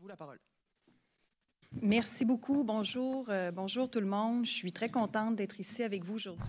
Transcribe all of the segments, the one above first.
Vous la parole. Merci beaucoup. Bonjour. Euh, bonjour tout le monde. Je suis très contente d'être ici avec vous aujourd'hui.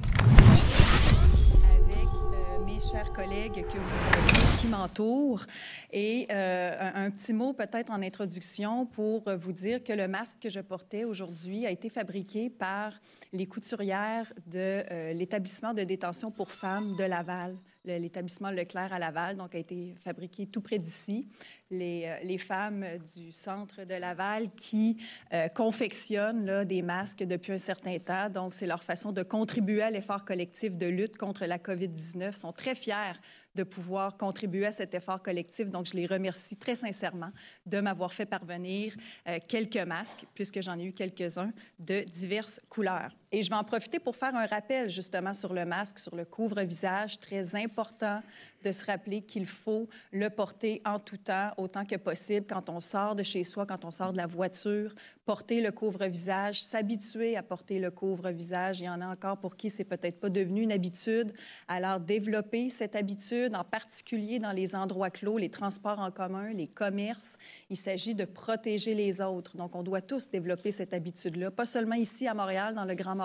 Avec euh, mes chers collègues que vous qui m'entourent. Et euh, un, un petit mot peut-être en introduction pour vous dire que le masque que je portais aujourd'hui a été fabriqué par les couturières de l'établissement de détention pour femmes de Laval l'établissement Leclerc à Laval, donc a été fabriqué tout près d'ici. Les, euh, femmes du centre de Laval qui euh, confectionnent des masques depuis un certain temps. Donc, c'est leur façon de contribuer à l'effort collectif de lutte contre la COVID-19. sont très fiers de pouvoir contribuer à cet effort collectif. Donc, je les remercie très sincèrement de m'avoir fait parvenir euh, quelques masques, puisque j'en ai eu quelques-uns de diverses couleurs. Et je vais en profiter pour faire un rappel justement sur le masque, sur le couvre-visage, très important de se rappeler qu'il faut le porter en tout temps, autant que possible, quand on sort de chez soi, quand on sort de la voiture, porter le couvre-visage, s'habituer à porter le couvre-visage. Il y en a encore pour qui c'est peut-être pas devenu une habitude. Alors, développer cette habitude, en particulier dans les endroits clos, les transports en commun, les commerces. Il s'agit de protéger les autres. Donc, on doit tous développer cette habitude-là, pas seulement ici à Montréal, dans le Grand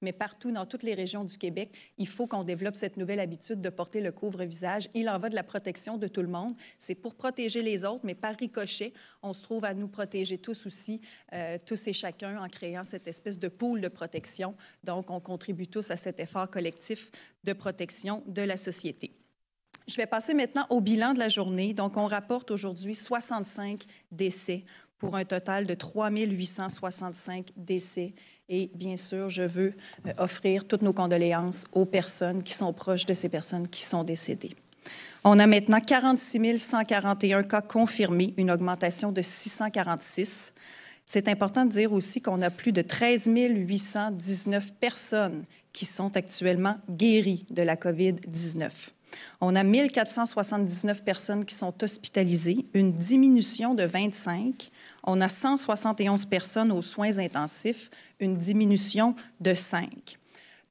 Mais partout dans toutes les régions du Québec. Il faut qu'on développe cette nouvelle habitude de porter le couvre-visage il en va de la protection de tout le monde. C'est pour protéger les autres, mais par ricochet, on se trouve à nous protéger tous aussi, euh, tous et chacun, en créant cette espèce de pool de protection. Donc, on contribue tous à cet effort collectif de protection de la société. Je vais passer maintenant au bilan de la journée. Donc, on rapporte aujourd'hui 65 décès pour un total de 3 865 décès. Et bien sûr, je veux euh, offrir toutes nos condoléances aux personnes qui sont proches de ces personnes qui sont décédées. On a maintenant 46 141 cas confirmés, une augmentation de 646. C'est important de dire aussi qu'on a plus de 13 819 personnes qui sont actuellement guéries de la COVID-19. On a 1479 personnes qui sont hospitalisées, une diminution de 25 on a 171 personnes aux soins intensifs, une diminution de 5.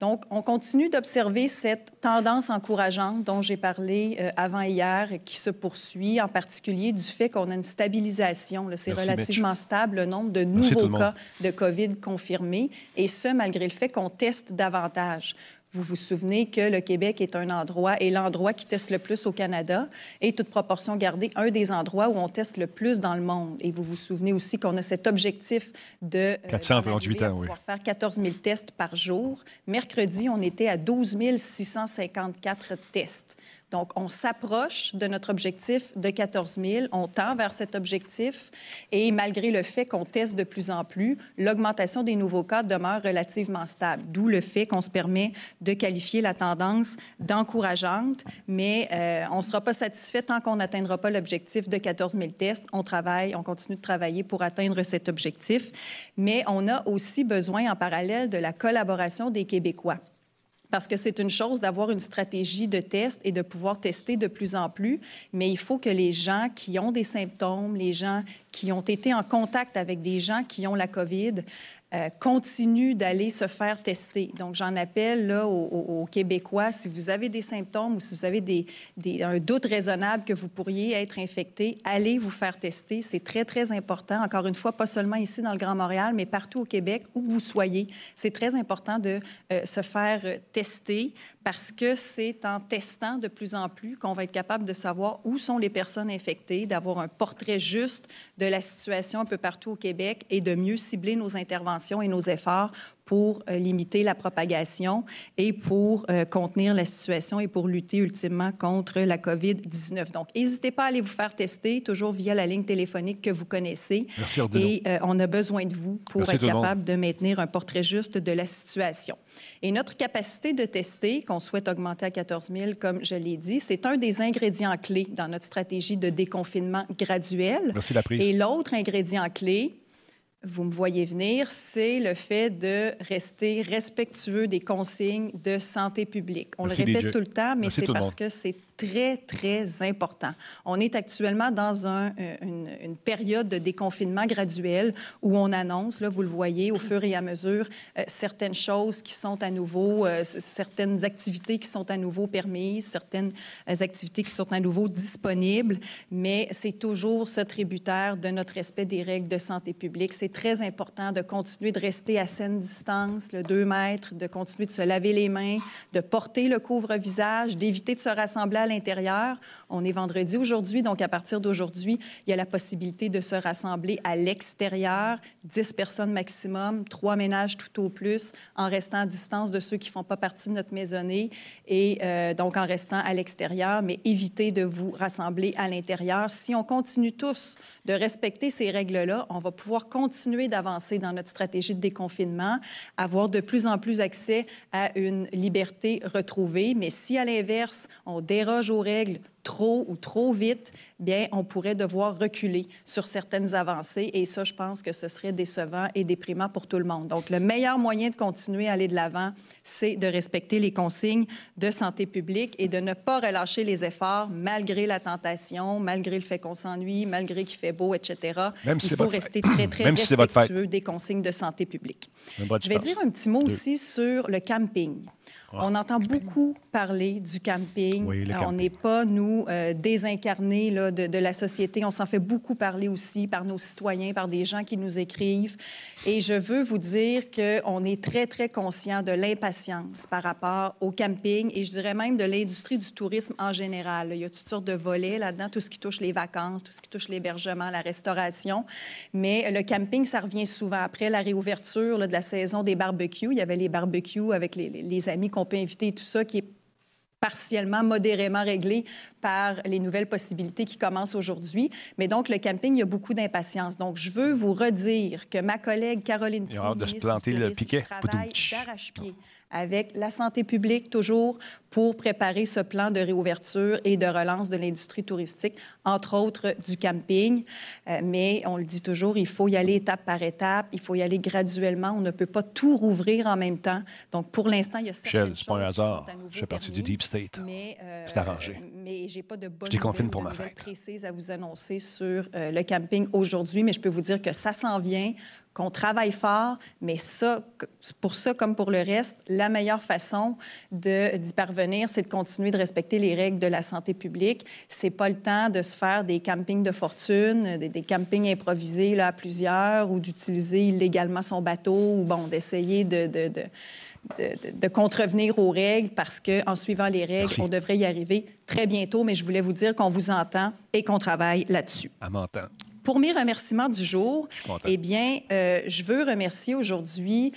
Donc, on continue d'observer cette tendance encourageante dont j'ai parlé euh, avant hier, qui se poursuit, en particulier du fait qu'on a une stabilisation. C'est relativement stable le nombre de nouveaux cas de COVID confirmés, et ce, malgré le fait qu'on teste davantage. Vous vous souvenez que le Québec est un endroit, et l'endroit qui teste le plus au Canada, et toute proportion gardée, un des endroits où on teste le plus dans le monde. Et vous vous souvenez aussi qu'on a cet objectif de 428 euh, ans, pouvoir faire 14 000 tests par jour. Mercredi, on était à 12 654 tests. Donc, on s'approche de notre objectif de 14 000, on tend vers cet objectif et malgré le fait qu'on teste de plus en plus, l'augmentation des nouveaux cas demeure relativement stable, d'où le fait qu'on se permet de qualifier la tendance d'encourageante, mais euh, on ne sera pas satisfait tant qu'on n'atteindra pas l'objectif de 14 000 tests. On travaille, on continue de travailler pour atteindre cet objectif, mais on a aussi besoin en parallèle de la collaboration des Québécois parce que c'est une chose d'avoir une stratégie de test et de pouvoir tester de plus en plus, mais il faut que les gens qui ont des symptômes, les gens qui ont été en contact avec des gens qui ont la COVID, euh, continue d'aller se faire tester. Donc, j'en appelle aux, Québécois, si vous avez des symptômes ou si vous avez des, un doute raisonnable que vous pourriez être infecté, allez vous faire tester. C'est très, très important. Encore une fois, pas seulement ici dans le Grand Montréal, mais partout au Québec, où vous soyez. C'est très important de euh, se faire tester parce que c'est en testant de plus en plus qu'on va être capable de savoir où sont les personnes infectées, d'avoir un portrait juste de la situation un peu partout au Québec et de mieux cibler nos interventions et nos efforts pour euh, limiter la propagation et pour euh, contenir la situation et pour lutter ultimement contre la COVID-19. Donc, n'hésitez pas à aller vous faire tester, toujours via la ligne téléphonique que vous connaissez. Merci, et euh, on a besoin de vous pour être capable de maintenir un portrait juste de la situation. Et notre capacité de tester, qu'on souhaite augmenter à 14 000, comme je l'ai dit, c'est un des ingrédients clés dans notre stratégie de déconfinement graduel. Merci, la prise. Et l'autre ingrédient clé, vous me voyez venir, c'est le fait de rester respectueux des consignes de santé publique. On le répète tout le temps, mais c'est parce que c'est très, très important. On est actuellement dans euh, une, période de déconfinement graduel où on annonce, là, vous le voyez, au fur et à mesure, euh, certaines choses qui sont à nouveau, euh, certaines activités qui sont à nouveau permises, certaines activités qui sont à nouveau disponibles, mais c'est toujours ce tributaire de notre respect des règles de santé publique. C'est très important de continuer de rester à saine distance, le 2 mètres, de continuer de se laver les mains, de porter le couvre-visage, d'éviter de se rassembler à l'intérieur. On est vendredi aujourd'hui, donc à partir d'aujourd'hui, il y a la possibilité de se rassembler à l'extérieur, 10 personnes maximum, trois ménages tout au plus, en restant à distance de ceux qui ne font pas partie de notre maisonnée et euh, donc en restant à l'extérieur, mais évitez de vous rassembler à l'intérieur. Si on continue tous de respecter ces règles-là, on va pouvoir continuer d'avancer dans notre stratégie de déconfinement, avoir de plus en plus accès à une liberté retrouvée. Mais si à l'inverse, on déroge aux règles trop ou trop vite, bien, on pourrait devoir reculer sur certaines avancées. Et ça, je pense que ce serait décevant et déprimant pour tout le monde. Donc, le meilleur moyen de continuer à aller de l'avant, c'est de respecter les consignes de santé publique et de ne pas relâcher les efforts malgré la tentation, malgré le fait qu'on s'ennuie, malgré qu'il fait beau, etc. Même Il faut rester très, très respectueux des consignes de santé publique. Je vais dire un petit mot aussi sur le camping. On entend beaucoup parler du camping. on n'est pas, nous, euh, désincarnés là, de, la société. On s'en fait beaucoup parler aussi par nos citoyens, par des gens qui nous écrivent. Et je veux vous dire qu'on est très, très conscient de l'impatience par rapport au camping et je dirais même de l'industrie du tourisme en général. Il y a toutes sortes de volets là-dedans, tout ce qui touche les vacances, tout ce qui touche l'hébergement, la restauration. Mais le camping, ça revient souvent. Après la réouverture de la saison des barbecues, il y avait les barbecues avec les, les amis qu'on peut inviter et tout ça qui est partiellement, modérément réglé par les nouvelles possibilités qui commencent aujourd'hui. Mais donc, le camping, il y a beaucoup d'impatience. Donc, je veux vous redire que ma collègue Caroline a de se planter le piquet. travaille d'arrache-pied avec la santé publique toujours pour préparer ce plan de réouverture et de relance de l'industrie touristique, entre autres du camping. Euh, mais on le dit toujours, il faut y aller étape par étape, il faut y aller graduellement. On ne peut pas tout rouvrir en même temps. Donc, pour l'instant, il y a certaines Michel, choses pas un hasard. Je fais partie du Deep State. Euh, c'est arrangé. Mais j'ai pas de bonnes nouvelles, pour ma fête. précises à vous annoncer sur euh, le camping aujourd'hui, mais je peux vous dire que ça s'en vient qu'on travaille fort, mais ça, pour ça comme pour le reste, la meilleure façon d'y parvenir, c'est de continuer de respecter les règles de la santé publique. C'est pas le temps de se faire des campings de fortune, des, campings improvisés là, à plusieurs ou d'utiliser illégalement son bateau ou, bon, d'essayer de, de, de de, contrevenir aux règles parce qu'en suivant les règles, on devrait y arriver très bientôt. Mais je voulais vous dire qu'on vous entend et qu'on travaille là-dessus. À m'entend. Pour mes remerciements du jour, eh bien, euh, je veux remercier aujourd'hui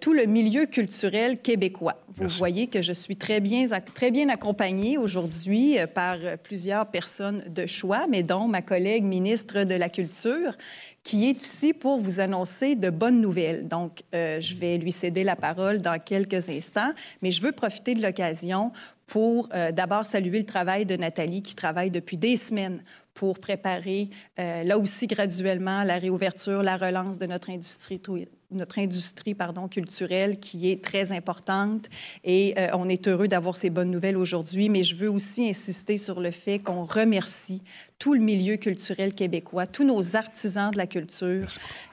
tout le milieu culturel québécois. Vous voyez que je suis très bien, très bien accompagnée aujourd'hui euh, par plusieurs personnes de choix, mais dont ma collègue ministre de la Culture, qui est ici pour vous annoncer de bonnes nouvelles. Donc, je vais lui céder la parole dans quelques instants, mais je veux profiter de l'occasion pour d'abord saluer le travail de Nathalie, qui travaille depuis des semaines pour préparer, euh, là aussi graduellement, la réouverture, la relance de notre industrie notre industrie pardon, culturelle qui est très importante et euh, on est heureux d'avoir ces bonnes nouvelles aujourd'hui, mais je veux aussi insister sur le fait qu'on remercie tout le milieu culturel québécois, tous nos artisans de la culture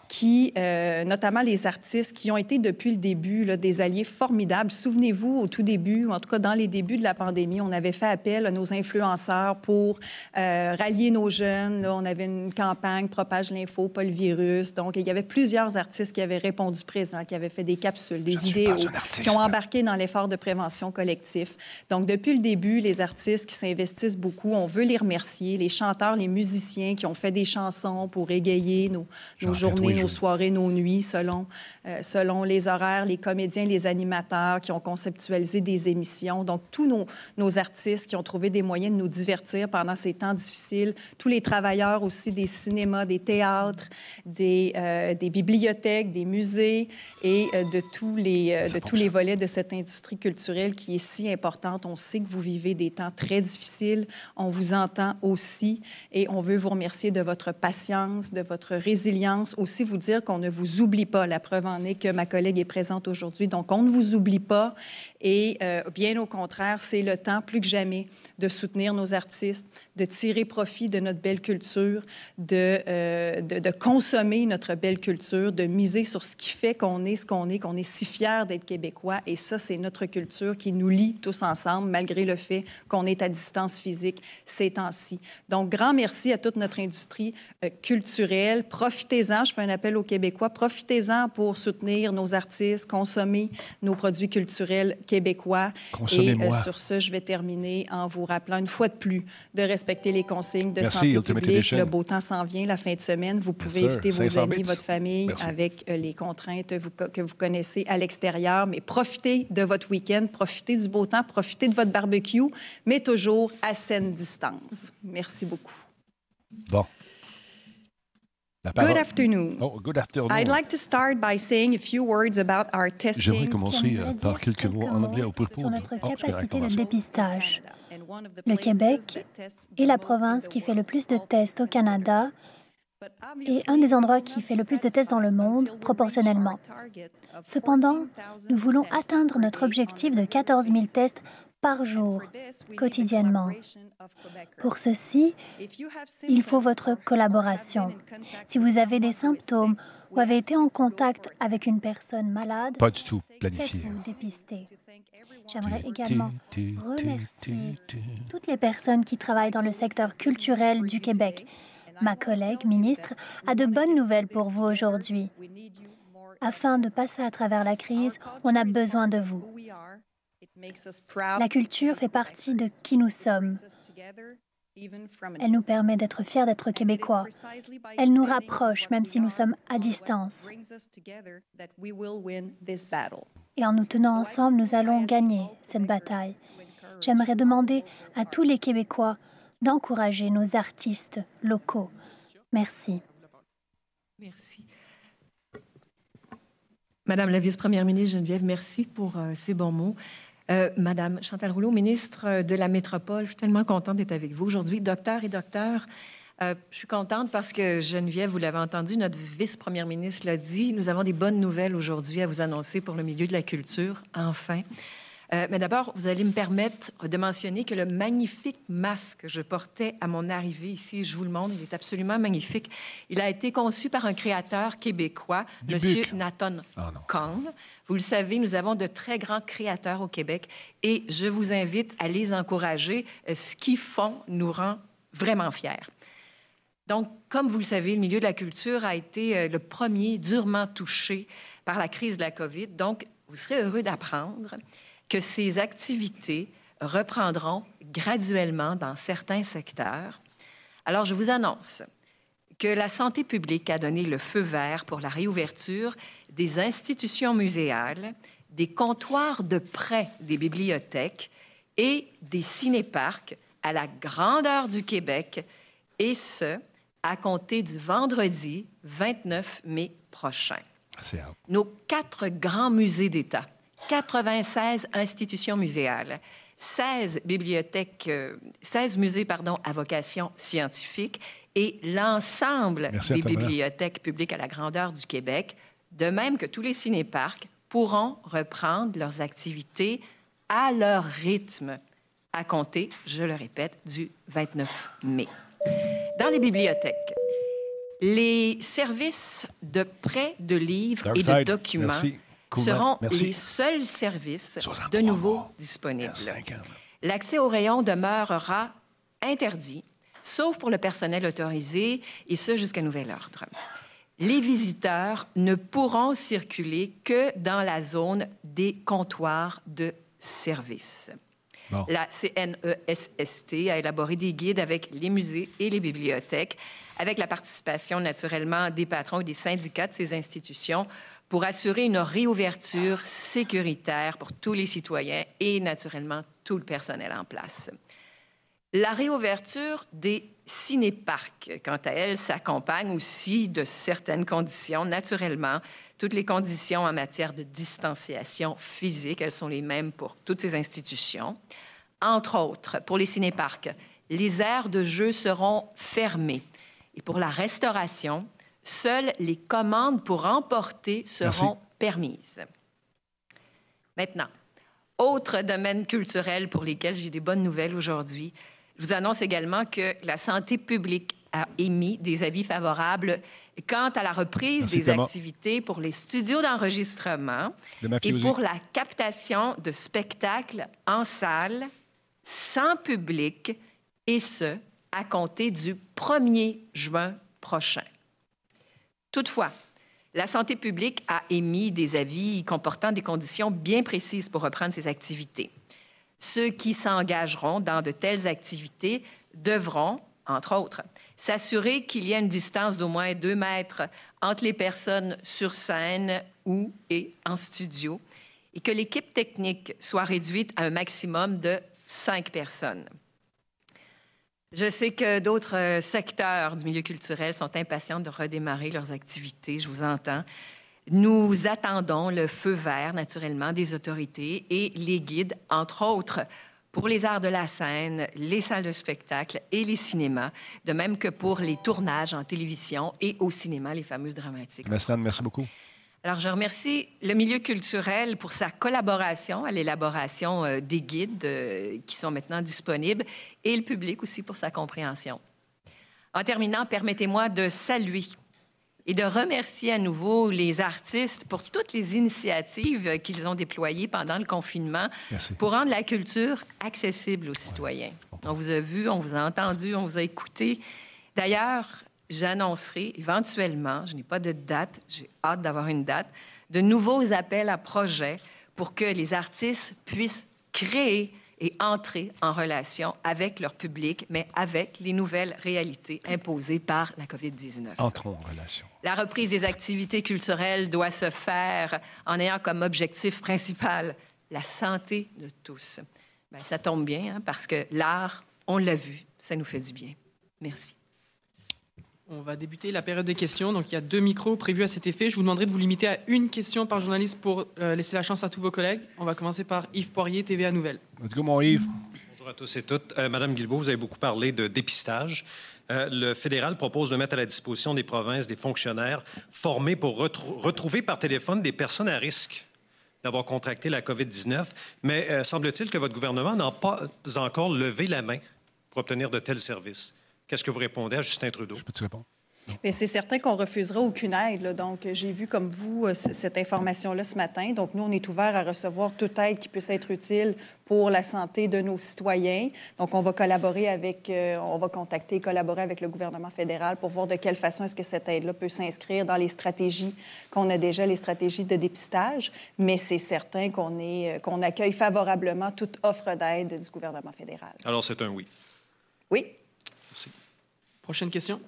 qui, euh, notamment les artistes, qui ont été depuis le début là, des alliés formidables. Souvenez-vous, au tout début, ou en tout cas dans les débuts de la pandémie, on avait fait appel à nos influenceurs pour euh, rallier nos jeunes. on avait une campagne Propage l'info, pas le virus. Donc, il y avait plusieurs artistes qui avaient répondu présent, qui avaient fait des capsules, des vidéos, qui ont embarqué dans l'effort de prévention collectif. Donc, depuis le début, les artistes qui s'investissent beaucoup, on veut les remercier. Les chanteurs, les musiciens qui ont fait des chansons pour égayer nos, nos journées nos soirées, nos nuits, selon, euh, selon les horaires, les comédiens, les animateurs qui ont conceptualisé des émissions. Donc, tous nos, nos artistes qui ont trouvé des moyens de nous divertir pendant ces temps difficiles, tous les travailleurs aussi des cinémas, des théâtres, des, euh, des bibliothèques, des musées et euh, de, tous les, de tous les volets de cette industrie culturelle qui est si importante. On sait que vous vivez des temps très difficiles. On vous entend aussi et on veut vous remercier de votre patience, de votre résilience, aussi vous dire qu'on ne vous oublie pas. La preuve en que ma collègue est présente aujourd'hui. Donc, on ne vous oublie pas. Et euh, bien au contraire, c'est le temps plus que jamais de soutenir nos artistes, de tirer profit de notre belle culture, de, euh, de, de, consommer notre belle culture, de miser sur ce qui fait qu'on est ce qu'on est, qu'on est si fiers d'être québécois. Et ça, c'est notre culture qui nous lie tous ensemble, malgré le fait qu'on est à distance physique ces temps-ci. Donc, grand merci à toute notre industrie euh, culturelle. Profitez-en, je fais un appel aux Québécois, profitez-en pour soutenir nos artistes, consommer nos produits culturels québécois. Et euh, sur ce, je vais terminer en vous rappelant une fois de plus de respecter les consignes de Merci, santé Ultimate publique. Edition. Le beau temps s'en vient la fin de semaine. Vous pouvez sûr. éviter vos 500 amis, bits. votre famille Merci. avec euh, les contraintes vous- que vous connaissez à l'extérieur. Mais profitez de votre week-end, profitez du beau temps, profitez de votre barbecue, mais toujours à saine distance. Merci beaucoup. Bon. Good afternoon. Oh, good afternoon. I'd like to start by saying a few words about our J'aimerais testing. commencer euh, J'aimerais par quelques mots en anglais au propos sur de- notre Oh, capacité de dépistage. Le Québec est la province qui fait le plus de tests au Canada et un des endroits qui fait le plus de tests dans le monde proportionnellement. Cependant, nous voulons atteindre notre objectif de 14 000 tests par jour, quotidiennement. Pour ceci, il faut votre collaboration. Si vous avez des symptômes ou avez été en contact avec une personne malade, Pas du tout planifié. faites-vous dépister. J'aimerais également remercier toutes les personnes qui travaillent dans le secteur culturel du Québec. Ma collègue ministre a de bonnes nouvelles pour vous aujourd'hui. Afin de passer à travers la crise, on a besoin de vous. La culture fait partie de qui nous sommes. Elle nous permet d'être fiers d'être québécois. Elle nous rapproche même si nous sommes à distance. Et en nous tenant ensemble, nous allons gagner cette bataille. J'aimerais demander à tous les Québécois d'encourager nos artistes locaux. Merci. Merci. Madame la vice-première ministre Geneviève, merci pour euh, ces bons mots. Euh, Madame Chantal Rouleau, ministre de la Métropole, je suis tellement contente d'être avec vous aujourd'hui. Docteur et docteur, euh, je suis contente parce que Geneviève, vous l'avez entendu, notre vice-première ministre l'a dit, nous avons des bonnes nouvelles aujourd'hui à vous annoncer pour le milieu de la culture, enfin. Euh, mais d'abord, vous allez me permettre de mentionner que le magnifique masque que je portais à mon arrivée ici, je vous le montre, il est absolument magnifique. Il a été conçu par un créateur québécois, Buc. Nathan. Kang. Vous le savez, nous avons de très grands créateurs au Québec et je vous invite à les encourager. Euh, Ce qu'ils font nous rend vraiment fiers. Donc, comme vous le savez, le milieu de la culture a été euh, le premier durement touché par la crise de la COVID. Donc, vous serez heureux d'apprendre que ces activités reprendront graduellement dans certains secteurs. Alors, je vous annonce que la santé publique a donné le feu vert pour la réouverture des institutions muséales, des comptoirs de prêt des bibliothèques et des cinéparcs à la grandeur du Québec, et ce, à compter du vendredi 29 mai prochain. Out. Nos quatre grands musées d'État, 96 institutions muséales, 16 bibliothèques, euh, 16 musées pardon, à vocation scientifique et l'ensemble des bibliothèques publiques à la grandeur du Québec, de même que tous les cinéparcs, pourront reprendre leurs activités à leur rythme à compter, je le répète, du 29 mai. Dans les bibliothèques, les services de prêt de livres et de documents merci. Seront merci. les seuls services 63 de nouveau disponibles. L'accès au rayon demeurera interdit, sauf pour le personnel autorisé, et ce jusqu'à nouvel ordre. Les visiteurs ne pourront circuler que dans la zone des comptoirs de service. Bon. La CNESST a élaboré des guides avec les musées et les bibliothèques, avec la participation naturellement des patrons et des syndicats de ces institutions pour assurer une réouverture sécuritaire pour tous les citoyens et naturellement tout le personnel en place. La réouverture des cinéparcs, quant à elle, s'accompagne aussi de certaines conditions. Naturellement, toutes les conditions en matière de distanciation physique, elles sont les mêmes pour toutes ces institutions. Entre autres, pour les cinéparcs, les aires de jeu seront fermées. Et pour la restauration, Seules les commandes pour emporter seront permises. Maintenant, autre domaine culturel pour lesquels j'ai des bonnes nouvelles aujourd'hui. Je vous annonce également que la santé publique a émis des avis favorables quant à la reprise des activités pour les studios d'enregistrement et pour la captation de spectacles en salle sans public, et ce, à compter du 1er juin prochain. Toutefois, la santé publique a émis des avis comportant des conditions bien précises pour reprendre ces activités. Ceux qui s'engageront dans de telles activités devront, entre autres, s'assurer qu'il y a une distance d'au moins deux mètres entre les personnes sur scène ou et en studio et que l'équipe technique soit réduite à un maximum de cinq personnes. Je sais que d'autres euh, secteurs du milieu culturel sont impatients de redémarrer leurs activités, je vous entends. Nous attendons le feu vert, naturellement, des autorités et les guides, entre autres, pour les arts de la scène, les salles de spectacle et les cinémas, de même que pour les tournages en télévision et au cinéma, les fameuses dramatiques. merci beaucoup. Alors, je remercie le milieu culturel pour sa collaboration à l'élaboration euh, des guides euh, qui sont maintenant disponibles et le public aussi pour sa compréhension. En terminant, permettez-moi de saluer et de remercier à nouveau les artistes pour toutes les initiatives qu'ils ont déployées pendant le confinement pour rendre la culture accessible aux citoyens. On vous a vu, on vous a entendu, on vous a écouté. D'ailleurs, j'annoncerai éventuellement, je n'ai pas de date, j'ai hâte d'avoir une date, de nouveaux appels à projets pour que les artistes puissent créer et entrer en relation avec leur public, mais avec les nouvelles réalités imposées par la COVID-19. Entrons en relation. La reprise des activités culturelles doit se faire en ayant comme objectif principal la santé de tous. Bien, ça tombe bien, hein, parce que l'art, on l'a vu, ça nous fait du bien. Merci. On va débuter la période de questions. Donc, il y a deux micros prévus à cet effet. Je vous demanderai de vous limiter à une question par journaliste pour euh, laisser la chance à tous vos collègues. On va commencer par Yves Poirier, TVA Nouvelle. Let's go, mon Yves. Bonjour à tous et toutes. Euh, Madame Guilbeault, vous avez beaucoup parlé de dépistage. Euh, le fédéral propose de mettre à la disposition des provinces des fonctionnaires formés pour retrouver par téléphone des personnes à risque d'avoir contracté la COVID-19. Mais semble-t-il que votre gouvernement n'a pas encore levé la main pour obtenir de tels services. Qu'est-ce que vous répondez à Justin Trudeau? Je peux te répondre? c'est certain qu'on refusera aucune aide. Donc, j'ai vu comme vous euh, cette information-là ce matin. Donc, nous, on est ouvert à recevoir toute aide qui puisse être utile pour la santé de nos citoyens. Donc, on va collaborer avec, euh, on va contacter et collaborer avec le gouvernement fédéral pour voir de quelle façon est-ce que cette aide-là peut s'inscrire dans les stratégies qu'on a déjà, les stratégies de dépistage. Mais c'est certain qu'on est, euh, qu'on accueille favorablement toute offre d'aide du gouvernement fédéral. Alors, c'est un oui. Oui. Prochaine question.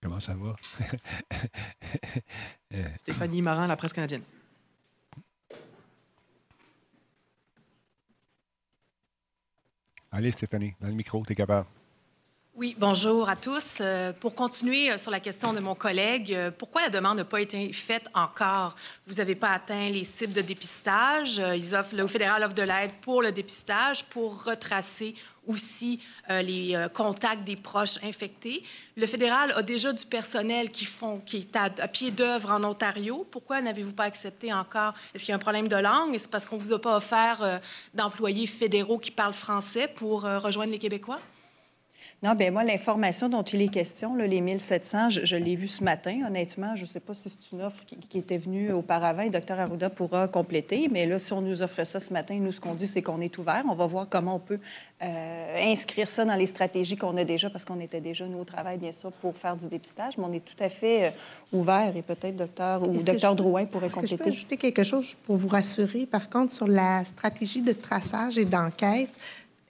Comment ça va? Stéphanie Marin, la presse canadienne. Allez, Stéphanie, dans le micro, tu es capable. Oui, bonjour à tous. Euh, pour continuer euh, sur la question de mon collègue, euh, pourquoi la demande n'a pas été faite encore? Vous n'avez pas atteint les cibles de dépistage. Le fédéral offre de l'aide pour le dépistage, pour retracer aussi les contacts des proches infectés. Le fédéral a déjà du personnel qui, est à, pied d'œuvre en Ontario. Pourquoi n'avez-vous pas accepté encore? Est-ce qu'il y a un problème de langue? Est-ce parce qu'on ne vous a pas offert d'employés fédéraux qui parlent français pour rejoindre les Québécois? Non, bien moi, l'information dont il est question, les 1700, je, l'ai vu ce matin, honnêtement. Je ne sais pas si c'est une offre qui, était venue auparavant et Dr Arruda pourra compléter. Mais là, si on nous offre ça ce matin, nous, ce qu'on dit, c'est qu'on est ouvert. On va voir comment on peut euh, inscrire ça dans les stratégies qu'on a déjà, parce qu'on était déjà, nous, au travail, bien sûr, pour faire du dépistage. Mais on est tout à fait euh, ouvert et peut-être docteur ou docteur Drouin pourrait compléter. Que je peux ajouter quelque chose pour vous rassurer, par contre, sur la stratégie de traçage et d'enquête?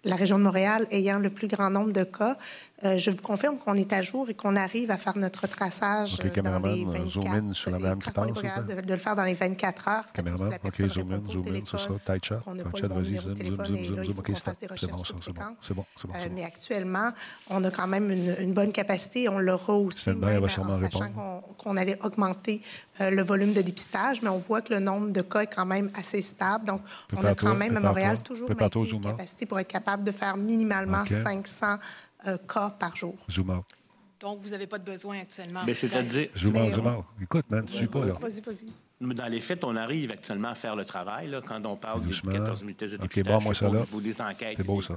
La région de Montréal ayant le plus grand nombre de cas, euh, je vous confirme qu'on est à jour et qu'on arrive à faire notre traçage okay, dans les 24 euh, zoom in sur la dame qui parle. De, de, le faire dans les 24 heures. Caméraman, OK, zoom in, zoom in, c'est ça. Tight shot. Tight shot, vas-y, zoom, zoom, zoom, zoom. OK. C'est bon, c'est bon. C'est bon, c'est bon. Euh, mais actuellement, on a quand même une, bonne capacité. On l'aura aussi, même, en sachant qu'on allait augmenter euh, le volume de dépistage, mais on voit que le nombre de cas est quand même assez stable. Donc, on a quand même à Montréal toujours une capacité pour être capable de faire minimalement 500 cas par jour. Donc, vous n'avez pas de besoin actuellement. Mais c'est-à-dire... Vous je Écoute, man, je suis pas là. Vas-y, vas-y. Dans les faits, on arrive actuellement à faire le travail là, quand on parle des 14 000 tests de dépistage. Okay, bon, moi, ça, là. Au des enquêtes c'est beau, ça.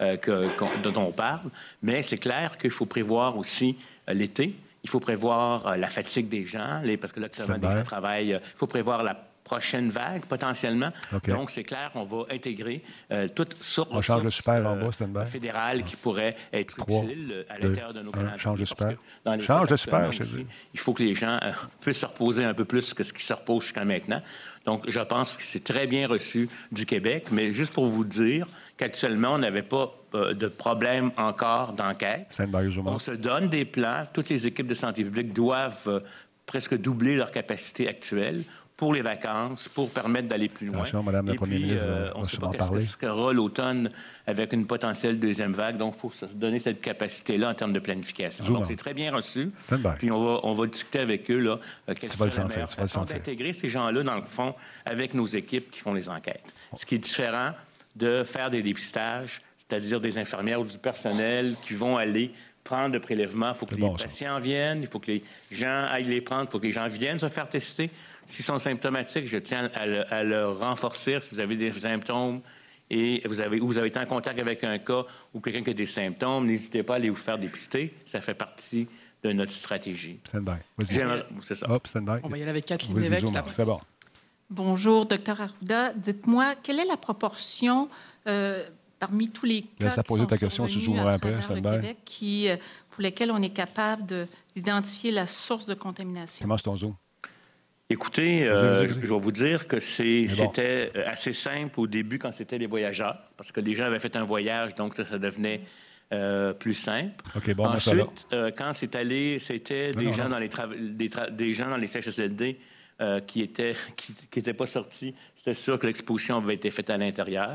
euh, que, dont on parle. Mais c'est clair qu'il faut prévoir aussi euh, l'été. Il faut prévoir euh, la fatigue des gens, les, parce que là, actuellement, des gens travaillent. Il faut prévoir la prochaine vague, potentiellement. Donc, c'est clair qu'on va intégrer euh, toute sorte On change le super en bas, euh, fédéral qui pourrait être utile euh, à l'intérieur de nos calendriers. Change le super. Change le super. Il faut que les gens euh, puissent se reposer un peu plus que ce qui se repose jusqu'à maintenant. Donc, je pense que c'est très bien reçu du Québec, mais juste pour vous dire qu'actuellement, on n'avait pas de problème encore d'enquête. On se donne des plans. Toutes les équipes de santé publique doivent presque doubler leur capacité actuelle pour les vacances, pour permettre d'aller plus loin. Attention, Madame la Première ministre, euh, on ne sait pas qu'est-ce que sera l'automne avec une potentielle deuxième vague. Donc, il faut se donner cette capacité-là en termes de planification. Donc, c'est très bien reçu. Puis, on va, on va discuter avec eux, là, euh, quelle serait la meilleure façon d'intégrer ces gens-là, dans le fond, avec nos équipes qui font les enquêtes. Ce qui est différent de faire des dépistages, c'est-à-dire des infirmières ou du personnel qui vont aller prendre le prélèvement. Il faut que les patients viennent, il faut que les gens aillent les prendre, il faut que les gens viennent se faire tester. S'ils sont symptomatiques, je tiens à le, renforcer. Si vous avez des symptômes et vous avez, vous avez été en contact avec un cas ou quelqu'un qui a des symptômes, n'hésitez pas à aller vous faire dépister. Ça fait partie de notre stratégie. C'est ça. On va y aller avec Kathleen Lévesque. C'est bon. Bonjour, docteur Arruda. Dites-moi, quelle est la proportion euh, parmi tous les cas qui sont ta question, tu à après, le Québec qui, euh, pour lesquels on est capable d'identifier la source de contamination? Comment ton zoom? Écoutez, euh, je vais vous dire que c'était euh, assez simple au début quand c'était les voyageurs, parce que les gens avaient fait un voyage, donc ça, devenait euh, plus simple. bon, Ensuite, quand c'est allé, c'était des, gens dans les des, gens dans les CHSLD qui étaient qui, qui pas sortis. C'était sûr que l'exposition avait été faite à l'intérieur.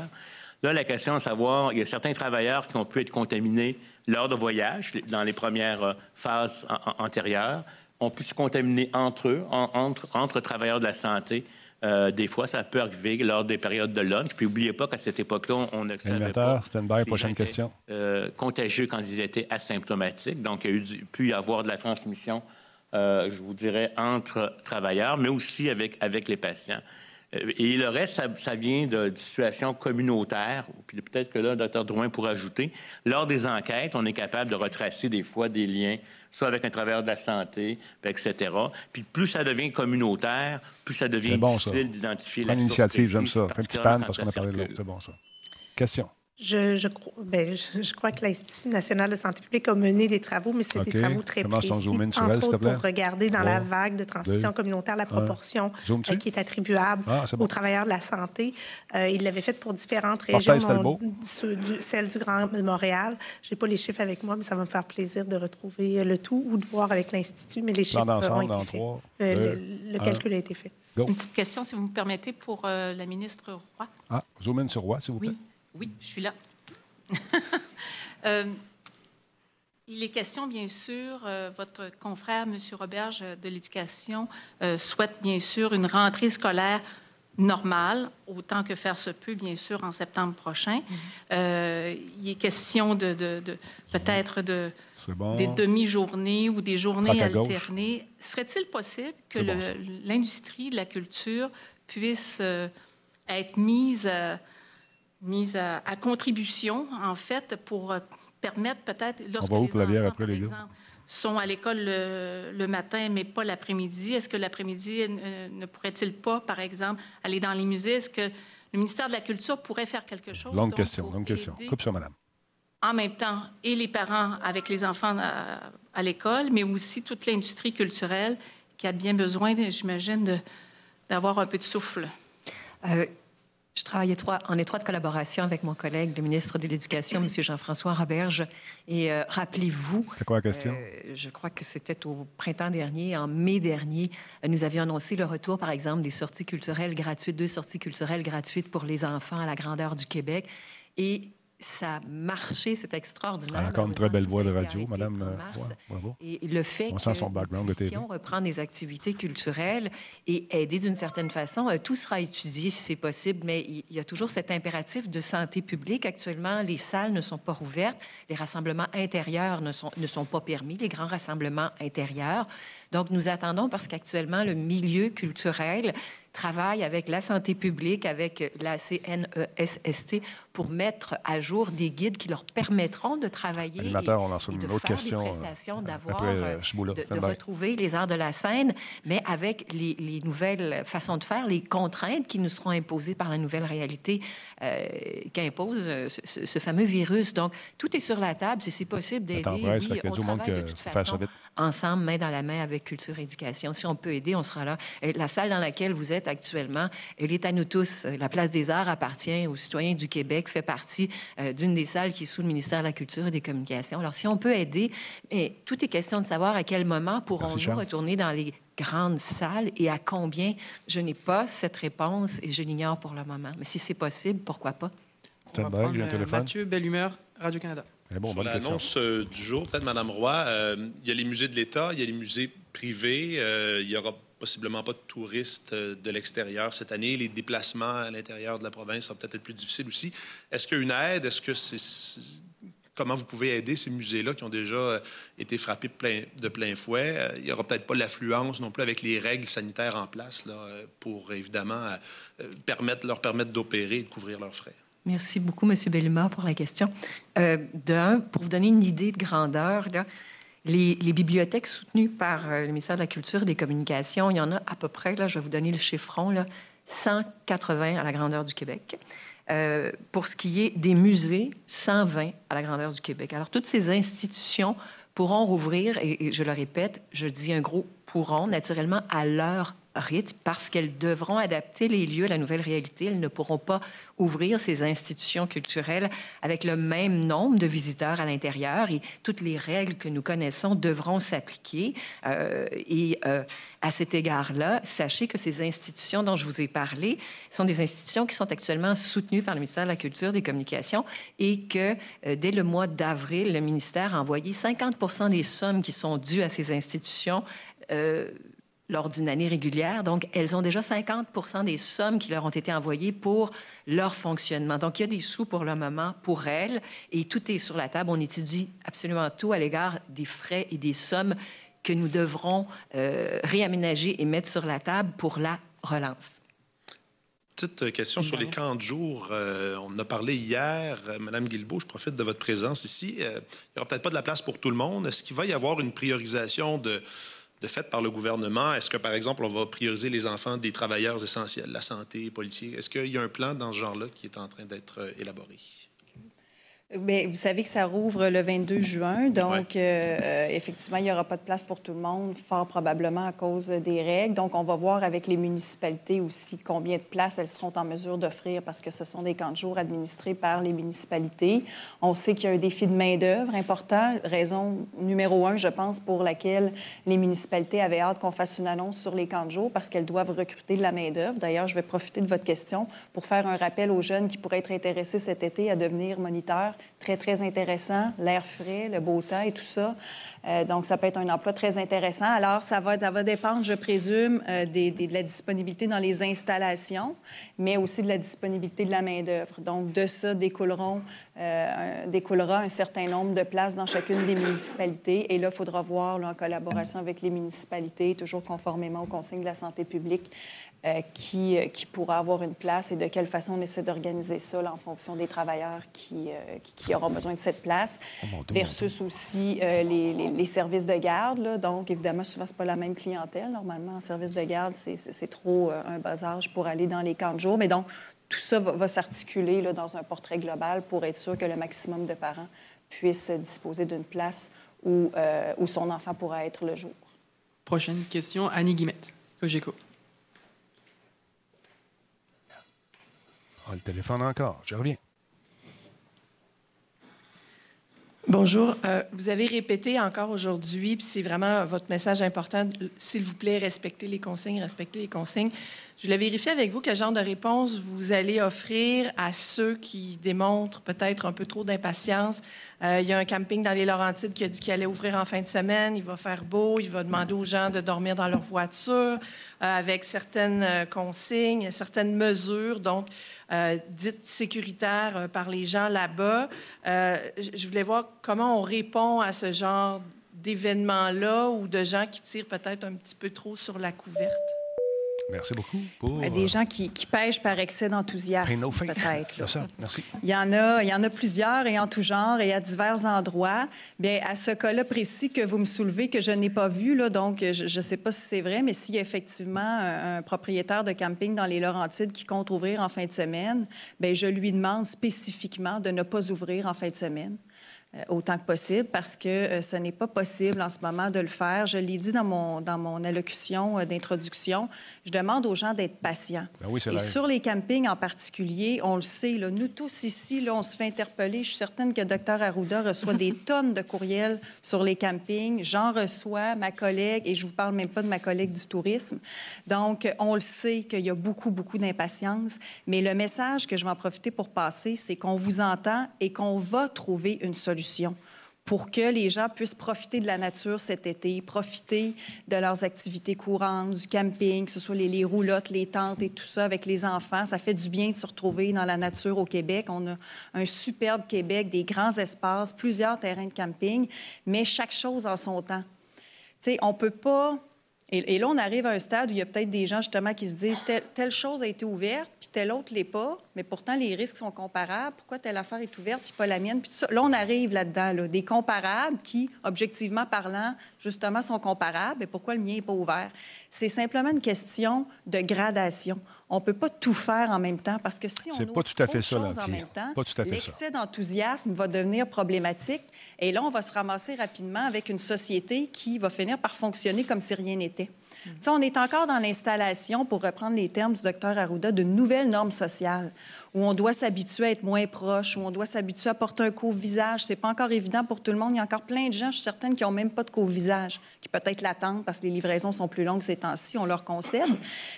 Là, la question est de savoir, il y a certains travailleurs qui ont pu être contaminés lors de voyage, dans les premières phases antérieures on peut se contaminer entre eux, entre, entre travailleurs de la santé. Euh, des fois, ça peut arriver lors des périodes de lunch. Puis, n'oubliez pas qu'à cette époque-là, on ne savait pas prochaine question. Euh, contagieux quand ils étaient asymptomatiques. Donc, il y a eu, pu y avoir de la transmission, euh, je vous dirais, entre travailleurs, mais aussi avec, avec les patients. Et le reste, ça, vient de, situations communautaires. Puis peut-être que là, docteur Drouin pourrait ajouter. Lors des enquêtes, on est capable de retracer des fois des liens soit avec un travailleur de la santé, etc. Puis plus ça devient communautaire, plus ça devient difficile d'identifier la initiative, j'aime ça. Un petit pan parce qu'on a parlé de l'autre. C'est bon, ça. Question. Je, je, ben, je, crois que l'Institut national de santé publique a mené des travaux, mais c'est des travaux très Comment précis. Zoom in sur elle, pour regarder dans la vague de transmission communautaire la proportion euh, qui est attribuable ah, aux travailleurs de la santé. Euh, il l'avait fait pour différentes régions, celle du Grand Montréal. Je n'ai pas les chiffres avec moi, mais ça va me faire plaisir de retrouver le tout ou de voir avec l'Institut, mais les chiffres ont été faits. Euh, le, calcul a été fait. Une petite question, si vous me permettez, pour la ministre Roy. Ah, zoom in sur Roy, s'il vous plaît. Oui, je suis là. Euh, il est question, bien sûr, euh, votre confrère, M. Roberge de l'Éducation, euh, souhaite bien sûr une rentrée scolaire normale, autant que faire se peut, bien sûr, en septembre prochain. Mm-hmm. il est question de, peut-être de, des demi-journées ou des journées alternées. Serait-il possible que l'industrie de la culture puisse être mise mise à, contribution, en fait, pour euh, permettre peut-être, lorsque les enfants, après, par exemple, sont à l'école le, matin, mais pas l'après-midi, est-ce que l'après-midi ne, pourrait-il pas, par exemple, aller dans les musées? Est-ce que le ministère de la Culture pourrait faire quelque chose? Longue question, longue question. Coupe sur madame. En même temps, et les parents avec les enfants à, l'école, mais aussi toute l'industrie culturelle qui a bien besoin, j'imagine, d'avoir un peu de souffle? Euh, je travaille en étroite collaboration avec mon collègue, le ministre de l'Éducation, M. Jean-François Roberge. Et euh, rappelez-vous. C'est quoi la question? Euh, je crois que c'était au printemps dernier, en mai dernier, nous avions annoncé le retour, par exemple, des sorties culturelles gratuites, deux sorties culturelles gratuites pour les enfants à la grandeur du Québec. Et ça marché, c'est extraordinaire. encore une très belle voix de radio, Madame. Euh, bravo. Et le fait on sent son background si on reprend des activités culturelles et aider d'une certaine façon, euh, tout sera étudié si c'est possible, mais il y a toujours cet impératif de santé publique. Actuellement, les salles ne sont pas rouvertes, les rassemblements intérieurs ne sont, ne sont pas permis, les grands rassemblements intérieurs. Donc, nous attendons parce qu'actuellement, le milieu culturel travaille avec la santé publique, avec la CNESST pour mettre à jour des guides qui leur permettront de travailler Animateur, on lance une autre question, des prestations, euh, d'avoir, euh, euh, de, retrouver les arts de la scène, mais avec les, nouvelles façons de faire, les contraintes qui nous seront imposées par la nouvelle réalité qu'impose ce, ce, fameux virus. Donc, tout est sur la table. Si c'est possible d'aider, oui, on travaille de toute façon ensemble, main dans la main avec Culture et Éducation. Si on peut aider, on sera là. La salle dans laquelle vous êtes actuellement, elle est à nous tous. La Place des Arts appartient aux citoyens du Québec, fait partie euh, d'une des salles qui est sous le ministère de la Culture et des Communications. Alors, si on peut aider, mais tout est question de savoir à quel moment pourrons-nous retourner dans les grandes salles et à combien. Je n'ai pas cette réponse et je l'ignore pour le moment. Mais si c'est possible, pourquoi pas? On va prendre, euh, Mathieu Bellumeur, Radio-Canada. Bon, Sur l'annonce euh, du jour, peut-être, Mme Roy, il y a les musées de l'État, il y a les musées privés. il y aura possiblement pas de touristes euh, de l'extérieur cette année. Les déplacements à l'intérieur de la province vont peut-être être plus difficiles aussi. Est-ce qu'il y a une aide? Est-ce que c'est comment vous pouvez aider ces musées-là qui ont déjà euh, été frappés de plein, de plein fouet? Euh, il n'y aura peut-être pas l'affluence non plus avec les règles sanitaires en place là, pour évidemment permettre, leur permettre d'opérer et de couvrir leurs frais. Merci beaucoup, M. Bellumeur, pour la question. D'un, pour vous donner une idée de grandeur, les, bibliothèques soutenues par euh, le ministère de la Culture et des Communications, il y en a à peu près, là, je vais vous donner le chiffron, là, 180 à la grandeur du Québec. Euh, pour ce qui est des musées, 120 à la grandeur du Québec. Alors, toutes ces institutions pourront rouvrir, et, je le répète, je dis un gros pourront, naturellement, à leur rythme parce qu'elles devront adapter les lieux à la nouvelle réalité. Elles ne pourront pas ouvrir ces institutions culturelles avec le même nombre de visiteurs à l'intérieur et toutes les règles que nous connaissons devront s'appliquer. Euh, et euh, à cet égard-là, sachez que ces institutions dont je vous ai parlé sont des institutions qui sont actuellement soutenues par le ministère de la Culture des Communications et que euh, dès le mois d'avril, le ministère a envoyé 50% des sommes qui sont dues à ces institutions lors d'une année régulière. Donc, elles ont déjà 50 des sommes qui leur ont été envoyées pour leur fonctionnement. Donc, il y a des sous pour le moment pour elles et tout est sur la table. On étudie absolument tout à l'égard des frais et des sommes que nous devrons euh, réaménager et mettre sur la table pour la relance. Petite question sur les camps de jour. Euh, on en a parlé hier. Euh, Madame Guilbeault, je profite de votre présence ici. il n'y aura peut-être pas de la place pour tout le monde. Est-ce qu'il va y avoir une priorisation de de fait par le gouvernement? Est-ce que, par exemple, on va prioriser les enfants des travailleurs essentiels, la santé, policiers? Est-ce qu'il y a un plan dans ce genre-là qui est en train d'être euh, élaboré? Bien, vous savez que ça rouvre le 22 juin, donc euh, effectivement, il n'y aura pas de place pour tout le monde, fort probablement à cause des règles. Donc, on va voir avec les municipalités aussi combien de places elles seront en mesure d'offrir parce que ce sont des camps de jour administrés par les municipalités. On sait qu'il y a un défi de main-d'œuvre important, raison numéro un, je pense, pour laquelle les municipalités avaient hâte qu'on fasse une annonce sur les camps de jour parce qu'elles doivent recruter de la main-d'œuvre. D'ailleurs, je vais profiter de votre question pour faire un rappel aux jeunes qui pourraient être intéressés cet été à devenir moniteurs très, très intéressant, l'air frais, le beau temps et tout ça. Euh, donc, ça peut être un emploi très intéressant. Alors, ça va, ça va dépendre, je présume, euh, de la disponibilité dans les installations, mais aussi de la disponibilité de la main-d'œuvre. Donc, de ça découleront, euh, découlera un certain nombre de places dans chacune des municipalités. Et là, il faudra voir, en collaboration avec les municipalités, toujours conformément aux consignes de la santé publique, euh, qui, euh, qui pourra avoir une place et de quelle façon on essaie d'organiser ça en fonction des travailleurs qui, euh, qui, auront besoin de cette place, oh, versus aussi les, les, services de garde. Donc, évidemment, souvent, ce n'est pas la même clientèle. Normalement, en service de garde, c'est trop un bas âge pour aller dans les camps de jour. Mais donc, tout ça va, s'articuler dans un portrait global pour être sûr que le maximum de parents puissent disposer d'une place où, où son enfant pourra être le jour. Prochaine question, Annie Guimette, Cogeco. Ah, le téléphone encore. Je reviens. Bonjour. Euh, vous avez répété encore aujourd'hui, puis c'est vraiment votre message important, s'il vous plaît, respectez les consignes, respectez les consignes. Je voulais vérifier avec vous quel genre de réponse vous allez offrir à ceux qui démontrent peut-être un peu trop d'impatience. Euh, il y a un camping dans les Laurentides qui a dit qu'il allait ouvrir en fin de semaine. Il va faire beau. Il va demander aux gens de dormir dans leur voiture euh, avec certaines consignes, certaines mesures, donc dites sécuritaires par les gens là-bas. je voulais voir comment on répond à ce genre d'événements-là ou de gens qui tirent peut-être un petit peu trop sur la couverte. Merci beaucoup. Pour, des euh, gens qui, pêchent par excès d'enthousiasme, peut-être. Merci. Il y, en a, il y en a plusieurs et en tout genre et à divers endroits. Bien, à ce cas-là précis que vous me soulevez, que je n'ai pas vu, là, donc je ne sais pas si c'est vrai, mais s'il y a effectivement un, propriétaire de camping dans les Laurentides qui compte ouvrir en fin de semaine, bien, je lui demande spécifiquement de ne pas ouvrir en fin de semaine. Euh, autant que possible parce que euh, ce n'est pas possible en ce moment de le faire. Je l'ai dit dans mon, dans mon allocution euh, d'introduction, je demande aux gens d'être patients. Ben oui, Et sur les campings en particulier, on le sait, là, nous tous ici, là, on se fait interpeller. Je suis certaine que Dr Arruda reçoit des tonnes de courriels sur les campings. J'en reçois, ma collègue, et je vous parle même pas de ma collègue du tourisme. Donc, on le sait qu'il y a beaucoup, beaucoup d'impatience. Mais le message que je vais en profiter pour passer, c'est qu'on vous entend et qu'on va trouver une solution pour que les gens puissent profiter de la nature cet été, profiter de leurs activités courantes, du camping, que ce soit les, roulottes, les tentes et tout ça avec les enfants. Ça fait du bien de se retrouver dans la nature au Québec. On a un superbe Québec, des grands espaces, plusieurs terrains de camping, mais chaque chose en son temps. Tu sais, on peut pas et, là, on arrive à un stade où il y a peut-être des gens justement qui se disent telle, chose a été ouverte, puis telle autre l'est pas, mais pourtant les risques sont comparables. Pourquoi telle affaire est ouverte, puis pas la mienne, puis tout ça? Là, on arrive là-dedans, là, des comparables qui, objectivement parlant, justement, sont comparables. Et pourquoi le mien n'est pas ouvert? C'est simplement une question de gradation. On ne peut pas tout faire en même temps parce que si on ouvre pas tout à fait ça, en même temps, l'excès d'enthousiasme va devenir problématique. Et là, on va se ramasser rapidement avec une société qui va finir par fonctionner comme si rien n'était. On est encore dans l'installation, pour reprendre les termes du docteur Arruda, de nouvelles normes sociales où on doit s'habituer à être moins proche, où on doit s'habituer à porter un couvre-visage. C'est pas encore évident pour tout le monde. Il y a encore plein de gens, je suis certaine, qui n'ont même pas de couvre-visage, qui peut-être l'attendent parce que les livraisons sont plus longues ces temps-ci, on leur concède.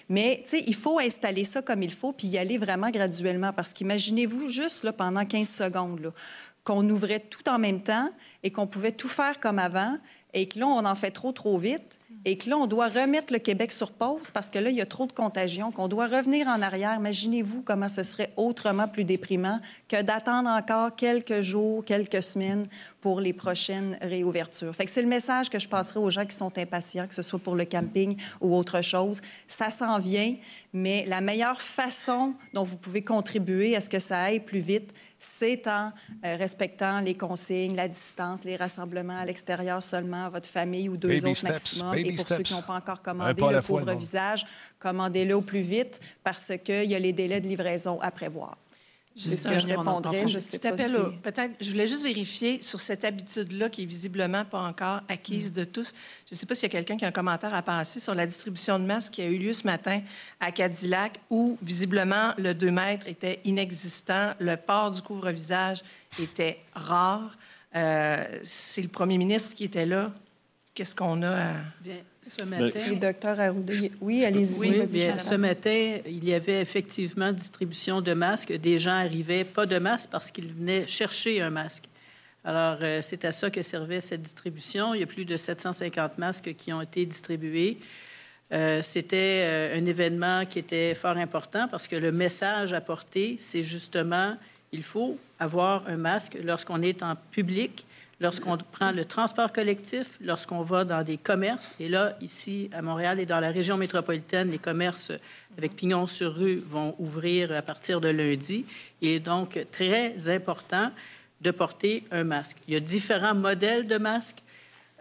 Mais, tu sais, il faut installer ça comme il faut puis y aller vraiment graduellement parce qu'imaginez-vous juste là, pendant 15 secondes qu'on ouvrait tout en même temps et qu'on pouvait tout faire comme avant et que là, on en fait trop, trop vite et que là, on doit remettre le Québec sur pause parce que là, il y a trop de contagion, qu'on doit revenir en arrière. Imaginez-vous comment ce serait autrement plus déprimant que d'attendre encore quelques jours, quelques semaines pour les prochaines réouvertures. C'est le message que je passerai aux gens qui sont impatients, que ce soit pour le camping ou autre chose. Ça s'en vient, mais la meilleure façon dont vous pouvez contribuer à ce que ça aille plus vite, c'est en euh, respectant les consignes, la distance, les rassemblements à l'extérieur seulement, votre famille ou deux autres maximum. Et pour ceux qui n'ont pas encore commandé le pauvre visage, commandez-le au plus vite parce qu'il y a les délais de livraison à prévoir. C'est ce que je répondrais. Je, sais pas Peut-être, je voulais juste vérifier sur cette habitude-là qui est visiblement pas encore acquise mm. de tous. Je ne sais pas s'il y a quelqu'un qui a un commentaire à passer sur la distribution de masques qui a eu lieu ce matin à Cadillac, où visiblement le 2 mètres était inexistant, le port du couvre-visage était rare. Euh, c'est le premier ministre qui était là. Qu'est-ce qu'on a à... Bien, ce matin... Le docteur Arruda, oui, allez-y. Oui, bien, ce matin, il y avait effectivement distribution de masques. Des gens arrivaient pas de masque parce qu'ils venaient chercher un masque. Alors, euh, c'est à ça que servait cette distribution. Il y a plus de 750 masques qui ont été distribués. Euh, c'était euh, un événement qui était fort important parce que le message apporté, c'est justement, il faut avoir un masque lorsqu'on est en public lorsqu'on prend le transport collectif, lorsqu'on va dans des commerces. Et là, ici, à Montréal et dans la région métropolitaine, les commerces avec pignon sur rue vont ouvrir à partir de lundi. Il est donc très important de porter un masque. Il y a différents modèles de masques.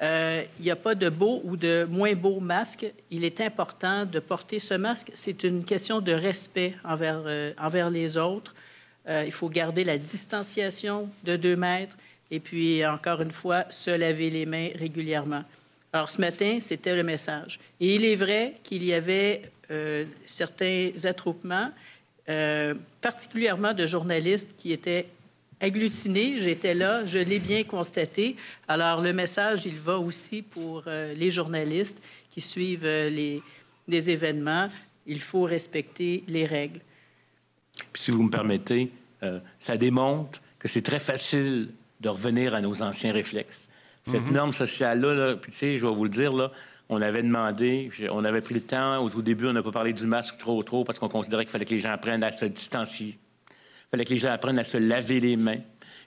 Euh, il n'y a pas de beau ou de moins beau masque. Il est important de porter ce masque. C'est une question de respect envers, euh, envers les autres. Euh, il faut garder la distanciation de deux mètres. Et puis, encore une fois, se laver les mains régulièrement. Alors, ce matin, c'était le message. Et il est vrai qu'il y avait euh, certains attroupements, euh, particulièrement de journalistes qui étaient agglutinés. J'étais là, je l'ai bien constaté. Alors, le message, il va aussi pour euh, les journalistes qui suivent les, événements. il faut respecter les règles. Si vous me permettez, ça démontre que c'est très facile de revenir à nos anciens réflexes. Cette mm-hmm. norme sociale-là, puis tu sais, je vais vous le dire, là, on avait demandé, on avait pris le temps, au tout début, on n'a pas parlé du masque trop, trop, parce qu'on considérait qu'il fallait que les gens apprennent à se distancier. Il fallait que les gens apprennent à se laver les mains.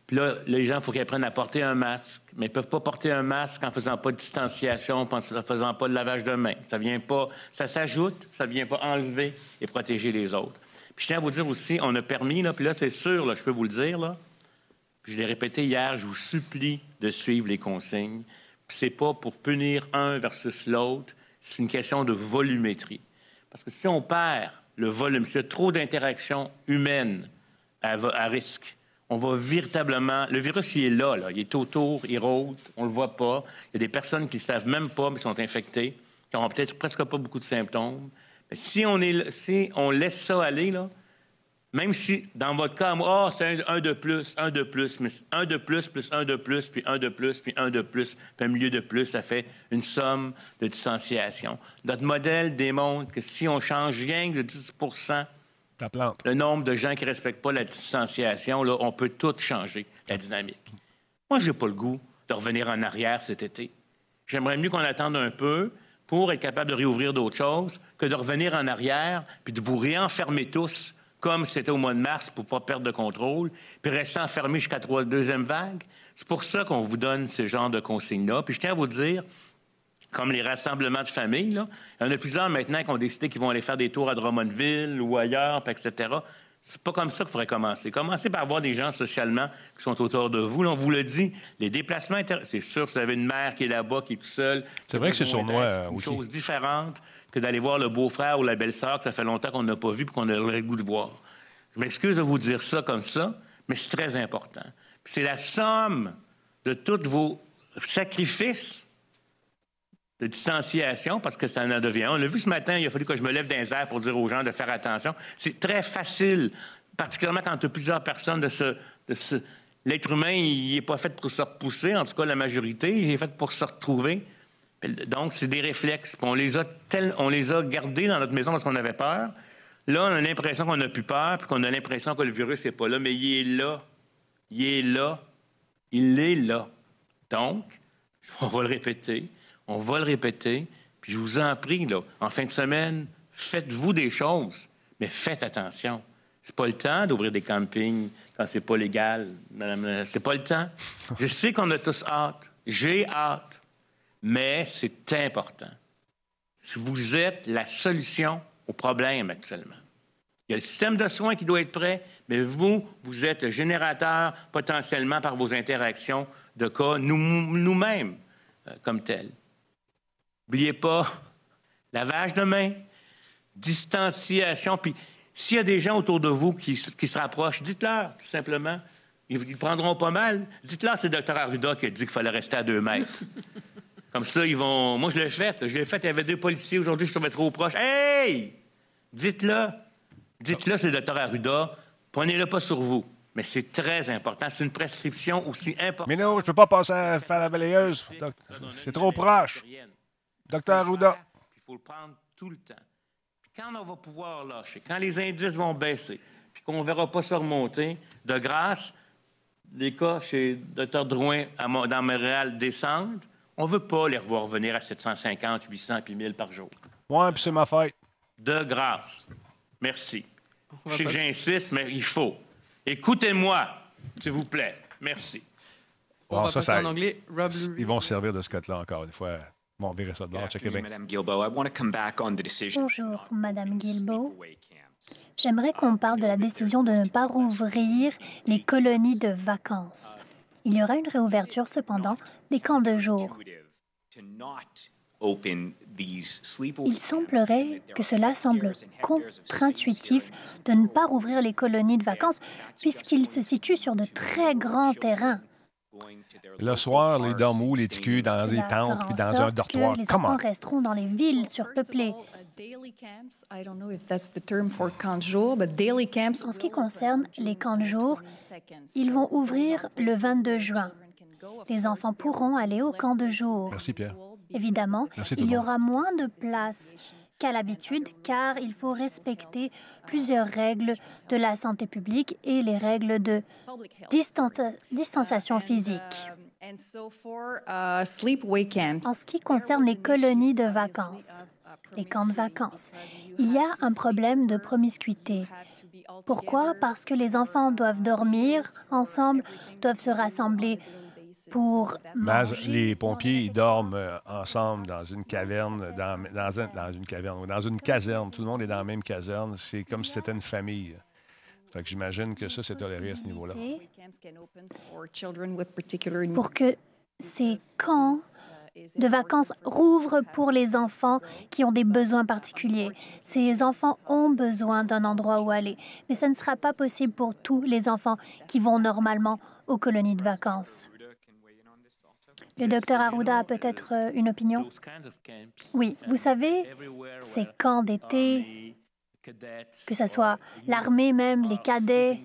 Puis là, les gens, il faut qu'ils apprennent à porter un masque, mais ils ne peuvent pas porter un masque en faisant pas de distanciation, en faisant pas de lavage de mains. Ça vient pas, ça s'ajoute, ça ne vient pas enlever et protéger les autres. Puis je tiens à vous dire aussi, on a permis, là, puis là, c'est sûr, là, je peux vous le dire, là, je l'ai répété hier, je vous supplie de suivre les consignes c'est pas pour punir un versus l'autre, c'est une question de volumétrie. Parce que si on perd le volume, s'il y a trop d'interactions humaines à, risque, on va véritablement. Le virus, il est là, là, il est autour, il rôde, on le voit pas. Il y a des personnes qui ne savent même pas, mais sont infectées, qui n'ont peut-être presque pas beaucoup de symptômes. Mais si on, si on laisse ça aller, là, même si, dans votre cas, oh, c'est un, de plus, un de plus, mais un de plus, plus un de plus, puis un de plus, puis un de plus, puis un milieu de plus, ça fait une somme de distanciation. Notre modèle démontre que si on change rien de 10% le nombre de gens qui ne respectent pas la distanciation, là, on peut tout changer, la dynamique. Moi, je n'ai pas le goût de revenir en arrière cet été. J'aimerais mieux qu'on attende un peu pour être capable de réouvrir d'autres choses que de revenir en arrière puis de vous réenfermer tous comme c'était au mois de mars pour ne pas perdre de contrôle, puis rester enfermé jusqu'à la deuxième vague. C'est pour ça qu'on vous donne ce genre de consignes-là. Puis je tiens à vous dire, comme les rassemblements de famille, là, il y en a plusieurs maintenant qui ont décidé qu'ils vont aller faire des tours à Drummondville ou ailleurs, etc. C'est pas comme ça qu'il faudrait commencer. Commencez par avoir des gens socialement qui sont autour de vous. on vous le dit, les déplacements c'est sûr, si vous avez une mère qui est là-bas, qui est tout seule. C'est vrai que c'est sournois. C'est une chose différente que d'aller voir le beau-frère ou la belle-sœur que ça fait longtemps qu'on n'a pas vu et qu'on aurait le goût de voir. Je m'excuse de vous dire ça comme ça, mais c'est très important. C'est la somme de tous vos sacrifices de distanciation, parce que ça en devient. On l'a vu ce matin, il a fallu que je me lève d'un air pour dire aux gens de faire attention. C'est très facile, particulièrement quand tu as plusieurs personnes. L'être humain, il n'est pas fait pour se repousser, en tout cas la majorité, il est fait pour se retrouver. Donc, c'est des réflexes. on les, a on les a gardés dans notre maison parce qu'on avait peur. Là, on a l'impression qu'on n'a plus peur, puis qu'on a l'impression que le virus n'est pas là, mais il est là. Il est là. Il est là. Donc, on va le répéter, on va le répéter, puis je vous en prie, là, en fin de semaine, faites-vous des choses, mais faites attention. C'est pas le temps d'ouvrir des campings quand c'est pas légal. C'est pas le temps. Je sais qu'on a tous hâte. J'ai hâte. Mais c'est important. Vous êtes la solution au problème actuellement. Il y a le système de soins qui doit être prêt, mais vous, vous êtes le générateur potentiellement par vos interactions de cas nous-mêmes euh, comme tels. N'oubliez pas, lavage de mains, distanciation, puis s'il y a des gens autour de vous qui, se rapprochent, dites-leur tout simplement. Ils, prendront pas mal. Dites-leur, c'est le docteur Arruda qui a dit qu'il fallait rester à deux mètres. Comme ça, ils vont. Moi, je l'ai fait. Je l'ai fait. Il y avait deux policiers. Aujourd'hui, je trouvais trop proche. Hey! Dites-le. Dites-le, c'est le docteur Arruda. Prenez-le pas sur vous. Mais c'est très important. C'est une prescription aussi importante. Mais non, je ne peux pas passer à faire la balayeuse. C'est trop proche. Docteur Arruda. Il faut le prendre tout le temps. quand on va pouvoir lâcher, quand les indices vont baisser, puis qu'on ne verra pas se remonter, de grâce, les cas chez Dr. Drouin dans Montréal descendent, on ne veut pas les revoir venir à 750, 800 puis 1000 par jour. Oui, puis c'est ma fête. De grâce. Merci. Je sais que j'insiste, mais il faut. Écoutez-moi, s'il vous plaît. Merci. on va ça, ça, en anglais. Ils vont servir de ce côté-là encore une fois. Bon, on verra ça de bord. Bonjour, Madame Guilbeault. J'aimerais qu'on parle de la décision de ne pas rouvrir les colonies de vacances. Il y aura une réouverture cependant des camps de jour. Il semblerait que cela semble contre-intuitif de ne pas rouvrir les colonies de vacances puisqu'ils se situent sur de très grands terrains. Le soir, les dorment où, les ticus, dans des tentes puis dans un dortoir? les enfants resteront dans les villes surpeuplées. En ce qui concerne les camps de jour, ils vont ouvrir le 22 juin. Les enfants pourront aller au camp de jour. Merci, Pierre. Évidemment, il y aura moins de places qu'à l'habitude car il faut respecter plusieurs règles de la santé publique et les règles de distanciation physique. En ce qui concerne les colonies de vacances, les camps de vacances, il y a un problème de promiscuité. Pourquoi? Parce que les enfants doivent dormir ensemble, doivent se rassembler pour manger. Les pompiers, ils dorment euh, ensemble dans une caverne, dans, dans, une caverne, dans une caserne. Tout le monde est dans la même caserne. C'est comme si c'était une famille. Fait que j'imagine que ça, c'est toléré à ce niveau-là. Pour que ces camps de vacances rouvrent pour les enfants qui ont des besoins particuliers. Ces enfants ont besoin d'un endroit où aller, mais ce ne sera pas possible pour tous les enfants qui vont normalement aux colonies de vacances. Le docteur Arruda a peut-être euh, une opinion? Oui, vous savez, ces camps d'été, que ce soit l'armée même, les cadets,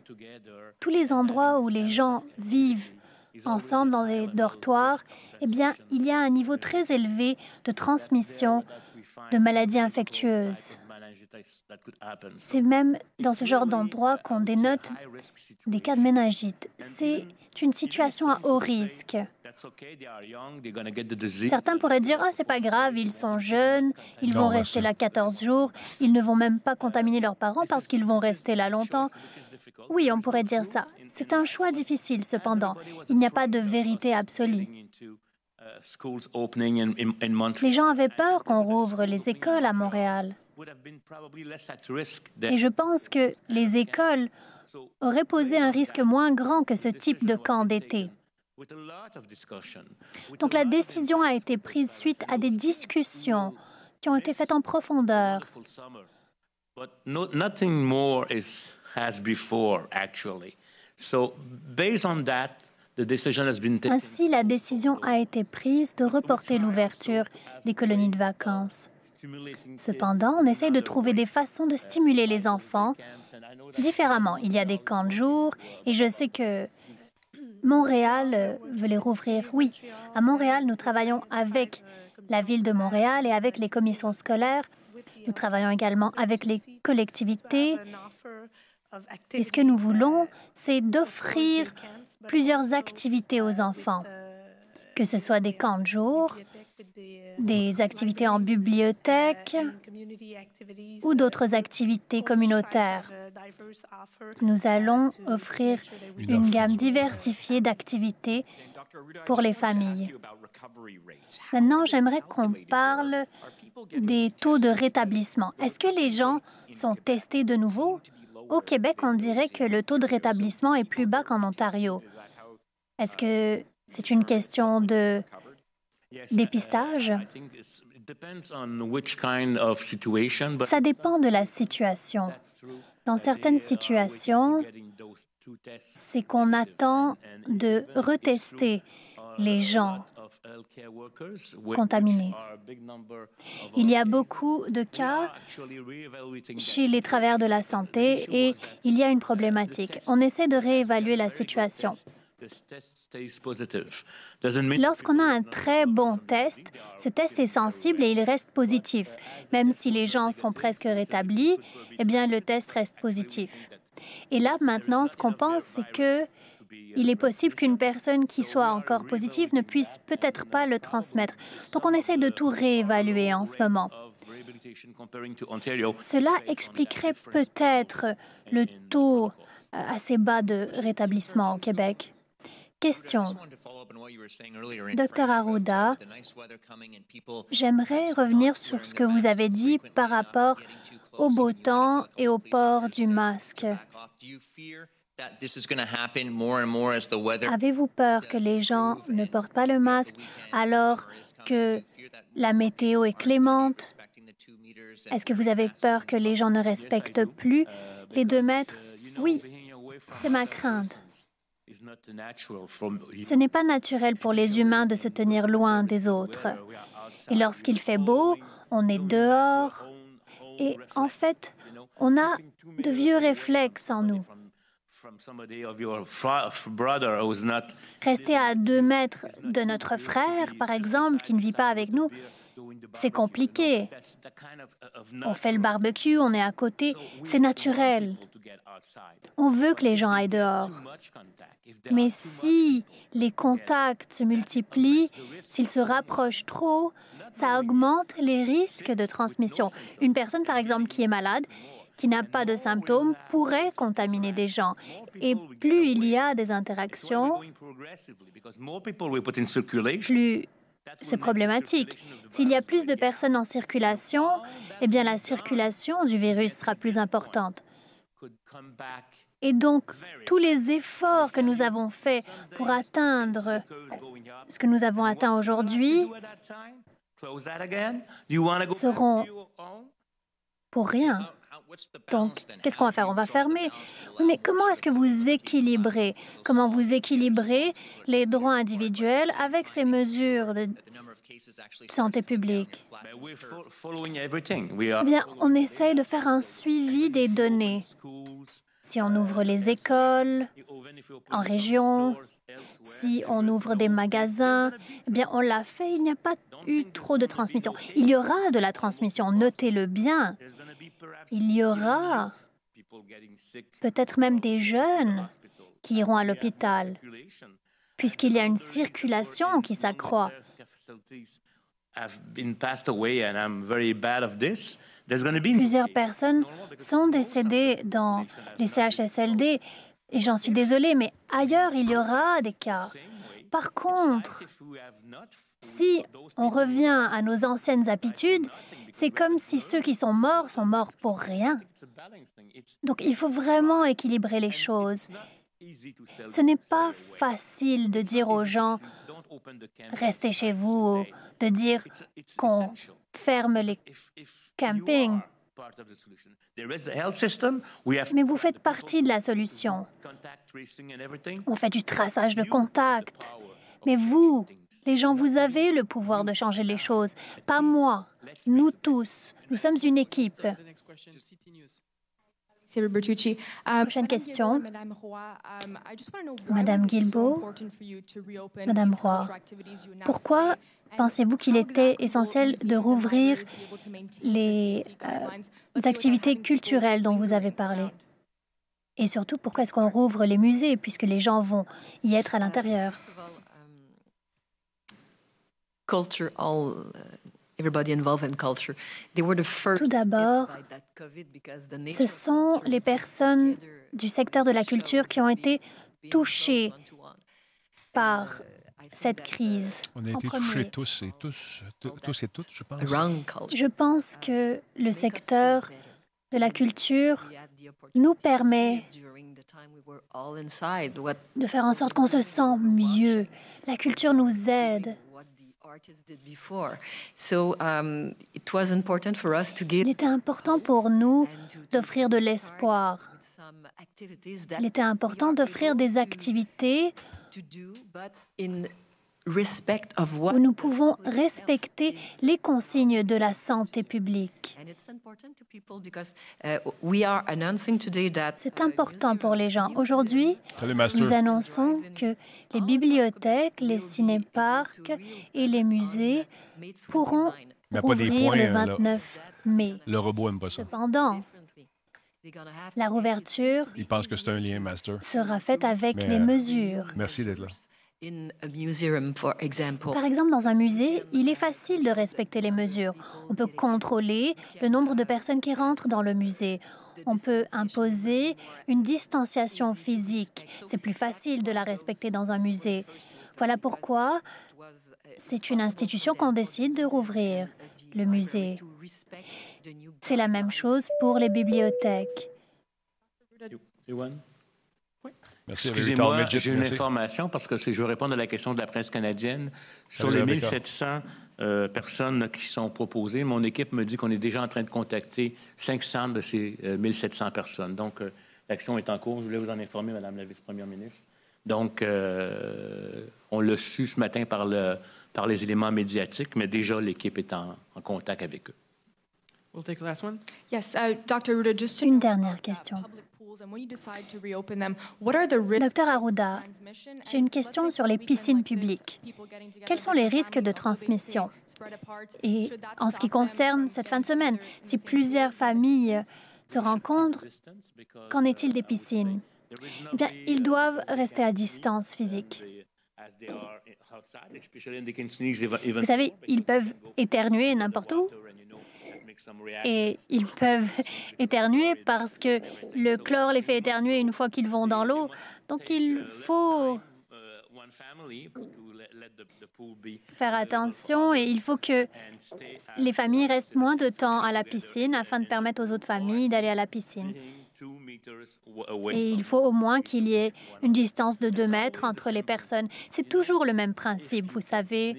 tous les endroits où les gens vivent ensemble dans les dortoirs, eh bien, il y a un niveau très élevé de transmission de maladies infectieuses. C'est même dans ce genre d'endroit qu'on dénote des cas de méningite. C'est une situation à haut risque. Certains pourraient dire Ah, c'est pas grave, ils sont jeunes, ils vont rester là 14 jours, ils ne vont même pas contaminer leurs parents parce qu'ils vont rester là longtemps. Oui, on pourrait dire ça. C'est un choix difficile, cependant. Il n'y a pas de vérité absolue. Les gens avaient peur qu'on rouvre les écoles à Montréal. Et je pense que les écoles auraient posé un risque moins grand que ce type de camp d'été. Donc la décision a été prise suite à des discussions qui ont été faites en profondeur. Ainsi, la décision a été prise de reporter l'ouverture des colonies de vacances. Cependant, on essaye de trouver des façons de stimuler les enfants différemment. Il y a des camps de jour et je sais que Montréal euh, veut les rouvrir. Oui, à Montréal, nous travaillons avec la ville de Montréal et avec les commissions scolaires. Nous travaillons également avec les collectivités. Et ce que nous voulons, c'est d'offrir plusieurs activités aux enfants, que ce soit des camps de jour, des activités en bibliothèque ou d'autres activités communautaires. Nous allons offrir une gamme diversifiée d'activités pour les familles. Maintenant, j'aimerais qu'on parle des taux de rétablissement. Est-ce que les gens sont testés de nouveau? Au Québec, on dirait que le taux de rétablissement est plus bas qu'en Ontario. Est-ce que c'est une question de dépistage? Ça dépend de la situation. Dans certaines situations, c'est qu'on attend de retester les gens contaminés. Il y a beaucoup de cas chez les travers de la santé et il y a une problématique. On essaie de réévaluer la situation. Lorsqu'on a un très bon test, ce test est sensible et il reste positif. Même si les gens sont presque rétablis, eh bien, le test reste positif. Et là, maintenant, ce qu'on pense, c'est que il est possible qu'une personne qui soit encore positive ne puisse peut-être pas le transmettre. Donc, on essaie de tout réévaluer en ce moment. Cela expliquerait peut-être le taux assez bas de rétablissement au Québec. Question. Docteur Arruda, j'aimerais revenir sur ce que vous avez dit par rapport au beau temps et au port du masque. Avez-vous peur que les gens ne portent pas le masque alors que la météo est clémente? Est-ce que vous avez peur que les gens ne respectent plus les deux mètres? Oui, c'est ma crainte. Ce n'est pas naturel pour les humains de se tenir loin des autres. Et lorsqu'il fait beau, on est dehors. Et en fait, on a de vieux réflexes en nous. Rester à deux mètres de notre frère, par exemple, qui ne vit pas avec nous, c'est compliqué. On fait le barbecue, on est à côté, c'est naturel. On veut que les gens aillent dehors. Mais si les contacts se multiplient, s'ils se rapprochent trop, ça augmente les risques de transmission. Une personne, par exemple, qui est malade, qui n'a pas de symptômes pourrait contaminer des gens. Et plus il y a des interactions, plus c'est problématique. S'il y a plus de personnes en circulation, eh bien la circulation du virus sera plus importante. Et donc, tous les efforts que nous avons faits pour atteindre ce que nous avons atteint aujourd'hui seront pour rien. Donc, qu'est-ce qu'on va faire? On va fermer. mais comment est-ce que vous équilibrez? Comment vous équilibrez les droits individuels avec ces mesures de santé publique? Eh bien, on essaye de faire un suivi des données. Si on ouvre les écoles en région, si on ouvre des magasins, eh bien, on l'a fait, il n'y a pas eu trop de transmission. Il y aura de la transmission, notez-le bien. Il y aura peut-être même des jeunes qui iront à l'hôpital, puisqu'il y a une circulation qui s'accroît. Plusieurs personnes sont décédées dans les CHSLD et j'en suis désolée, mais ailleurs, il y aura des cas. Par contre, si on revient à nos anciennes habitudes, c'est comme si ceux qui sont morts sont morts pour rien. Donc il faut vraiment équilibrer les choses. Ce n'est pas facile de dire aux gens restez chez vous, de dire qu'on ferme les campings. Mais vous faites partie de la solution. On fait du traçage de contacts. Mais vous, les gens, vous avez le pouvoir de changer les choses, pas moi, nous tous. Nous sommes une équipe. Prochaine question. Madame Guilbeault, Madame Roy, pourquoi pensez-vous qu'il était essentiel de rouvrir les euh, activités culturelles dont vous avez parlé? Et surtout, pourquoi est-ce qu'on rouvre les musées puisque les gens vont y être à l'intérieur? Tout d'abord, ce sont les personnes du secteur de la culture qui ont été touchées par cette crise. On a été touchés tous et tous, tous et toutes, je pense. Je pense que le secteur de la culture nous permet de faire en sorte qu'on se sent mieux. La culture nous aide. Il était important pour nous d'offrir de l'espoir. Il était important d'offrir des activités où nous pouvons respecter les consignes de la santé publique. C'est important pour les gens. Aujourd'hui, nous annonçons que les bibliothèques, les cinéparcs et les musées pourront rouvrir le 29 mai. Le robot aime pas ça. Cependant, la rouverture Il pense que c'est un lien, Master. sera faite avec les mesures. Merci d'être là. Par exemple, dans un musée, il est facile de respecter les mesures. On peut contrôler le nombre de personnes qui rentrent dans le musée. On peut imposer une distanciation physique. C'est plus facile de la respecter dans un musée. Voilà pourquoi c'est une institution qu'on décide de rouvrir, le musée. C'est la même chose pour les bibliothèques. Excusez-moi, j'ai une information parce que je veux répondre à la question de la presse canadienne. Sur les 1700 euh, personnes qui sont proposées, mon équipe me dit qu'on est déjà en train de contacter 500 de ces 1700 euh, personnes. Donc, euh, l'action est en cours. Je voulais vous en informer, Madame la vice-première ministre. Donc, on l'a su ce matin par, le, par les éléments médiatiques, mais déjà l'équipe est en, contact avec eux. We'll take the last one. Yes, uh, Dr. Ruda, just to... Une dernière question. Docteur Arruda, j'ai une question sur les piscines publiques. Quels sont les risques de transmission? Et en ce qui concerne cette fin de semaine, si plusieurs familles se rencontrent, qu'en est-il des piscines? Eh bien, ils doivent rester à distance physique. Vous savez, ils peuvent éternuer n'importe où et ils peuvent éternuer parce que le chlore les fait éternuer une fois qu'ils vont dans l'eau. Donc il faut faire attention et il faut que les familles restent moins de temps à la piscine afin de permettre aux autres familles d'aller à la piscine. Et il faut au moins qu'il y ait une distance de deux mètres entre les personnes. C'est toujours le même principe, vous savez.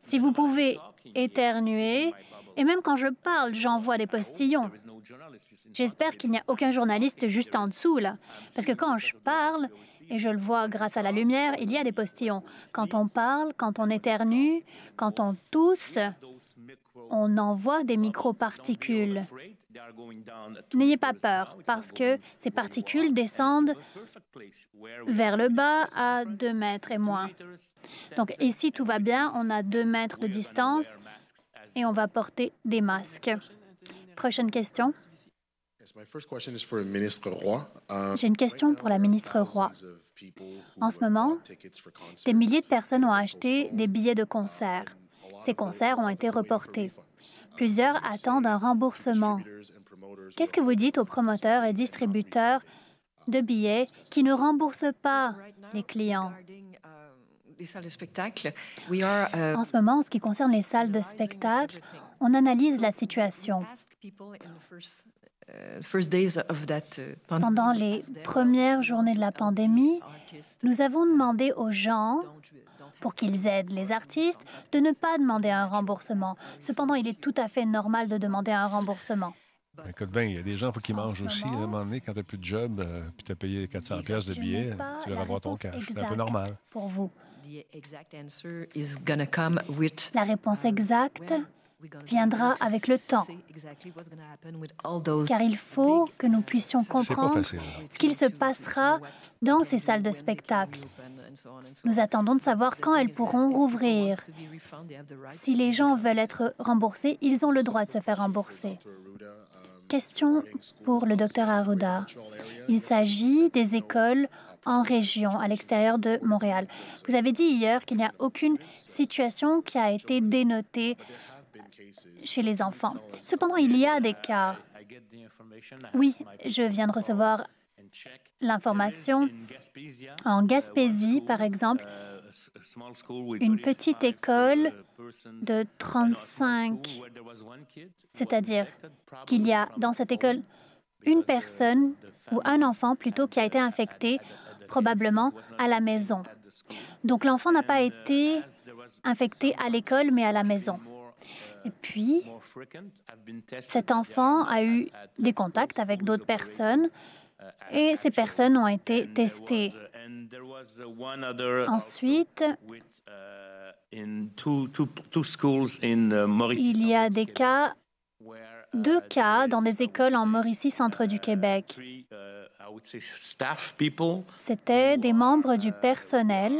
Si vous pouvez éternuer, et même quand je parle, j'envoie des postillons. J'espère qu'il n'y a aucun journaliste juste en dessous, là. Parce que quand je parle, et je le vois grâce à la lumière, il y a des postillons. Quand on parle, quand on éternue, quand on tousse, on envoie des microparticules. N'ayez pas peur, parce que ces particules descendent vers le bas à 2 mètres et moins. Donc ici, tout va bien, on a 2 mètres de distance et on va porter des masques. Prochaine question. Um, J'ai une question pour la ministre Roy. En ce moment, des milliers de personnes ont acheté des billets de concert. Ces concerts ont été reportés. Plusieurs attendent un remboursement. Qu'est-ce que vous dites aux promoteurs et distributeurs de billets qui ne remboursent pas les clients? Salles de spectacle. Euh, en ce moment, en ce qui concerne les salles de spectacle, on analyse la situation. Euh, euh, Pendant les premières journées de la pandémie, nous avons demandé aux gens, pour qu'ils aident les artistes, de ne pas demander un remboursement. Cependant, il est tout à fait normal de demander un remboursement. Ben, écoute bien, il y a des gens faut qu'ils mangent aussi. à un moment donné, quand tu n'as plus de job, puis tu as payé 400 pièces de billets, tu vas avoir ton cash. C'est un peu normal. Pour vous. La réponse uh, exacte viendra avec le temps, car il faut que nous puissions comprendre ce qu'il se passera dans ces salles de spectacle. Nous attendons de savoir quand elles pourront rouvrir. Si les gens veulent être remboursés, ils ont le droit de se faire rembourser. Question pour le docteur Arruda. Il s'agit des écoles en région, à l'extérieur de Montréal. Vous avez dit hier qu'il n'y a aucune situation qui a été dénotée chez les enfants. Cependant, il y a des cas. Oui, je viens de recevoir l'information. En Gaspésie, par exemple, une petite école de 35, c'est-à-dire qu'il y a dans cette école une personne ou un enfant plutôt qui a été infecté probablement à la maison. Donc l'enfant n'a pas été infecté à l'école, mais à la maison. Et puis, cet enfant a eu des contacts avec d'autres personnes et ces personnes ont été testées. Ensuite, il y a des cas, deux cas dans des écoles en Mauricie, centre du Québec. C'était des membres du personnel.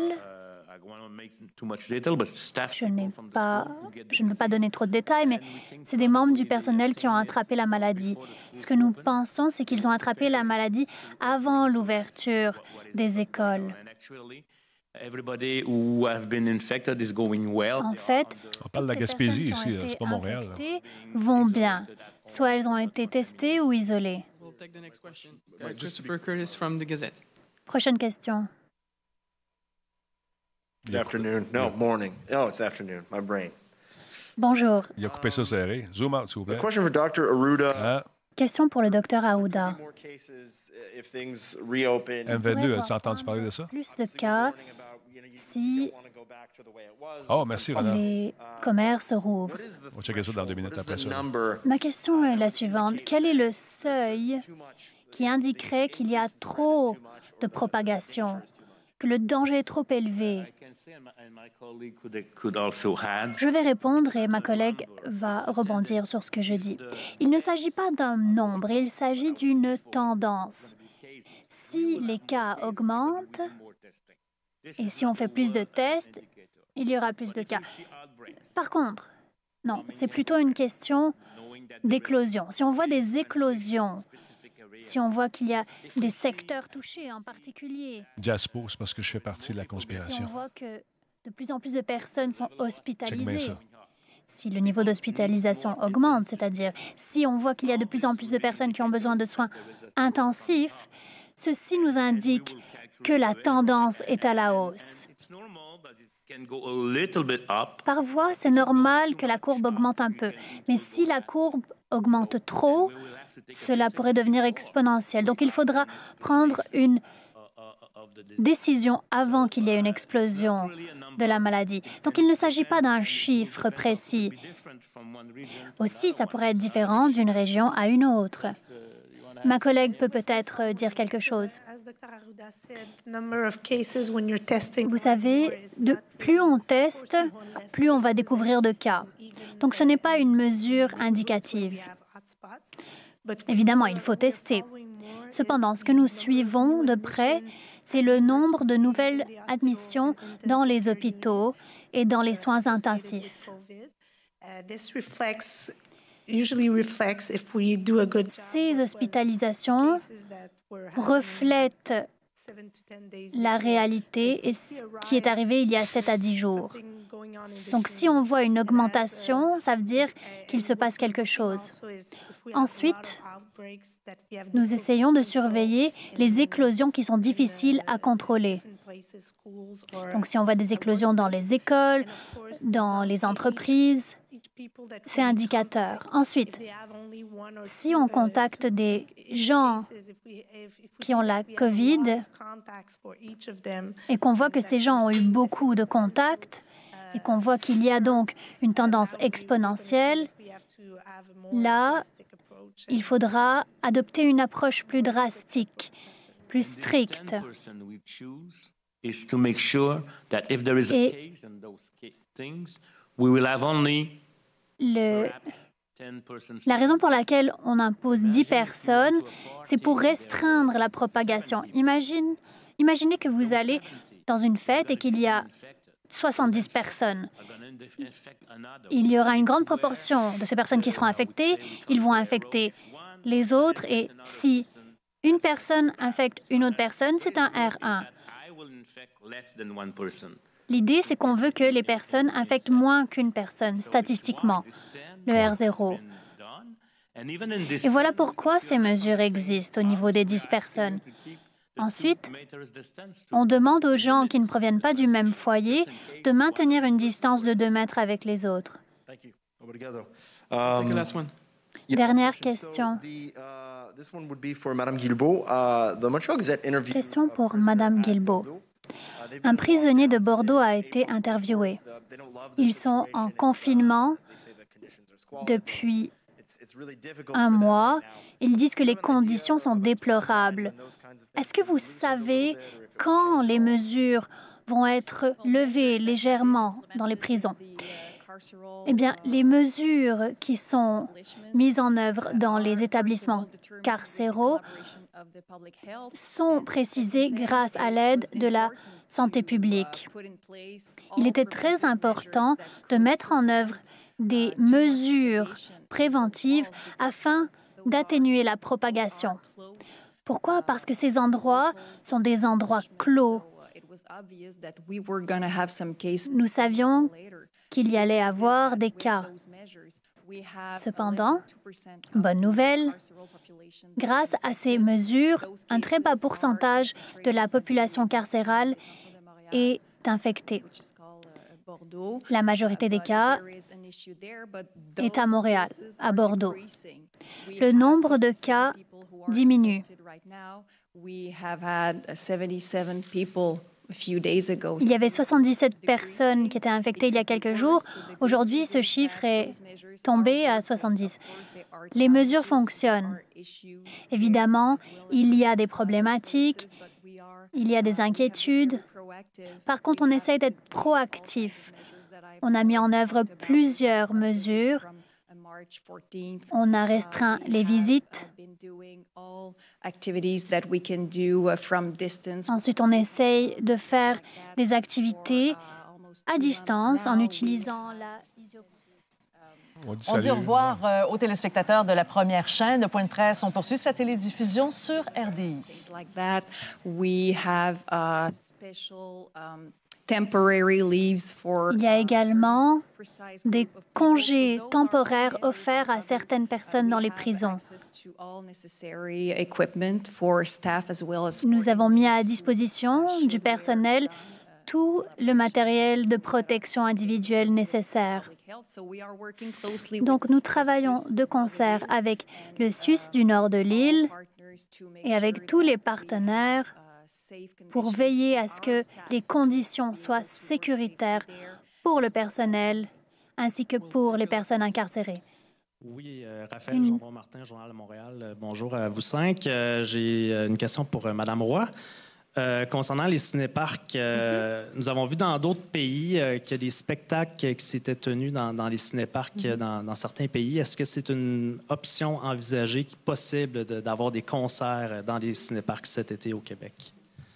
Je, pas, je ne veux pas donner trop de détails, mais c'est des membres du personnel qui ont attrapé la maladie. Ce que nous pensons, c'est qu'ils ont attrapé la maladie avant l'ouverture des écoles. En fait, on parle de la Gaspésie ici, c'est pas Montréal. Vont bien. Soit elles ont été testées ou isolées. Christopher Curtis from the Gazette. Prochaine question. Good afternoon. No, morning. Oh, it's afternoon. My brain. Bonjour. Il a coupé ça serré. Zoom out, s'il vous plaît. question for Dr. Aruda. Ah. Question pour le docteur Aouda. MV2, as-tu entendu parler de ça? Plus de cas si oh, merci, les commerces rouvrent. On va checker ça dans deux minutes après ça. Ma question est la suivante. Quel est le seuil qui indiquerait qu'il y a trop de propagation, que le danger est trop élevé? Je vais répondre et ma collègue va rebondir sur ce que je dis. Il ne s'agit pas d'un nombre, il s'agit d'une tendance. Si les cas augmentent et si on fait plus de tests, il y aura plus de cas. Par contre, non, c'est plutôt une question d'éclosion. Si on voit des éclosions, si on voit qu'il y a des secteurs touchés en particulier. Jaspo, c'est parce que je fais partie de la conspiration. Si on voit que de plus en plus de personnes sont hospitalisées. Si le niveau d'hospitalisation augmente, c'est-à-dire si on voit qu'il y a de plus en plus de personnes qui ont besoin de soins intensifs, ceci nous indique que la tendance est à la hausse. Parfois, c'est normal que la courbe augmente un peu, mais si la courbe augmente trop, cela pourrait devenir exponentiel. Donc, il faudra prendre une décision avant qu'il y ait une explosion de la maladie. Donc, il ne s'agit pas d'un chiffre précis. Aussi, ça pourrait être différent d'une région à une autre. Ma collègue peut peut-être dire quelque chose. Vous savez, plus on teste, plus on va découvrir de cas. Donc ce n'est pas une mesure indicative. Évidemment, il faut tester. Cependant, ce que nous suivons de près, c'est le nombre de nouvelles admissions dans les hôpitaux et dans les soins intensifs. Ces hospitalisations reflètent la réalité et ce qui est arrivé il y a 7 à 10 jours. Donc si on voit une augmentation, ça veut dire qu'il se passe quelque chose. Ensuite, nous essayons de surveiller les éclosions qui sont difficiles à contrôler. Donc si on voit des éclosions dans les écoles, dans les entreprises, c'est indicateur. Ensuite, si on contacte des gens qui ont la COVID et qu'on voit que ces gens ont eu beaucoup de contacts et qu'on voit qu'il y a donc une tendance exponentielle, là, il faudra adopter une approche plus drastique, plus stricte. Le, la raison pour laquelle on impose 10 personnes, c'est pour restreindre la propagation. Imagine, imaginez que vous allez dans une fête et qu'il y a 70 personnes. Il y aura une grande proportion de ces personnes qui seront infectées. Ils vont infecter les autres et si une personne infecte une autre personne, c'est un R1. L'idée, c'est qu'on veut que les personnes infectent moins qu'une personne, statistiquement, le R0. Et voilà pourquoi ces mesures existent au niveau des 10 personnes. Ensuite, on demande aux gens qui ne proviennent pas du même foyer de maintenir une distance de 2 mètres avec les autres. Dernière question. Question pour Madame Guilbeault. Un prisonnier de Bordeaux a été interviewé. Ils sont en confinement depuis un mois. Ils disent que les conditions sont déplorables. Est-ce que vous savez quand les mesures vont être levées légèrement dans les prisons? Eh bien, les mesures qui sont mises en œuvre dans les établissements carcéraux sont précisées grâce à l'aide de la santé publique. Il était très important de mettre en œuvre des mesures préventives afin d'atténuer la propagation. Pourquoi? Parce que ces endroits sont des endroits clos. Nous savions qu'il y allait avoir des cas. Cependant, bonne nouvelle, grâce à ces mesures, un très bas pourcentage de la population carcérale est infectée. La majorité des cas est à Montréal, à Bordeaux. Le nombre de cas diminue. Il y avait 77 personnes qui étaient infectées il y a quelques jours. Aujourd'hui, ce chiffre est tombé à 70. Les mesures fonctionnent. Évidemment, il y a des problématiques, il y a des inquiétudes. Par contre, on essaie d'être proactif. On a mis en œuvre plusieurs mesures On a restreint les visites. Ensuite, on essaye de faire des activités à distance en utilisant la on dit, au revoir euh, aux téléspectateurs de la première chaîne. Le point de presse, on poursuit sa télédiffusion sur RDI. Il y a également des congés temporaires offerts à certaines personnes dans les prisons. Nous avons mis à disposition du personnel tout le matériel de protection individuelle nécessaire. Donc nous travaillons de concert avec le SUS du nord de l'île et avec tous les partenaires pour veiller à ce que les conditions soient sécuritaires pour le personnel ainsi que pour les personnes incarcérées. Oui, euh, Raphaël Jean-Martin, Journal de Montréal. Euh, bonjour à vous cinq. Euh, j'ai une question pour Madame Roy. Euh, concernant les cinéparcs, euh, nous avons vu dans d'autres pays euh, qu'il y a des spectacles qui s'étaient tenus dans, les cinéparcs mhm. dans, certains pays. Est-ce que c'est une option envisagée, possible d'avoir des concerts dans les cinéparcs cet été au Québec?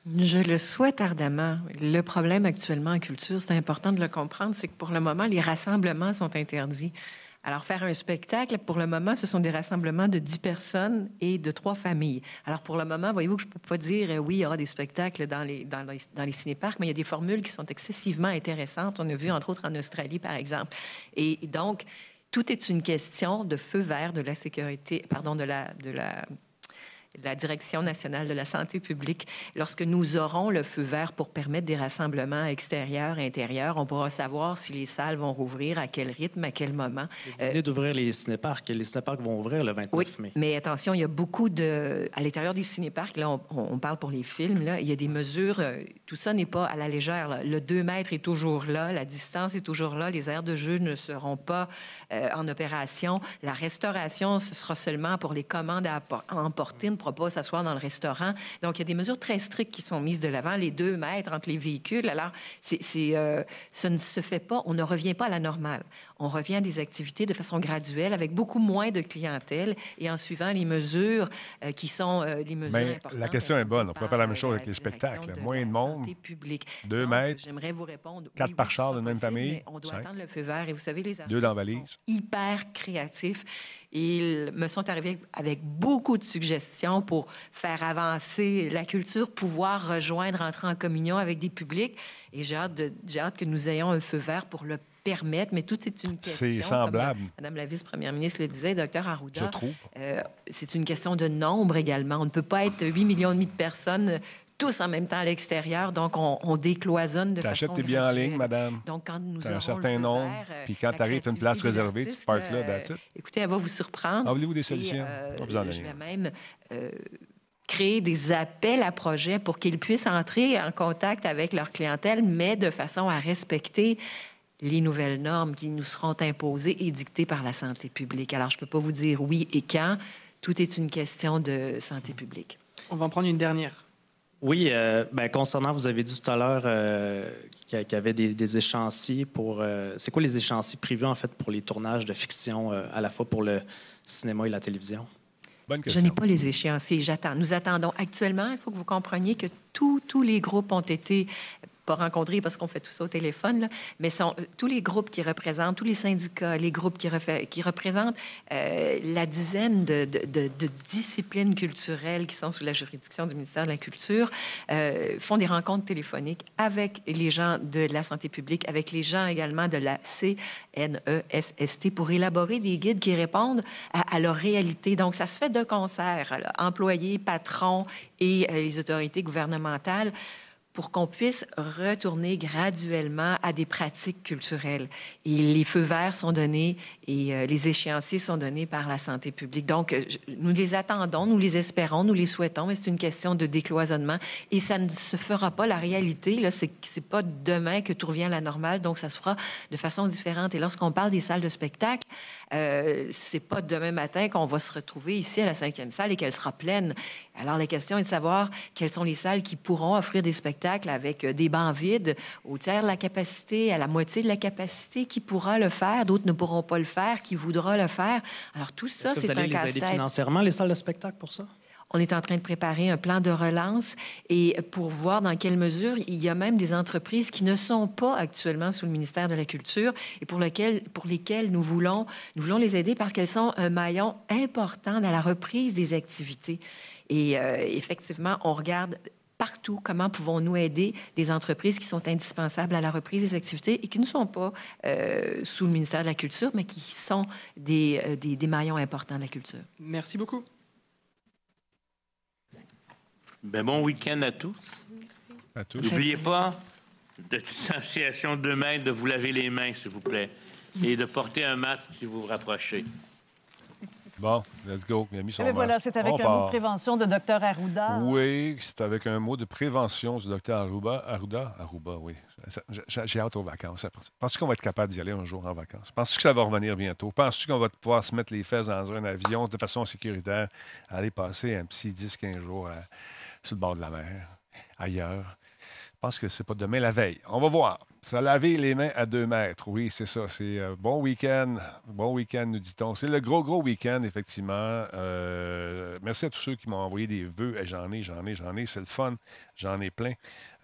Je le souhaite ardemment. Le problème actuellement en culture, c'est important de le comprendre, c'est que pour le moment, les rassemblements sont interdits. Alors, faire un spectacle, pour le moment, ce sont des rassemblements de 10 personnes et de trois familles. Alors, pour le moment, voyez-vous que je ne peux pas dire, euh, oui, il y aura des spectacles dans les, dans, cinéparcs, mais il y a des formules qui sont excessivement intéressantes. On a vu, entre autres, en Australie, par exemple. Et donc, tout est une question de feu vert de la sécurité, pardon, de la la Direction nationale de la santé publique. Lorsque nous aurons le feu vert pour permettre des rassemblements extérieurs et intérieurs, on pourra savoir si les salles vont rouvrir, à quel rythme, à quel moment. L'idée d'ouvrir les cinéparcs. Les cinéparcs vont ouvrir le 29 oui, mai. Mais attention, il y a beaucoup de... À l'intérieur des cinéparcs, là, on, parle pour les films, là, il y a des mesures... Euh, tout ça n'est pas à la légère. Le 2 mètres est toujours là, la distance est toujours là, les aires de jeu ne seront pas euh, en opération. La restauration, ce sera seulement pour les commandes à emporter pourra pas s'asseoir dans le restaurant. Donc, il y a des mesures très strictes qui sont mises de l'avant, les deux mètres entre les véhicules. Alors, c'est, euh, ça ne se fait pas, on ne revient pas à la normale. On revient à des activités de façon graduelle, avec beaucoup moins de clientèle et en suivant les mesures euh, qui sont euh, les mesures Mais La question est bonne. On pourrait faire la même chose avec les spectacles. Moins de monde, deux mètres, j'aimerais vous répondre, quatre par char de même famille. On doit attendre le feu vert. Et vous savez, les artistes deux sont hyper créatifs. Ils me sont arrivés avec beaucoup de suggestions pour faire avancer la culture, pouvoir rejoindre, entrer en communion avec des publics. Et j'ai hâte, hâte que nous ayons un feu vert pour le permettre, mais tout est une question. C'est semblable. Madame la vice-première ministre le disait, docteur Arruda. Je trouve. Euh, c'est une question de nombre également. On ne peut pas être 8 millions et demi de personnes tous en même temps à l'extérieur. Donc, on, décloisonne de façon tes biens en ligne, madame. Donc, quand nous un certain nombre, euh, puis quand tu arrives à une place réservée, tu parques là, euh, Écoutez, elle va vous surprendre. Ah, voulez-vous des solutions? Euh, je vais même créer des appels à projets pour qu'ils puissent entrer en contact avec leur clientèle, mais de façon à respecter les nouvelles normes qui nous seront imposées et dictées par la santé publique. Alors, je ne peux pas vous dire oui et quand. Tout est une question de santé publique. On va en prendre une dernière. Oui, euh, ben, concernant, vous avez dit tout à l'heure euh, qu'il y avait des, des échéanciers pour. Euh, c'est quoi les échéanciers prévus, en fait, pour les tournages de fiction, à la fois pour le cinéma et la télévision? Je n'ai pas les échéanciers. J'attends. Nous attendons actuellement. Il faut que vous compreniez que tous, tous les groupes ont été rencontrer parce qu'on fait tout ça au téléphone, mais sont, euh, tous les groupes qui représentent, tous les syndicats, les groupes qui, qui représentent euh, la dizaine de, disciplines culturelles qui sont sous la juridiction du ministère de la Culture, euh, font des rencontres téléphoniques avec les gens de la santé publique, avec les gens également de la CNESST pour élaborer des guides qui répondent à, leur réalité. Donc, ça se fait de concert, employés, patrons et les autorités gouvernementales pour qu'on puisse retourner graduellement à des pratiques culturelles. Et les feux verts sont donnés et euh, les échéanciers sont donnés par la santé publique. Donc, nous les attendons, nous les espérons, nous les souhaitons, mais c'est une question de décloisonnement et ça ne se fera pas. La réalité, là, c'est c'est pas demain que tout revient à la normale, donc ça se fera de façon différente. Et lorsqu'on parle des salles de spectacle, euh, c'est pas demain matin qu'on va se retrouver ici à la cinquième salle et qu'elle sera pleine. Alors, la question est de savoir quelles sont les salles qui pourront offrir des spectacles spectacle avec des bancs vides, au tiers de la capacité, à la moitié de la capacité, qui pourra le faire, d'autres ne pourront pas le faire, qui voudra le faire. Alors tout ça, c'est un casse-tête. Vous allez les aider financièrement, les salles de spectacle, pour ça? On est en train de préparer un plan de relance et pour voir dans quelle mesure il y a même des entreprises qui ne sont pas actuellement sous le ministère de la Culture et pour, lesquelles, pour lesquelles nous voulons, nous voulons les aider parce qu'elles sont un maillon important dans la reprise des activités. Et euh, effectivement, on regarde partout comment pouvons-nous aider des entreprises qui sont indispensables à la reprise des activités et qui ne sont pas euh, sous le ministère de la Culture, mais qui sont des, euh, des, des maillons importants de la culture? Merci beaucoup. Ben, bon week-end à tous. À tous. N'oubliez pas de distanciation de mains, de vous laver les mains, s'il vous plaît, et de porter un masque si vous vous rapprochez. Bon, let's go. Il a mis son Et voilà, c'est avec un mot de prévention de Dr Arruda. Oui, c'est avec un mot de prévention du Dr Arruda. Arruda? Arruda, oui. J'ai hâte aux vacances. Penses-tu qu'on va être capable d'y aller un jour en vacances? Penses-tu que ça va revenir bientôt? Penses-tu qu'on va pouvoir se mettre les fesses dans un avion de façon sécuritaire, aller passer un petit 10-15 jours à sur le bord de la mer, ailleurs? Je pense que c'est pas demain la veille. On va voir. Ça laver les mains à deux mètres. Oui, c'est ça. C'est euh, bon week-end. Bon week-end, nous dit-on. C'est le gros, gros week-end, effectivement. Euh, merci à tous ceux qui m'ont envoyé des vœux. j'en ai, j'en ai, j'en ai. C'est le fun. J'en ai plein.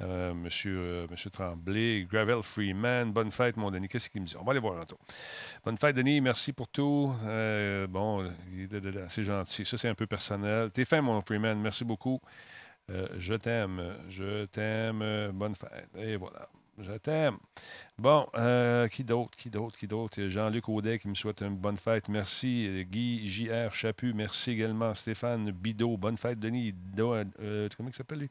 Euh, monsieur, monsieur Tremblay, Gravel Freeman, bonne fête, mon Denis. Qu'est-ce qu'il me dit? On va aller voir un tour. Bonne fête, Denis. Merci pour tout. bon, c'est gentil. Ça, c'est un peu personnel. T'es fin, mon Freeman. Merci beaucoup. je t'aime. Je t'aime. Bonne fête. Et voilà. Je t'aime. Bon, euh, qui d'autre, qui d'autre, qui d'autre? Jean-Luc Audet qui me souhaite une bonne fête. Merci. Guy J.R. Chaput, merci également. Stéphane Bidot, bonne fête. Denis, euh, comment il s'appelle lui?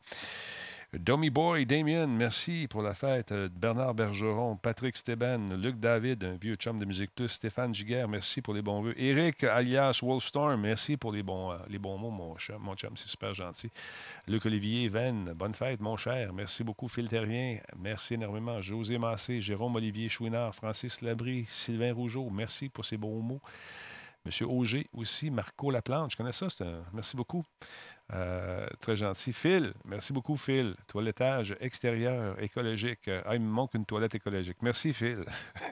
Domi Boy, Damien, merci pour la fête. Euh, Bernard Bergeron, Patrick Steben, Luc David, un vieux chum de Musique Stéphane Giguère, merci pour les bons vœux. Eric, alias Wolfstorm, merci pour les bons, euh, les bons mots, mon chum, mon chum, c'est super gentil. Luc Olivier, Venn, bonne fête, mon cher. Merci beaucoup, Phil Terrien. Merci énormément. José Massé, Jérôme Olivier Chouinard, Francis Labry, Sylvain Rougeau, merci pour ces bons mots. Monsieur Auger aussi, Marco Laplante, je connais ça, merci beaucoup. Euh, très gentil. Phil, merci beaucoup, Phil. Toilettage extérieur écologique. Ah, il me manque une toilette écologique. Merci, Phil.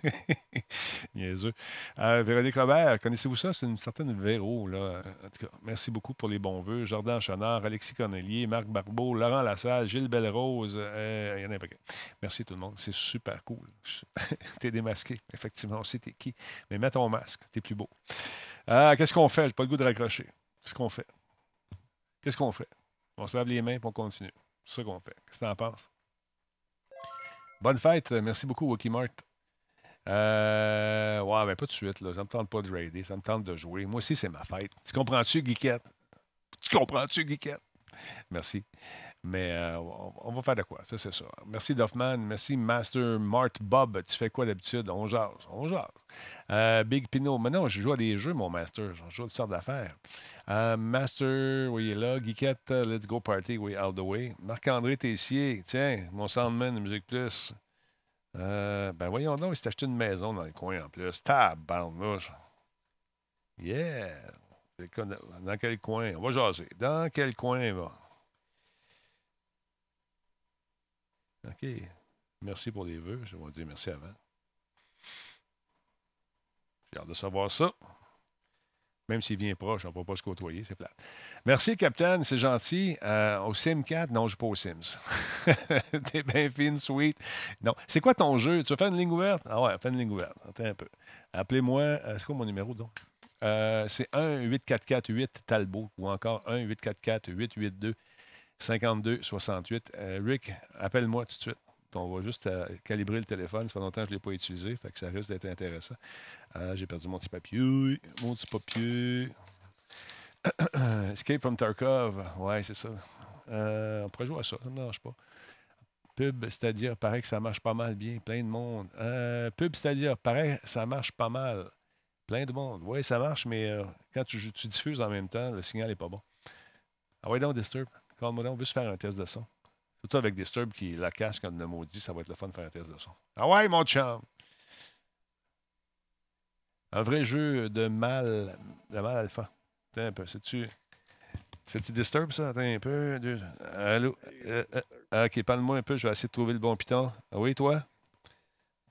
Niaiseux. Euh, Véronique Robert, connaissez-vous ça? C'est une certaine Véro. Là. En tout cas, merci beaucoup pour les bons voeux. Jordan Chonard, Alexis Connellier, Marc Barbeau, Laurent Lassalle, Gilles Bellerose. Euh, il y en a un paquet. Merci tout le monde. C'est super cool. t'es démasqué. Effectivement, on sait qui. Mais mets ton masque. T'es plus beau. Qu'est-ce qu'on fait? J'ai pas le goût de raccrocher. Qu'est-ce qu'on fait? Qu'est-ce qu'on fait? On se lave les mains et on continue. C'est ça qu'on fait. Qu'est-ce que tu en penses? Bonne fête. Merci beaucoup, Wookie Mart. Euh, ouais, mais pas de suite. Là. Ça me tente pas de raider. Ça me tente de jouer. Moi aussi, c'est ma fête. Tu comprends-tu, Guiquette? Tu comprends-tu, Guiquette? Merci. Mais euh, on, va faire de quoi, ça c'est ça. Merci Duffman, merci Master Mart Bob. Tu fais quoi d'habitude? On jase, on jase. Euh, Big Pino, maintenant je joue à des jeux, mon Master. Je joue à toutes sortes d'affaires. Euh, Master, oui, il est là. Geekette, Let's Go Party, oui, all the way. Marc-André Tessier, tiens, mon Soundman de Musique Plus. ben voyons donc, il s'est acheté une maison dans le coin en plus. Tabarnouche. Yeah! Dans quel coin? On va jaser. Dans quel coin va? OK. Merci pour les vœux. Je vais dire merci avant. J'ai hâte de savoir ça. Même s'il vient proche, on ne peut pas se côtoyer, c'est plat. Merci, Capitaine, c'est gentil. Euh, au Sim 4, non, je ne joue pas aux Sims. T'es bien fine, sweet. Non. C'est quoi ton jeu? Tu vas faire une ligne ouverte? Ah ouais, fais une ligne ouverte. Attends un peu. Appelez-moi. Euh, c'est quoi mon numéro, donc? Euh, c'est 1-844-8 Talbot ou encore 1-844-882 52-68. Euh, Rick, appelle-moi tout de suite. On va juste euh, calibrer le téléphone. Ça fait longtemps que je ne l'ai pas utilisé, fait que ça risque d'être intéressant. Euh, j'ai perdu mon petit papier. Mon petit papier. Escape from Tarkov. Ouais, c'est ça. on pourrait jouer à ça. Ça ne me dérange pas. Pub, c'est-à-dire, paraît que ça marche pas mal bien. Plein de monde. pub, c'est-à-dire, paraît que ça marche pas mal. Plein de monde. Oui, ça marche, mais quand tu, tu, diffuses en même temps, le signal n'est pas bon. Ah ouais, donc, Disturb on veut se faire un test de son. Surtout avec Disturb qui la cache comme le maudit, ça va être le fun de faire un test de son. Ah ouais, mon chum! Un vrai jeu de mal, de mal alpha. Attends un peu, c'est-tu... C'est-tu Disturb, ça? Attends un peu. Allô? Euh, euh, OK, parle-moi un peu. Je vais essayer de trouver le bon piton. Ah oui, toi?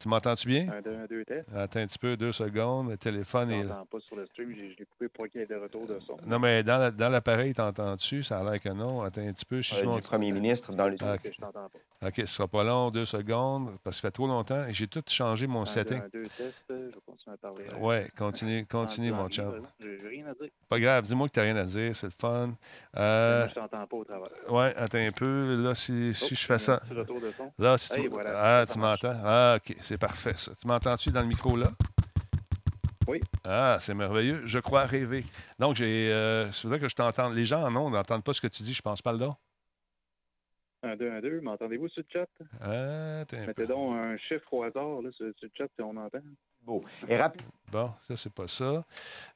Tu m'entends-tu bien? Un, deux, un, deux, test. Attends un petit peu, deux secondes. Le téléphone est. Je n'entends pas sur le stream. Je l'ai coupé pour qu'il y ait de retour de son. Non, mais dans l'appareil, t'entends-tu? Ça a l'air que non. Attends un petit peu. Si euh, du premier ministre dans le ah, okay. Je t'entends pas. OK, ce sera pas long, deux secondes, parce que ça fait trop longtemps. J'ai tout changé mon un, setting. Deux, un, deux, test. Je vais continuer à parler. Oui, continue, continue, mon chum. J'ai rien à dire. Pas grave, dis-moi que tu n'as rien à dire, c'est le fun. Euh... Je t'entends pas au travers. Oui, attends un peu. Là, si, si je fais ça. Retour de son. Là, si tu... Ah, tu m'entends? Ah, OK, c'est parfait, ça. Tu m'entends-tu dans le micro là? Oui. Ah, c'est merveilleux. Je crois rêver. Donc, j'ai. Euh, c'est vrai que je t'entends. Les gens en ont n'entendent pas ce que tu dis, je pense pas le don. Un, deux, un, deux. M'entendez-vous sur le chat? Ah, Mettez donc un chiffre au hasard là, sur, le chat si on entend. Beau. Et rapide. Bon, ça, c'est pas ça.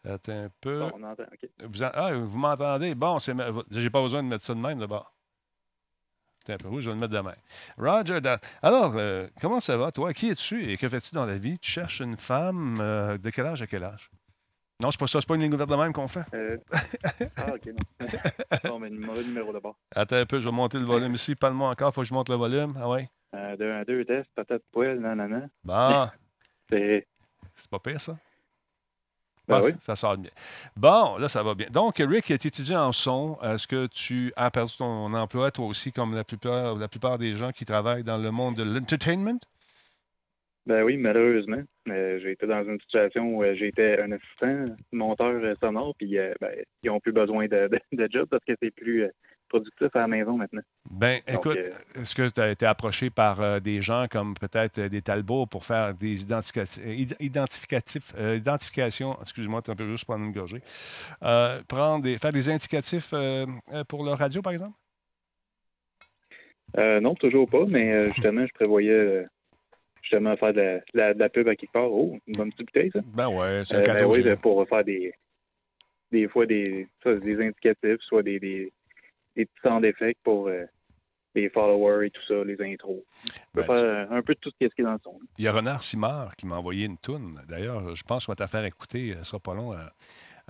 Attends un peu. Bon, on entend, OK. Vous Ah, vous m'entendez? Bon, c'est... j'ai pas besoin de mettre ça de même d'abord un peu je vais le mettre demain. Roger, alors, euh, comment ça va, toi? Qui es-tu et que fais-tu dans la vie? Tu cherches une femme euh, de quel âge à quel âge? Non, c'est pas ça, c'est pas une ligne ouverte de même qu'on fait. Euh... Ah, OK, non. non, mais mauvais numéro d'abord. Attends un peu, je vais monter le volume ici. Parle-moi encore, faut que je monte le volume. Ah ouais? Un, deux, un, deux, test, patate, poêle, nanana. Bon. c'est... C'est pas pire, ça? Ben oui. Ça sort bien. Bon, là, ça va bien. Donc, Rick est étudiant en son. Est-ce que tu as perdu ton emploi, toi aussi, comme la plupart, la plupart des gens qui travaillent dans le monde de l'entertainment? Ben oui, malheureusement. Euh, j'ai été dans une situation où euh, j'étais un assistant monteur sonore, puis euh, ben, ils n'ont plus besoin de, de, job parce que c'est plus productif à la maison maintenant. Ben, écoute, euh, est-ce que tu as été approché par euh, des gens comme peut-être euh, des Talbots pour faire des identificatifs, identifications, excuse-moi, tu un peu juste prendre une gorgée, prendre des, faire des indicatifs pour le radio, par exemple? non, toujours pas, mais justement, je prévoyais justement faire de la, pub à quelque part. Oh, une bonne petite bouteille, ça? Ben ouais, c'est un ben cadeau. oui, ben, pour faire des, des fois des, des indicatifs, soit des des petits sound effects pour euh, les followers et tout ça, les intros. On peut ben, faire un peu de tout ce qui est dans le son. Il y a Renard Simard qui m'a envoyé une toune. D'ailleurs, je pense qu'on va te faire écouter. Ce sera pas long. Euh,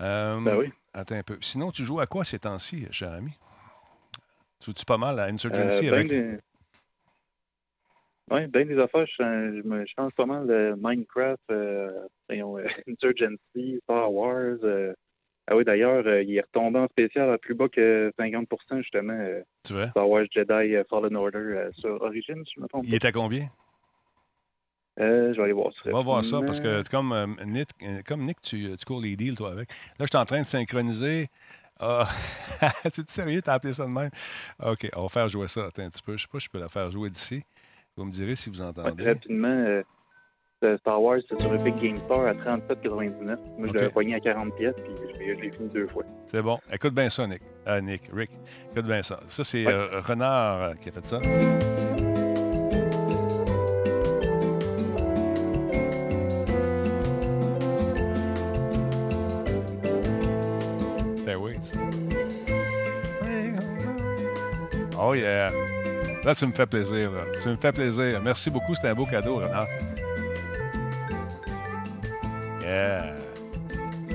euh, ben oui. Attends un peu. Sinon, tu joues à quoi ces temps-ci, cher ami? Joues-tu pas mal à Insurgency avec... Oui, bien des affaires. Je, me change pas mal de Minecraft, Insurgency, Star Wars, ah oui, d'ailleurs, euh, il est retombé en spécial à plus bas que 50% justement. Euh, tu vois? Star Wars Jedi euh, Fallen Order sur Origins, si je me trompe. Il est à combien? je vais aller voir ça. On va voir ça parce que comme, Nick, comme Nick, tu, tu cours les deals, toi, avec. Là, je suis en train de synchroniser. Ah, c'est sérieux, t'as appelé ça de même? OK, on va faire jouer ça. Attends un petit peu. Je sais pas si je peux la faire jouer d'ici. Vous me direz si vous entendez. rapidement, Star Wars, c'est sur Epic Game Store à 37,99. Moi, je l'avais pogné à 40 pièces, puis je l'ai fini deux fois. C'est bon. Écoute bien ça, Nick. Euh, Nick, Rick. Écoute bien ça. Ça, c'est euh, Renard euh, qui a fait ça. Ben oui. Oh yeah. Là, tu me fais plaisir. Là. Tu me fais plaisir. Merci beaucoup. C'était un beau cadeau, Renard.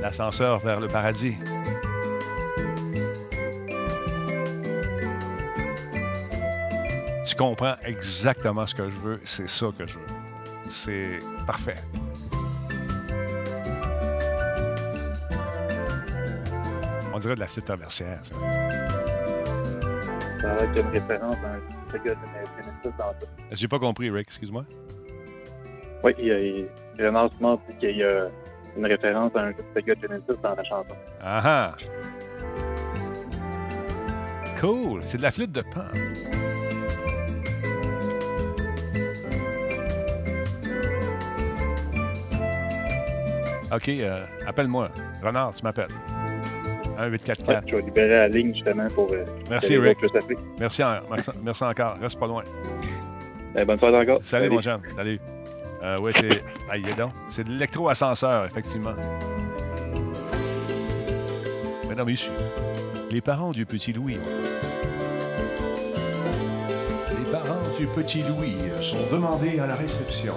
L'ascenseur vers le paradis. Tu comprends exactement ce que je veux. C'est ça que je veux. C'est parfait. On dirait de la flûte traversière, ça. Ça a une référence à un Sega Genesis dans ça. J'ai pas compris, Rick, excuse-moi. Oui, il y a, a qu'il y a une référence à un jeu de Sega Genesis dans la chanson. Ah ah! Cool! C'est de la flûte de pan. OK, euh, appelle-moi. Renard, tu m'appelles. 1 8 4 4. je vais libérer la ligne justement pour. Euh, merci, Rick. Merci, merci, encore. Reste pas loin. Ben, bonne soirée encore. Salut, Salut. mon jeune. Salut. Euh, oui, c'est. Aïe, donc. C'est de l'électro-ascenseur, effectivement. Mesdames messieurs, les parents du petit Louis. Les parents du petit Louis sont demandés à la réception.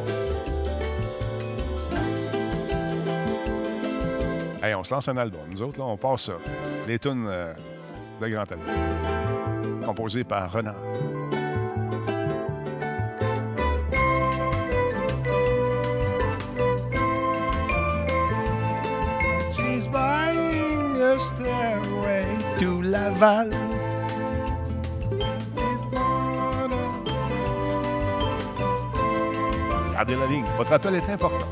Hey, on se lance un album. Nous autres, là, on passe ça. Des tunes euh, de grand album. Composées par Renard. Laval. Gardez la ligne. Votre appel est important.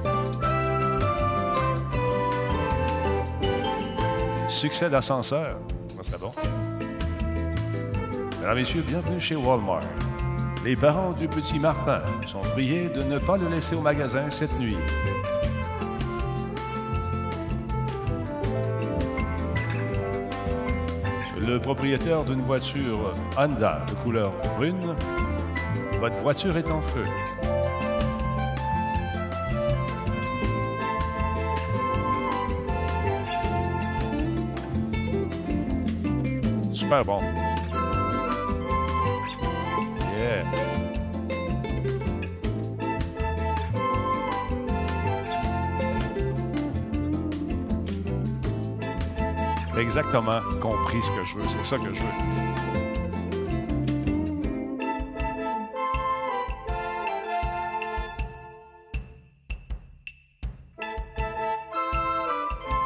Succès d'ascenseur. Ça serait bon. Mesdames, Messieurs, bienvenue chez Walmart. Les parents du petit Martin sont priés de ne pas le laisser au magasin cette nuit. Le propriétaire d'une voiture Honda de couleur brune, votre voiture est en feu. Super bon. Exactement compris ce que je veux. C'est ça que je veux.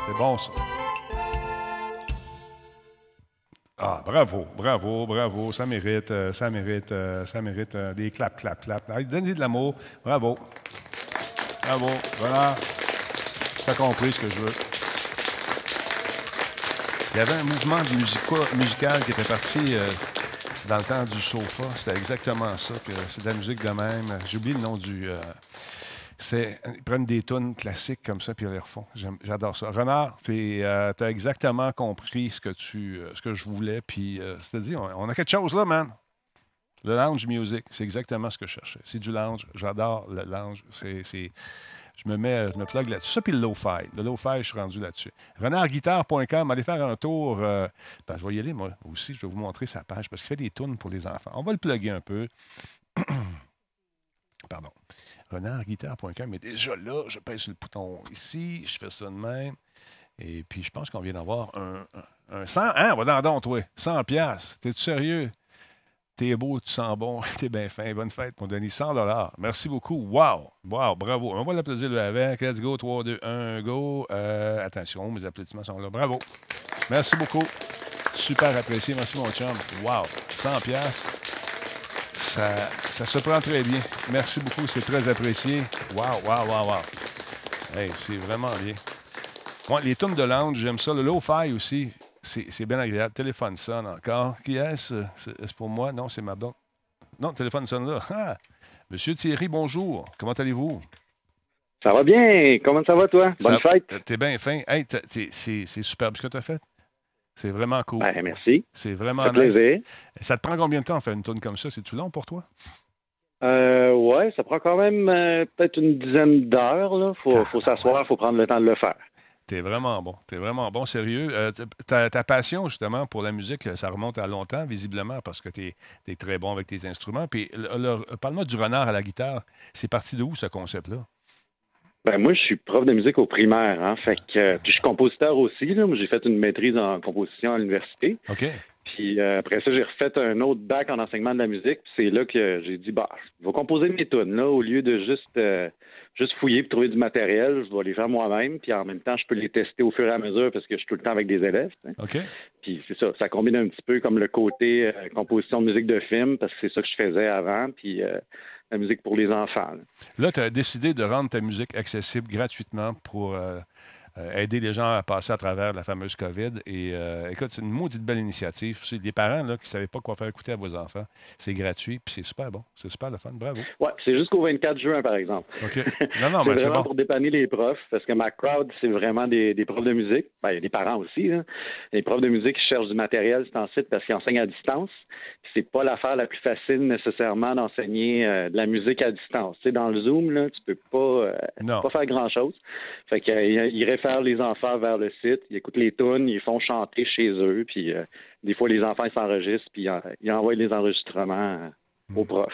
C'est bon, ça. Ah, bravo, bravo, bravo. Ça mérite, euh, ça mérite, euh, ça mérite euh, des clap, clap, clap. Donnez de l'amour. Bravo. Bravo. Voilà. Tu as compris ce que je veux. Il y avait un mouvement musical qui était parti euh, dans le temps du sofa. C'était exactement ça. C'est de la musique de même. J'ai oublié le nom du. Euh, ils prennent des tunes classiques comme ça puis ils les refont. j'adore ça. Renard, tu euh, as exactement compris ce que, tu, ce que je voulais. Puis, c'est-à-dire, on, on, a quelque chose là, man. Le lounge music, c'est exactement ce que je cherchais. C'est du lounge. J'adore le lounge. C'est, je me mets, je me plug là-dessus. Ça, puis le low-fi. Le low-fi, je suis rendu là-dessus. renardguitare.com, allez faire un tour. Euh, ben, je vais y aller, moi aussi. Je vais vous montrer sa page parce qu'il fait des tunes pour les enfants. On va le plugger un peu. Pardon. renardguitare.com est déjà là. Je pèse sur le bouton ici. Je fais ça de même. Et puis, je pense qu'on vient d'avoir un, un, 100. Hein? Va dans don, toi. 100 piastres. T'es-tu sérieux? T'es beau, tu sens bon, t'es bien fin. Bonne fête, mon Denis. 100 Merci beaucoup. Wow! Wow, bravo. On va l'applaudir le avec. Let's go. 3, 2, 1, go. Euh, attention, mes applaudissements sont là. Bravo. Merci beaucoup. Super apprécié. Merci, mon chum. Wow! 100 piastres. Ça, ça se prend très bien. Merci beaucoup. C'est très apprécié. Wow, wow, wow, wow. Hey, c'est vraiment bien. Les tunes de lounge, j'aime ça. Le low-fi aussi c'est bien agréable. Téléphone sonne encore. Qui est-ce? Est-ce pour moi? Non, c'est ma blonde. Non, téléphone sonne là. Ah! Monsieur Thierry, bonjour. Comment allez-vous? Ça va bien. Comment ça va, toi? Bonne fête. T'es bien fin. Hey, c'est superbe ce que tu as fait. C'est vraiment cool. Ben, merci. C'est vraiment plaisir. Ça te prend combien de temps faire une tourne comme ça? C'est-tu long pour toi? Euh, ouais, ça prend quand même euh, peut-être une dizaine d'heures. Il faut, faut s'asseoir, il faut prendre le temps de le faire. T'es vraiment bon. T'es vraiment bon, sérieux. Euh, ta, passion, justement, pour la musique, ça remonte à longtemps, visiblement, parce que tu es, très bon avec tes instruments. Puis, parle-moi du renard à la guitare. C'est parti de où, ce concept-là? Ben, moi, je suis prof de musique au primaire. Hein, fait que, puis je suis compositeur aussi. Là, j'ai fait une maîtrise en composition à l'université. OK. Puis euh, après ça, j'ai refait un autre bac en enseignement de la musique. c'est là que j'ai dit, bah, je vais composer mes tunes, là, au lieu de juste euh, juste fouiller et trouver du matériel, je vais les faire moi-même, puis en même temps, je peux les tester au fur et à mesure parce que je suis tout le temps avec des élèves. OK. Puis c'est ça, ça combine un petit peu comme le côté euh, composition de musique de film, parce que c'est ça que je faisais avant, puis la musique pour les enfants. Là, tu as décidé de rendre ta musique accessible gratuitement pour euh, aider les gens à passer à travers la fameuse COVID. Et euh, écoute, c'est une maudite belle initiative. Des parents là, qui ne savaient pas quoi faire écouter à vos enfants. C'est gratuit, puis c'est super bon. C'est super le fun. Bravo. Oui, c'est jusqu'au 24 juin, par exemple. OK. Non, non, mais c'est bon. pour dépanner les profs, parce que ma crowd, c'est vraiment des, profs de musique. Ben, il y a des parents aussi. Là. Les profs de musique qui cherchent du matériel, c'est en site parce qu'ils enseignent à distance. C'est pas l'affaire la plus facile nécessairement d'enseigner euh, de la musique à distance. Tu sais, dans le Zoom, là, tu peux pas, pas faire grand-chose. Fait qu'ils les enfants vers le site, ils écoutent les tunes, ils font chanter chez eux, puis euh, des fois, les enfants s'enregistrent, puis ils envoient les enregistrements euh, aux profs.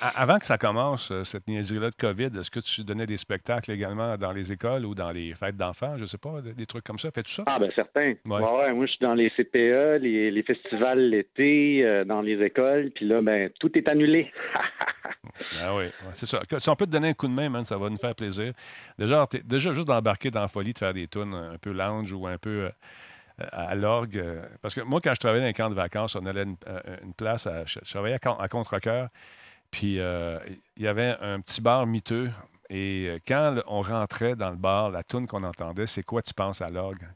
avant que ça commence, euh, cette niaiserie-là de COVID, est-ce que tu donnais des spectacles également dans les écoles ou dans les fêtes d'enfants, je ne sais pas, des trucs comme ça? Fais-tu ça? Ah, ben certain. moi, je suis dans les CPE, les, festivals l'été, dans les écoles, puis là, ben, tout est annulé. Ah oui, c'est ça. Si on peut te donner un coup de main, ça va nous faire plaisir. Déjà, déjà juste d'embarquer dans la folie, de faire des tunes un peu lounge ou un peu. Euh, à l'orgue. Parce que moi, quand je travaillais dans un camp de vacances, on allait une, une place, à, je, travaillais à, à Contrecoeur, puis il y avait un petit bar miteux. Et quand on rentrait dans le bar, la toune qu'on entendait, c'est quoi tu penses à l'orgue?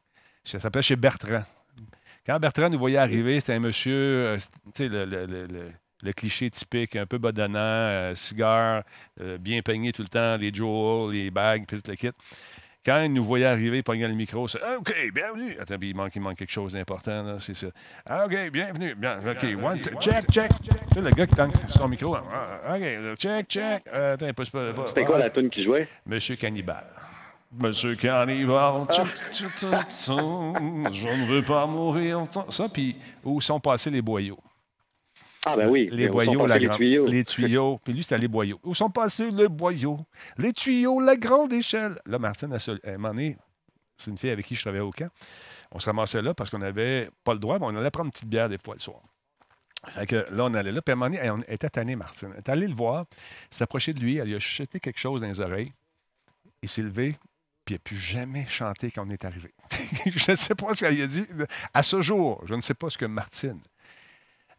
Ça s'appelait chez Bertrand. Quand Bertrand nous voyait arriver, c'était un monsieur, tu sais, le, cliché typique, un peu badonnant, euh, cigare, euh, bien peigné tout le temps, les jewels, les bagues, puis tout le kit. Quand il nous voyait arriver, il pognait le micro, c'est OK, bienvenue. Attends, il manque, il manque quelque chose d'important, c'est ça. Ah, OK, bienvenue. Bien, OK, one, check, check. Tu le gars qui tente son micro. Ah, OK, check, check. Euh, attends, pas, pas, pas. C'était quoi la tune qui jouait? Monsieur Cannibal. Monsieur Cannibal, ah. je ne veux pas mourir. Ça, puis où sont passés les boyaux? Ah, ben oui. Les boyaux, la les tuyaux. Les tuyaux. Puis lui, c'était les boyaux. Où sont passés les boyaux? Les tuyaux, la grande échelle. Là, Martine, à un moment donné, c'est une fille avec qui je travaillais au camp. On se ramassait là parce qu'on n'avait pas le droit, mais on allait prendre une petite bière des fois le soir. Fait que là, on allait là. Puis à un moment donné, on était tanné, Martine. Elle est allée le voir, s'approcher de lui, elle lui a jeté quelque chose dans les oreilles. Il s'est levé, puis il n'a plus jamais chanté quand on est arrivé. je ne sais pas ce qu'elle a dit. À ce jour, je ne sais pas ce que Martine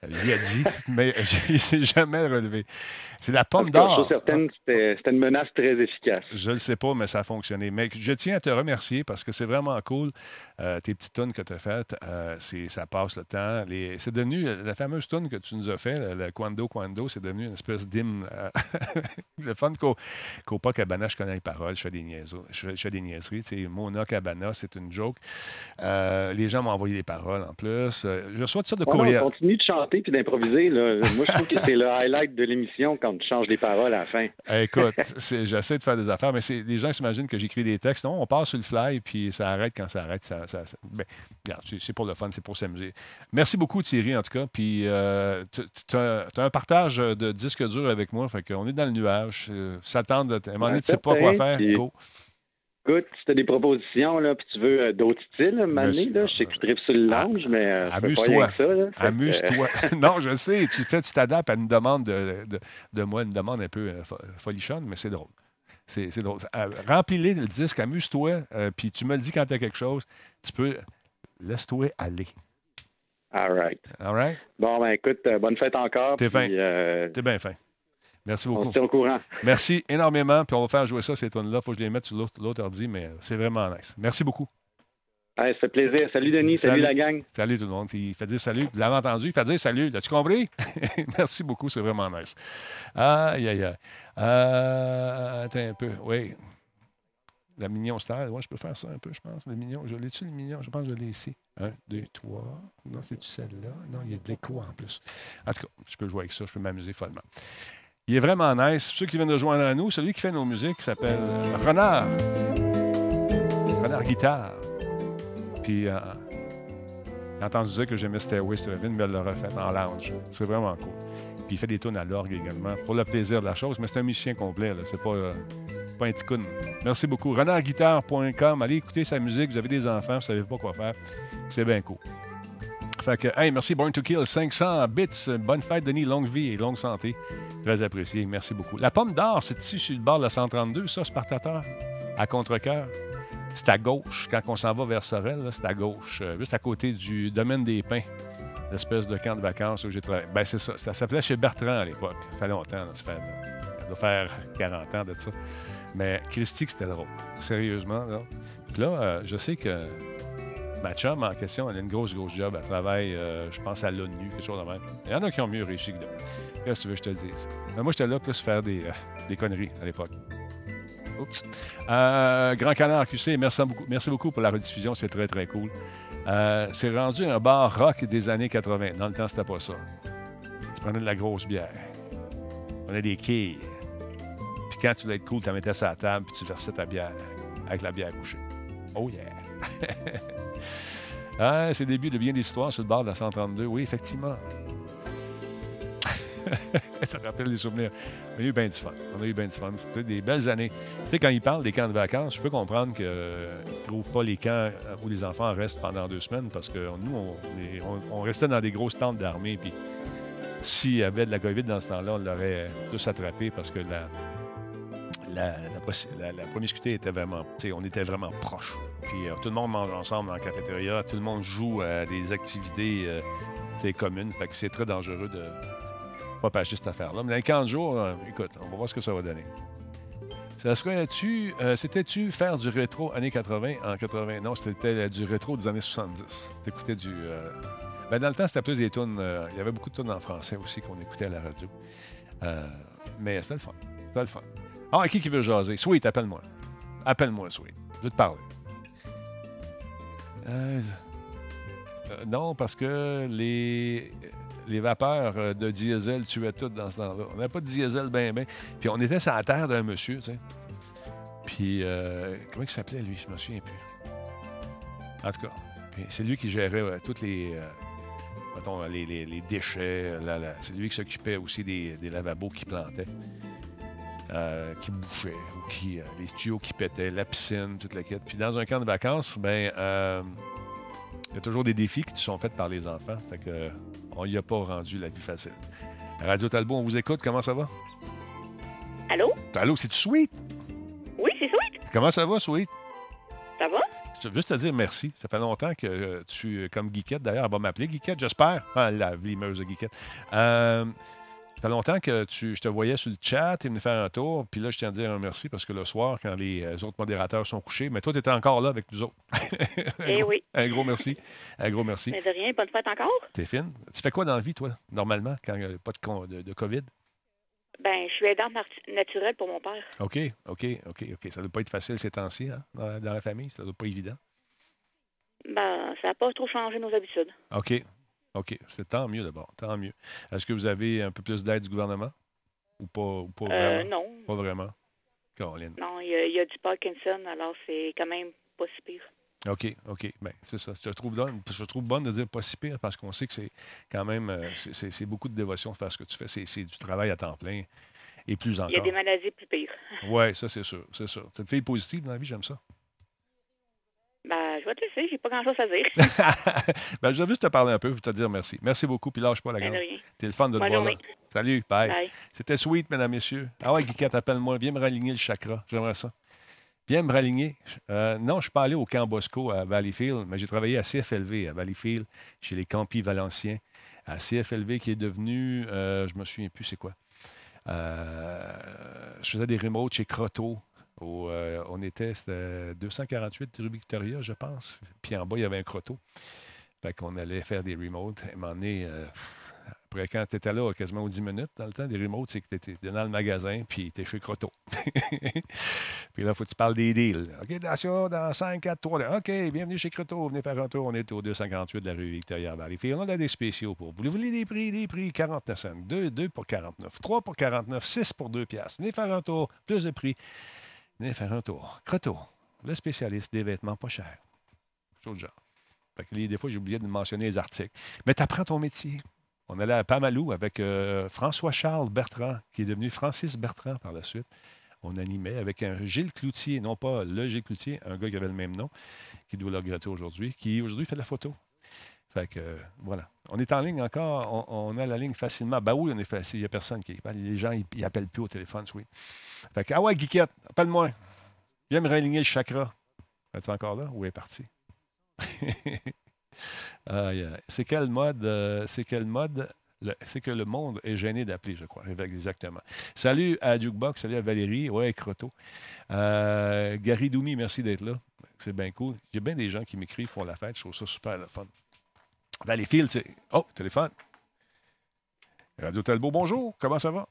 lui a dit, mais il ne s'est jamais relevé. C'est la pomme d'or. Je suis certaine c'était une menace très efficace. Je ne le sais pas, mais ça a fonctionné. Mais je tiens à te remercier parce que c'est vraiment cool. Euh, tes petites tunes que tu as faites, euh, ça passe le temps. C'est devenu la fameuse tune que tu nous as fait, le, Quando Quando, c'est devenu une espèce d'hymne. Euh, le fun qu'au pas Cabana, je connais les paroles, je fais des, niaiseries. Je fais, des niaiseries. Mona Cabana, c'est une joke. les gens m'ont envoyé des paroles en plus. je reçois toutes sortes de courriels. On continue de chanter puis d'improviser. Moi, je trouve que c'est le highlight de l'émission quand tu changes les paroles à la fin. Écoute, j'essaie de faire des affaires, mais les gens s'imaginent que j'écris des textes. Non, on passe sur le fly, puis ça arrête quand ça arrête. Ça, ben, c'est pour le fun, c'est pour s'amuser. Merci beaucoup, Thierry, en tout cas. Puis, euh, tu as, un partage de disques durs avec moi. Fait qu'on est dans le nuage. Euh, ça tente de. À un moment donné, tu sais pas quoi faire. Écoute, si tu as des propositions, là, puis tu veux euh, d'autres styles, Mané, là, je sais que tu tripes sur le ah, lounge, mais euh, amuse-toi. Amuse-toi. non, je sais, tu fais, tu t'adaptes à une demande de, de, de, moi, une demande un peu euh, folichonne, mais c'est drôle. C'est, drôle. Remplis le disque, amuse-toi, puis tu me le dis quand tu as quelque chose. Tu peux. Laisse-toi aller. All right. All right? Bon, ben écoute, bonne fête encore. T'es fin. T'es bien fin. Merci beaucoup. On au courant. Merci énormément. Puis on va faire jouer ça, ces tonnes-là. Il faut que je les mette sur l'autre ordi, mais c'est vraiment nice. Merci beaucoup. ça fait plaisir. Salut Denis, salut, la gang. Salut tout le monde. Il fait dire salut. Vous l'avez entendu, il fait dire salut. As-tu compris? Merci beaucoup, c'est vraiment nice. Aïe, aïe, aïe. Euh, attends un peu. Oui. La mignon style. Ouais, je peux faire ça un peu, je pense. Le mignon. Je l'ai-tu, le mignon? Je pense que je l'ai ici. Un, deux, trois. Non, c'est-tu celle-là? Non, il y a de l'écho en plus. En tout cas, je peux jouer avec ça. Je peux m'amuser follement. Il est vraiment nice. Ceux qui viennent de joindre à nous, celui qui fait nos musiques s'appelle euh, Renard. Renard Guitare. Puis, euh, j'ai entendu dire que j'aimais Stairway to Heaven, mais elle l'a refait en lounge. C'est vraiment cool. Puis il fait des tunes à l'orgue également, pour le plaisir de la chose, mais c'est un musicien complet, là. C'est pas, euh, pas un ticoun. Merci beaucoup. RenardGuitare.com. Allez écouter sa musique. Vous avez des enfants, vous savez pas quoi faire. C'est bien cool. Fait que, hey, merci Born to Kill, 500 bits. Bonne fête, Denis. Longue vie et longue santé. Très apprécié. Merci beaucoup. La pomme d'or, c'est ici sur le bord de la 132, ça, Spartateur, à contre-cœur. C'est à gauche. Quand on s'en va vers Sorel, c'est à gauche, euh, juste à côté du domaine des pins, l'espèce de camp de vacances où j'ai travaillé. Ben, c'est ça. Ça s'appelait chez Bertrand à l'époque. Ça fait longtemps. Ça, fait, doit faire 40 ans de ça. Mais Christy, c'était drôle. Sérieusement, là. Puis là, euh, je sais que Ma chum en question, elle a une grosse, grosse job. Elle travaille, euh, je pense, à l'ONU, quelque chose de même. Il y en a qui ont mieux réussi que d'autres. Qu'est-ce que tu veux que je te dise? Mais moi, j'étais là plus faire des, euh, des conneries à l'époque. Oups. Euh, Grand Canard QC, merci beaucoup, merci beaucoup pour la rediffusion. C'est très, très cool. c'est rendu un bar rock des années 80. Dans le temps, c'était pas ça. Tu prenais de la grosse bière. Tu prenais des quilles. Puis quand tu voulais être cool, tu la mettais sur la table puis tu versais ta bière avec la bière couchée. Oh yeah! Ah, c'est le début de bien des histoires sur le bord de la 132. Oui, effectivement. ça rappelle des souvenirs. On a eu bien du fun. On a eu bien du fun. C'était des belles années. Tu sais, quand ils parlent des camps de vacances, je peux comprendre qu'ils ne trouvent pas les camps où les enfants restent pendant deux semaines parce que nous, on, restait dans des grosses tentes d'armée. Puis s'il y avait de la COVID dans ce temps-là, on l'aurait tous attrapé parce que la, la, promiscuité était vraiment, on était vraiment proches. Puis tout le monde mange ensemble dans la cafétéria, tout le monde joue à des activités communes. Fait que c'est très dangereux de pas passer cette affaire-là. Mais dans 40 jours, écoute, on va voir ce que ça va donner. Ça serait-tu, c'était-tu faire du rétro années 80 en 80? Non, c'était du rétro des années 70. T'écoutais du. Ben, dans le temps, c'était plus des tunes. il y avait beaucoup de tunes en français aussi qu'on écoutait à la radio. mais c'était le fun. C'était le fun. Ah, qui qui veut jaser? Sweet, appelle-moi. Appelle-moi, Sweet. Je veux te parler. Euh, euh, non, parce que les, les vapeurs de diesel tuaient tout dans ce temps-là. On n'avait pas de diesel bien, bien. Puis on était sur la terre d'un monsieur, tu sais. Puis, euh, comment il s'appelait, lui? Je me souviens plus. En tout cas, c'est lui qui gérait toutes les, les, les, déchets. c'est lui qui s'occupait aussi des, des lavabos qui plantaient. Euh, qui bouchaient, ou qui, euh, les tuyaux qui pétaient, la piscine, toute la quête. Puis dans un camp de vacances, ben, euh, il y a toujours des défis qui sont faits par les enfants. Fait que, on n'y a pas rendu la vie facile. Radio Talbot, on vous écoute. Comment ça va? Allô? Allô, c'est Sweet? Oui, c'est Sweet. Comment ça va, Sweet? Ça va? Juste te dire merci. Ça fait longtemps que tu, comme Guiquette, d'ailleurs, elle va m'appeler Guiquette, j'espère. Ah, la limeuse de Guiquette. Euh, ça fait longtemps que tu, je te voyais sur le chat, tu es venu faire un tour, puis là, je tiens à dire un merci parce que le soir, quand les euh, autres modérateurs sont couchés, mais toi, tu étais encore là avec nous autres. Eh oui. Un gros merci. Un gros merci. Mais de rien, bonne fête encore. T'es fine. Tu fais quoi dans la vie, toi, normalement, quand il n'y a pas de, de, COVID? Ben, je suis aidante naturelle pour mon père. OK, OK, OK, OK. Ça ne doit pas être facile ces temps-ci, hein, dans, dans, la famille. Ça ne doit pas être évident. Ben, ça n'a pas trop changé nos habitudes. OK, OK. C'est tant mieux d'abord. Tant mieux. Est-ce que vous avez un peu plus d'aide du gouvernement? Ou pas, ou pas euh, vraiment? non. Pas vraiment? Caroline? Non, il y, a, du Parkinson, alors c'est quand même pas si pire. OK, OK. Bien, c'est ça. Je trouve, bonne, je trouve bonne de dire pas si pire parce qu'on sait que c'est quand même euh, c'est beaucoup de dévotion de faire ce que tu fais. C'est du travail à temps plein et plus encore. Il y a des maladies plus pires. oui, ça, c'est sûr. C'est sûr. Tu te fais positive dans la vie, j'aime ça. Ben, je vais te laisser, j'ai pas grand-chose à dire. ben, je vais juste te parler un peu, je vais te dire merci. Merci beaucoup, puis lâche pas la ben, grande. T'es le fun de te voir là. Salut, bye. C'était sweet, mesdames, messieurs. Ah ouais, Guiquette, appelle-moi, viens me raligner le chakra, j'aimerais ça. Viens me raligner. Euh, non, je ne suis pas allé au camp Bosco à Valleyfield, mais j'ai travaillé à CFLV à Valleyfield, chez les Campis Valenciens. À CFLV qui est devenu, euh, je me souviens plus c'est quoi. Euh, je faisais des remotes chez Croteau, euh, on était, c'était 248 rue Victoria, je pense. Puis en bas, il y avait un croteau. Fait qu'on allait faire des remotes. À un moment euh, après, quand tu étais là, quasiment aux 10 minutes, dans le temps, des remotes, c'est que tu étais dans le magasin, puis tu chez Croteau. puis là, il faut que tu parles des deals. OK, attention, dans 5, 4, 3. OK, bienvenue chez Croteau. Venez faire un tour. On est au 248 de la rue Victoria Valley. On a des spéciaux pour vous. Vous voulez des prix? Des prix 49 cents. 2, 2 pour 49. 3 pour 49. 6 pour 2 piastres. Venez faire un tour. Plus de prix. Venez faire un tour. Croteau, le spécialiste des vêtements pas chers. Chose de genre. Fait que des fois, j'ai oublié de mentionner les articles. Mais tu apprends ton métier. On allait à Pamalou avec euh, François-Charles Bertrand, qui est devenu Francis Bertrand par la suite. On animait avec un Gilles Cloutier, non pas le Gilles Cloutier, un gars qui avait le même nom, qui doit le regretter aujourd'hui, qui aujourd'hui fait de la photo. Fait que, euh, voilà. On est en ligne encore. On, a la ligne facilement. Ben oui, on est facile. Il n'y a personne qui. Les gens, ils n'appellent plus au téléphone, oui. Fait que, ah ouais, Guiquette, appelle-moi. Viens me réaligner le chakra. Es-tu encore là? Ou est parti? c'est quel mode? Euh, c'est quel mode? c'est que le monde est gêné d'appeler, je crois. Exactement. Salut à Jukebox, salut à Valérie, ouais, Croto. Euh, Gary Doumi, merci d'être là. C'est bien cool. A bien des gens qui m'écrivent, font la fête. Je trouve ça super le fun. Ben, les fils, c'est. Oh, téléphone. Radio Talbot, bonjour. Comment ça va?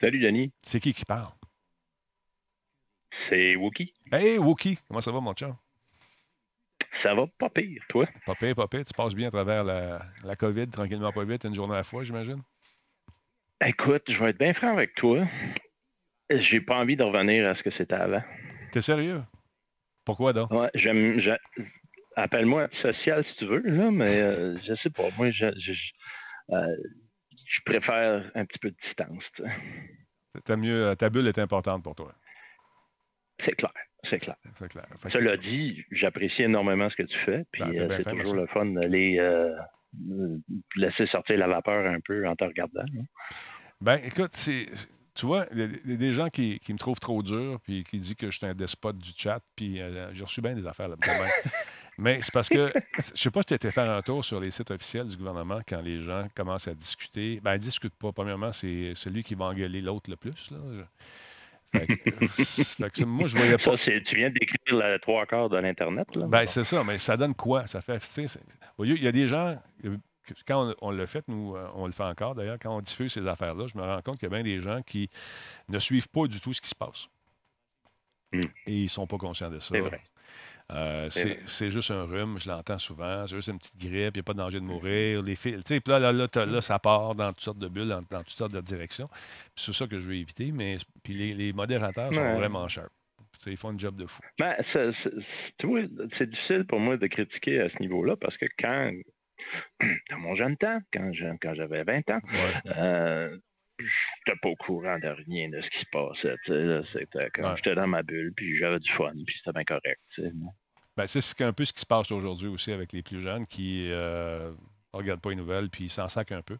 Salut, Denis. C'est qui qui parle? C'est Wookie. Hey, Wookie. Comment ça va, mon chat? Ça va pas pire, toi? Pas pire, pas pire. Tu passes bien à travers la, la COVID, tranquillement pas vite, une journée à la fois, j'imagine? Écoute, je vais être bien franc avec toi. J'ai pas envie de revenir à ce que c'était avant. T'es sérieux? Pourquoi donc? Ouais, j'aime, appelle-moi social si tu veux, là, mais euh, je sais pas. Moi, je, euh, je, préfère un petit peu de distance. mieux, euh, ta bulle est importante pour toi. C'est clair. C'est clair. C'est clair. Cela dit, j'apprécie énormément ce que tu fais. Puis ben, c'est toujours le fun d'aller laisser sortir la vapeur un peu en te regardant. Ben, écoute, c'est Tu vois, il y a des gens qui, me trouvent trop dur, puis qui disent que je suis un despote du chat, puis euh, j'ai reçu bien des affaires là-dedans. Mais c'est parce que, je sais pas si tu étais faire un tour sur les sites officiels du gouvernement quand les gens commencent à discuter. Ben, ils discutent pas. Premièrement, c'est celui qui va engueuler l'autre le plus. Là. Fait que, moi, je voyais pas. Ça, tu viens d'écrire la trois quarts de l'Internet. Ben, c'est ça, mais ça donne quoi? Ça fait. Il y a des gens. Quand on, le fait, nous, euh, on le fait encore d'ailleurs, quand on diffuse ces affaires-là, je me rends compte qu'il y a bien des gens qui ne suivent pas du tout ce qui se passe. Hmm. Et ils ne sont pas conscients de ça. C'est vrai. Euh, c'est juste un rhume, je l'entends souvent. C'est juste une petite grippe, il n'y a pas de danger de mourir. Les fils, là, là, là, ça part dans toutes sortes de bulles, dans, toutes sortes de directions. C'est ça que je veux éviter. Mais puis les, modérateurs sont vraiment chers. Ils font un job de fou. Ben, c'est difficile pour moi de critiquer à ce niveau-là parce que quand, dans mon jeune temps, quand j'avais 20 ans, euh, je n'étais pas au courant de rien de ce qui se passait. C'était quand j'étais dans ma bulle, puis j'avais du fun, puis c'était bien correct. Ben, c'est un peu ce qui se passe aujourd'hui aussi avec les plus jeunes qui ne euh, regardent pas les nouvelles, puis ils s'en sacent un peu.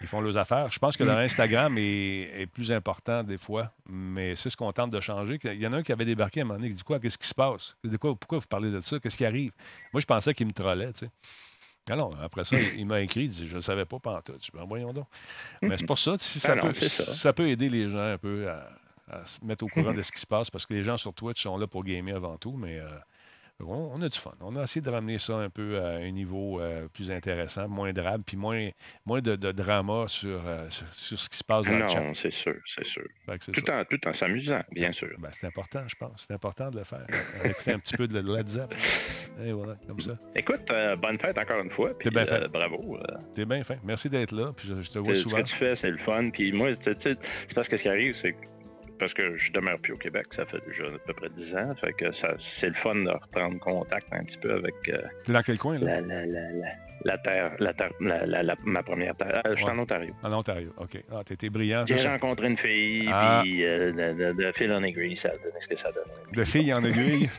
Ils font leurs affaires. Je pense que leur mm. Instagram est, plus important des fois, mais c'est ce qu'on tente de changer. Il y en a un qui avait débarqué à un moment donné qui dit Quoi, qu'est-ce qui se passe? De quoi, pourquoi vous parlez de ça? Qu'est-ce qui arrive? Moi, je pensais qu'il me trollait, tu sais. Alors, ah après ça, il m'a écrit, il dit Je ne savais pas pantoute. Je dis ben, voyons donc. Mais c'est pour ça, si ça, ben peut, ça. peut aider les gens un peu à, se mettre au courant de ce qui se passe, parce que les gens sur Twitch sont là pour gamer avant tout, mais euh, on, a du fun. On a essayé de ramener ça un peu à un niveau euh, plus intéressant, moins drame, puis moins, moins de, drama sur, euh, sur, ce qui se passe dans le chat. Non, c'est sûr, c'est sûr. Tout, en, tout en s'amusant, bien sûr. Ben, c'est important, je pense. C'est important de le faire. écouter un petit peu de Led Zeppelin. Et voilà, comme ça. Écoute, euh, bonne fête encore une fois. T'es bien fait. bravo. T'es bien fait. Merci d'être là. Puis je, te vois souvent. Ce que tu fais, c'est le fun. Puis moi, c'est parce que ce qui arrive, c'est que parce que je demeure plus au Québec, ça fait déjà à peu près 10 ans. Fait que ça, c'est le fun de reprendre contact un petit peu avec. Euh, dans quel coin, là? La, la, la, la terre, la terre la, ma première terre. Euh, je suis en Ontario. En Ontario, OK. Ah, t'étais brillant. J'ai rencontré une fille, ah. puis euh, de, de, fil en aiguille, ça a donné ce que ça donne? De fille en aiguille?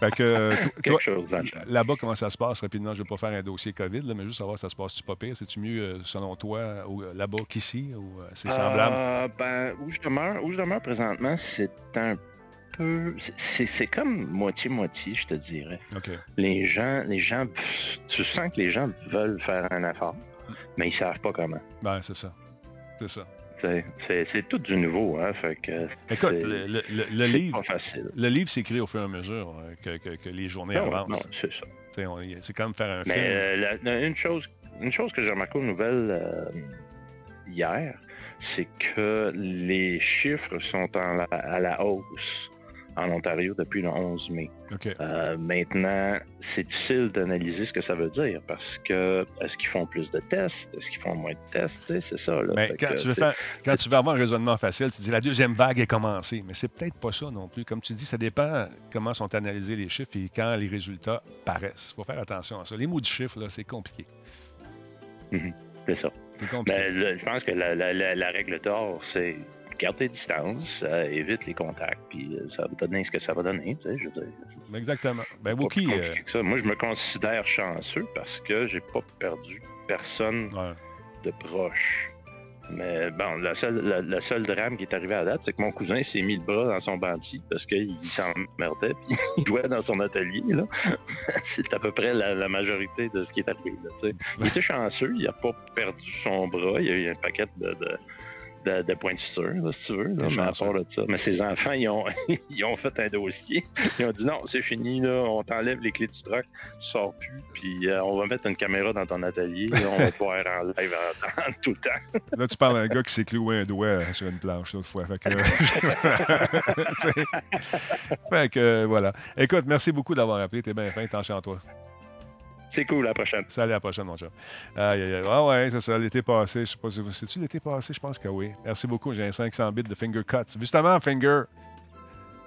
fait que, Quelque chose, là-bas, comment ça se passe rapidement? Je ne vais pas faire un dossier COVID, là, mais juste savoir, ça se passe-tu pas pire? C'est-tu mieux, selon toi, là-bas qu'ici, ou c'est semblable? ben, où je demeure, où je demeure présentement, c'est un c'est comme moitié-moitié, je te dirais. Les gens, les gens, tu sens que les gens veulent faire un effort, mais ils savent pas comment. Ben, c'est ça. C'est ça. C'est tout du nouveau, hein, fait que Écoute, le, le, livre, le livre s'écrit au fur et à mesure hein, que, que, les journées avancent. c'est ça. C'est comme faire un mais, film. Euh, une chose, une chose que j'ai remarqué aux nouvelles euh, hier, c'est que les chiffres sont à la hausse en Ontario depuis le 11 mai. Euh, maintenant, c'est difficile d'analyser ce que ça veut dire parce que est-ce qu'ils font plus de tests? Est-ce qu'ils font moins de tests? C'est ça. Là. Mais quand, tu veux faire, quand tu veux avoir un raisonnement facile, tu dis la deuxième vague est commencée. Mais c'est peut-être pas ça non plus. Comme tu dis, ça dépend comment sont analysés les chiffres et quand les résultats paraissent. Il faut faire attention à ça. Les mots du chiffre, c'est compliqué. Mm-hmm. C'est ça. Ben, je pense que la, la règle d'or, c'est garde tes distances, euh, évite les contacts, puis euh, ça va donner ce que ça va donner, tu sais, je veux dire. Exactement. Ben, Wookie... Euh, Moi, je me considère chanceux parce que j'ai pas perdu personne de proche. Mais bon, la seule, la, seule drame qui est arrivée à date, c'est que mon cousin s'est mis le bras dans son bandit parce qu'il s'emmerdait puis il jouait dans son atelier. Là. c'est à peu près la, majorité de ce qui est arrivé. Là, il était chanceux, il n'a pas perdu son bras, il y a eu un paquet de de, de points de suture, si tu veux. mais à part de ça. Mais ses enfants, ils ont, ils ont fait un dossier. Ils ont dit non, c'est fini, là, on t'enlève les clés du truck, tu sors plus, puis euh, on va mettre une caméra dans ton atelier, on va te voir en live en, tout le temps. là, tu parles d'un gars qui s'est cloué un doigt sur une planche l'autre fois. Fait que, fait que voilà. Écoute, merci beaucoup d'avoir appelé. T'es bien fin, attention à toi. C'est cool, la prochaine. Salut, à la prochaine, mon aïe. Ah ouais, c'est ça, l'été passé. Je sais pas si vous... C'est-tu l'été passé? Je pense que oui. Merci beaucoup. J'ai un 500 bits de finger cuts. Justement, finger.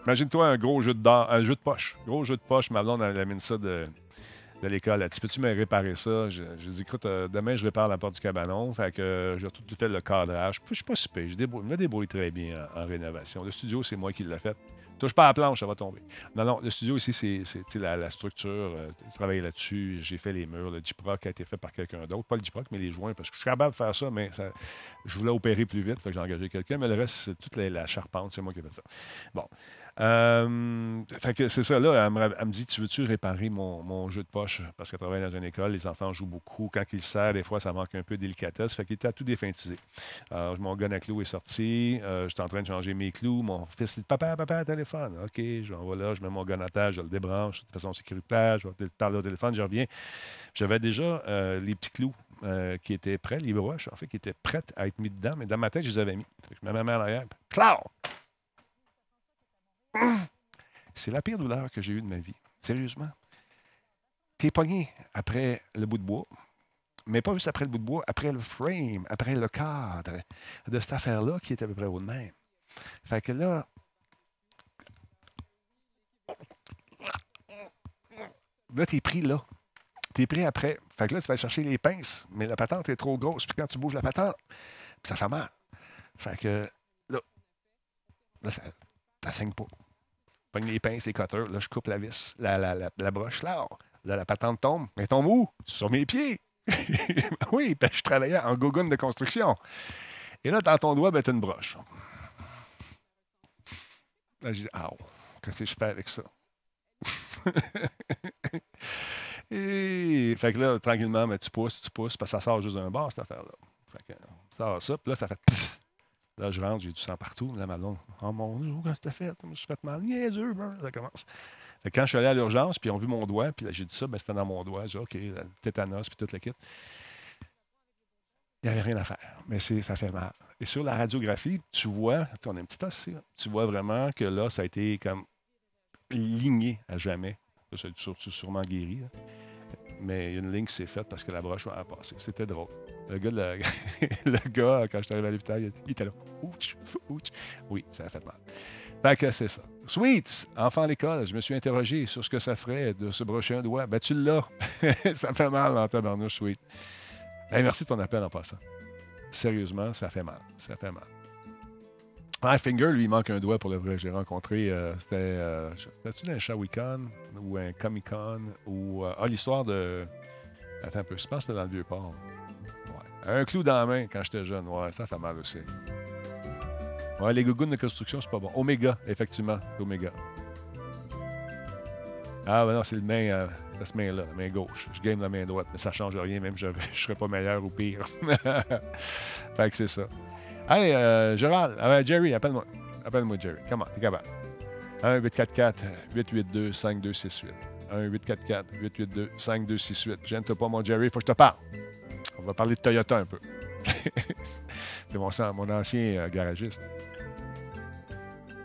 Imagine-toi un gros jeu de, un jeu de poche. Gros jeu de poche. Ma blonde, elle amène ça de, l'école. Elle dit Peux-tu me réparer ça? Je, dis Écoute, euh, demain, je répare la porte du cabanon. Fait que euh, j'ai tout fait le cadrage. Je suis pas super. Je, me débrouille très bien en, rénovation. Le studio, c'est moi qui l'ai fait. Touche pas à la planche, ça va tomber. Non, non, le studio ici, c'est la, structure. Euh, travaillé là-dessus. J'ai fait les murs. Le Jiproc a été fait par quelqu'un d'autre. Pas le Jiproc, mais les joints, parce que je suis capable de faire ça, mais je voulais opérer plus vite, j'ai engagé quelqu'un. Mais le reste, c'est toute la charpente, c'est moi qui ai fait ça. Bon. Euh, fait que c'est ça, là, elle me, dit Tu veux-tu réparer mon, jeu de poche? Parce qu'elle travaille dans une école, les enfants jouent beaucoup. Quand ils sert, des fois, ça manque un peu de délicatesse. Fait qu'il était à tout défintisé. Alors, mon gun à clous est sorti. Euh, J'étais en train de changer mes clous. Mon fils dit Papa, papa, téléphone. OK, je vais là, je mets mon gun à terre, je le débranche. De toute façon, c'est plage, je vais parler au téléphone, je reviens. J'avais déjà euh, les petits clous euh, qui étaient prêts, les broches, en fait, qui étaient prêtes à être mis dedans, mais dans ma tête, je les avais mis. je mets ma main en arrière. Clau! C'est la pire douleur que j'ai eue de ma vie. Sérieusement. T'es pogné après le bout de bois, mais pas juste après le bout de bois, après le frame, après le cadre de cette affaire-là qui est à peu près au même. Fait que là, là, t'es pris là. T'es pris après. Fait que là, tu vas chercher les pinces, mais la patente est trop grosse. Puis quand tu bouges la patente, ça fait mal. Fait que là, là ça, ça pas pogne les pinces, les cutters, là, je coupe la vis, la, la, la, broche là. Là, la patente tombe. Mais tombe où? Sur mes pieds. oui, ben, je travaillais en gogoune de construction. Et là, dans ton doigt, ben, une broche. Là, je dis, ah, qu'est-ce que je fais avec ça? Et, fait que là, tranquillement, ben, tu pousses, tu pousses, parce que ça sort juste d'un bord, cette affaire-là. Fait que, ça sort ça, puis là, ça fait Là, je rentre, j'ai du sang partout. Là, ma oh mon Dieu, qu'est-ce que fait? Je me suis fait mal. Niaiseux, ça commence. Quand je suis allé à l'urgence, puis ils ont vu mon doigt, puis là, j'ai dit ça, ben, c'était dans mon doigt. J'ai OK, tétanos, puis toute la kit. Il n'y avait rien à faire, mais ça fait mal. Et sur la radiographie, tu vois, on a un petit os ici, tu vois vraiment que là, ça a été comme ligné à jamais. Ça a sûrement guéri. Mais une ligne s'est faite parce que la broche a passé. C'était drôle. Le gars, le, gars, quand je suis arrivé à l'hôpital, il était là. Ouch, ouch. Oui, ça a fait mal. Fait que c'est ça. Sweet, enfant à l'école, je me suis interrogé sur ce que ça ferait de se brocher un doigt. Ben, tu l'as. ça fait mal en tabarnouche, Sweet. merci de ton appel en passant. Sérieusement, ça fait mal. Ça fait mal. Ah, Finger, lui, il manque un doigt pour le vrai. J'ai rencontré, euh, c'était, euh, un Shawicon ou un Comic Con ou. Euh, ah, l'histoire de. Attends un peu, je pense que c'était dans le Vieux-Port. Un clou dans la main quand j'étais jeune. Ouais, ça fait mal aussi. Ouais, les gougounes de construction, c'est pas bon. Oméga, effectivement. Oméga. Ah, ben non, c'est le main, euh, cette main-là, la main gauche. Je game la main droite, mais ça change rien, même je, je serais pas meilleur ou pire. fait que c'est ça. Allez, euh, Gérald, ah, Jerry, appelle-moi. Appelle-moi Jerry. Comment? T'es capable. 1-844-882-5268. 1-844-882-5268. J'aime pas mon Jerry, faut que je te parle. On va parler de Toyota un peu. c'est mon, mon, ancien euh, garagiste.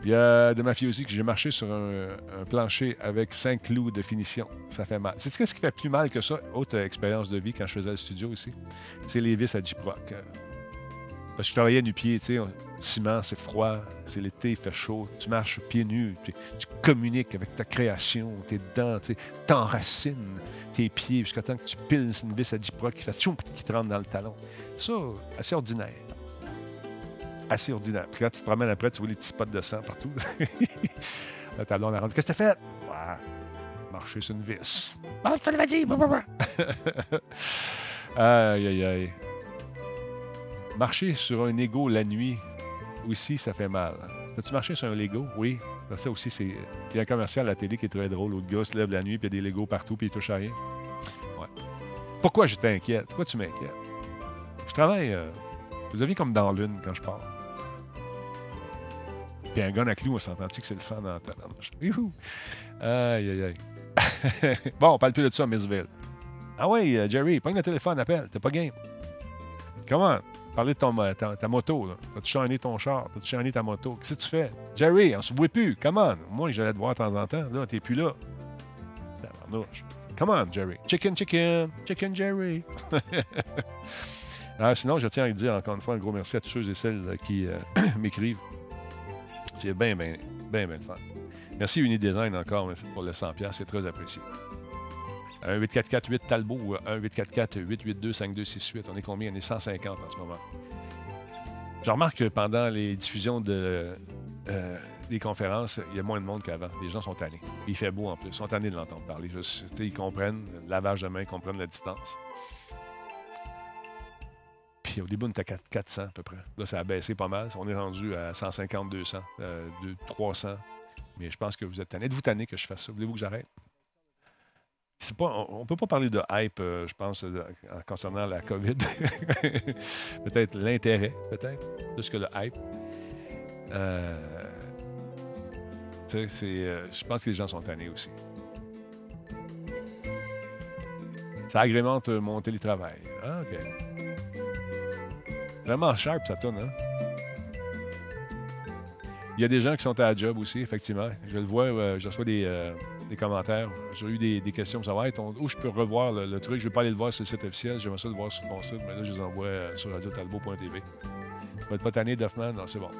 Il y a de ma fille aussi que j'ai marché sur un, plancher avec cinq clous de finition. Ça fait mal. C'est ce qui fait plus mal que ça, autre expérience de vie quand je faisais le studio aussi, c'est les vis à J-Proc. Parce que je travaillais du pied, tu sais, ciment, c'est froid, c'est l'été, il fait chaud, tu marches pieds nus, tu, communiques avec ta création, tes dents, tu t'enracines tes pieds jusqu'à temps que tu piles une vis à Diproc qui fait tchoum, qui te rentre dans le talon. Ça, assez ordinaire. Assez ordinaire. Puis quand tu te promènes après, tu vois les petits spots de sang partout. le talon, on rentre. Qu'est-ce que tu as fait? Ouais, marcher sur une vis. Ah, je te l'avais dit! aïe, aïe, aïe. Marcher sur un ego la nuit, aussi, ça fait mal. As-tu marché sur un Lego? Oui. Ça aussi, c'est. Il y a un commercial à la télé qui est très drôle. L'autre gars se lève la nuit, puis il y a des Legos partout, puis il touche à rien. Ouais. Pourquoi je t'inquiète? Pourquoi tu m'inquiètes? Je travaille. Euh, vous avez comme dans l'une quand je pars. Puis un gun à clous, on s'entend-tu que c'est le fan dans Youhou! Aïe, aïe, aïe. bon, on parle plus de ça, Missville. Ah oui, euh, Jerry, prends le téléphone, appelle. T'es pas game. Comment? Parler de ta, moto. As-tu chaîné ton char? As-tu chaîné ta moto? Qu'est-ce que tu fais? Jerry, on se voit plus. Come on. Moi, j'allais te voir de temps en temps. Là, t'es plus là. Come on, Jerry. Chicken, chicken. Chicken, Jerry. ah, sinon, je tiens à dire encore une fois un gros merci à tous ceux et celles qui euh, m'écrivent. C'est bien, bien, bien, bien fun. Merci Unidesign encore pour le 100$. C'est très apprécié. Un 844-8 Talbot ou un 844-882-5268. On est combien? On est 150 en ce moment. Je remarque que pendant les diffusions euh, des conférences, il y a moins de monde qu'avant. Les gens sont tannés. Il fait beau en plus. Ils sont tannés de l'entendre parler. ils comprennent le lavage de main, ils comprennent la distance. Puis au début, on était à 400 à peu près. Là, ça a baissé pas mal. On est rendu à 150, 200, 300. Mais je pense que vous êtes tanné. Êtes-vous tanné que je fasse ça? Voulez-vous que j'arrête? On ne peut pas parler de hype, euh, je pense, concernant la COVID. peut-être l'intérêt, peut-être, plus que le hype. Euh, euh, je pense que les gens sont tannés aussi. Ça agrémente mon télétravail. Ah, OK. Vraiment sharp, ça tourne, hein? Il y a des gens qui sont à la job aussi, effectivement. Je le vois, je reçois des, des commentaires. J'ai eu des, questions pour savoir où je peux revoir le, truc? Je ne vais pas aller le voir sur le site officiel. J'aimerais ça le voir sur mon site, mais là, je les envoie euh, sur radiotalbo.tv. Tu vas être pas tanné, Duffman? Non, c'est bon.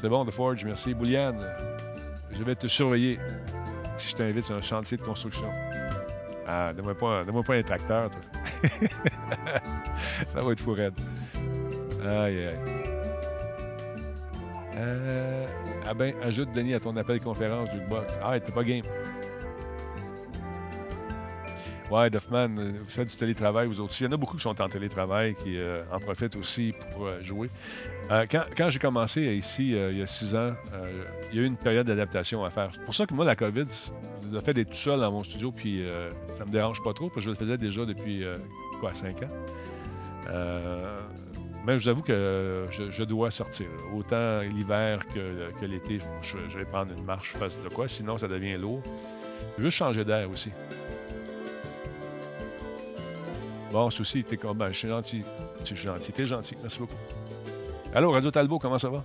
C'est bon, The Forge, merci. Bouliane, je vais te surveiller si je t'invite sur un chantier de construction. Ah, donne-moi pas, pas un tracteur, ça va être fou. Aïe, aïe. Euh... Ah ben, ajoute Denis à ton appel conférence Jukebox. Ah, t'es pas game. Ouais, Duffman, euh, vous faites du télétravail, vous aussi. Il y en a beaucoup qui sont en télétravail, qui euh, en profitent aussi pour euh, jouer. quand, j'ai commencé ici, il y a six ans, il y a eu une période d'adaptation à faire. C'est pour ça que moi, la COVID, le fait d'être tout seul dans mon studio, puis ça me dérange pas trop, parce que je le faisais déjà depuis, quoi, cinq ans. Mais je vous avoue que je, dois sortir. Autant l'hiver que, l'été, je, vais prendre une marche, face de quoi, sinon ça devient lourd. Je veux juste changer d'air aussi. Bon, souci, t'es comme. Ben, je suis gentil. Tu es gentil. T'es gentil. Merci beaucoup. Allô, Radio Talbot, comment ça va?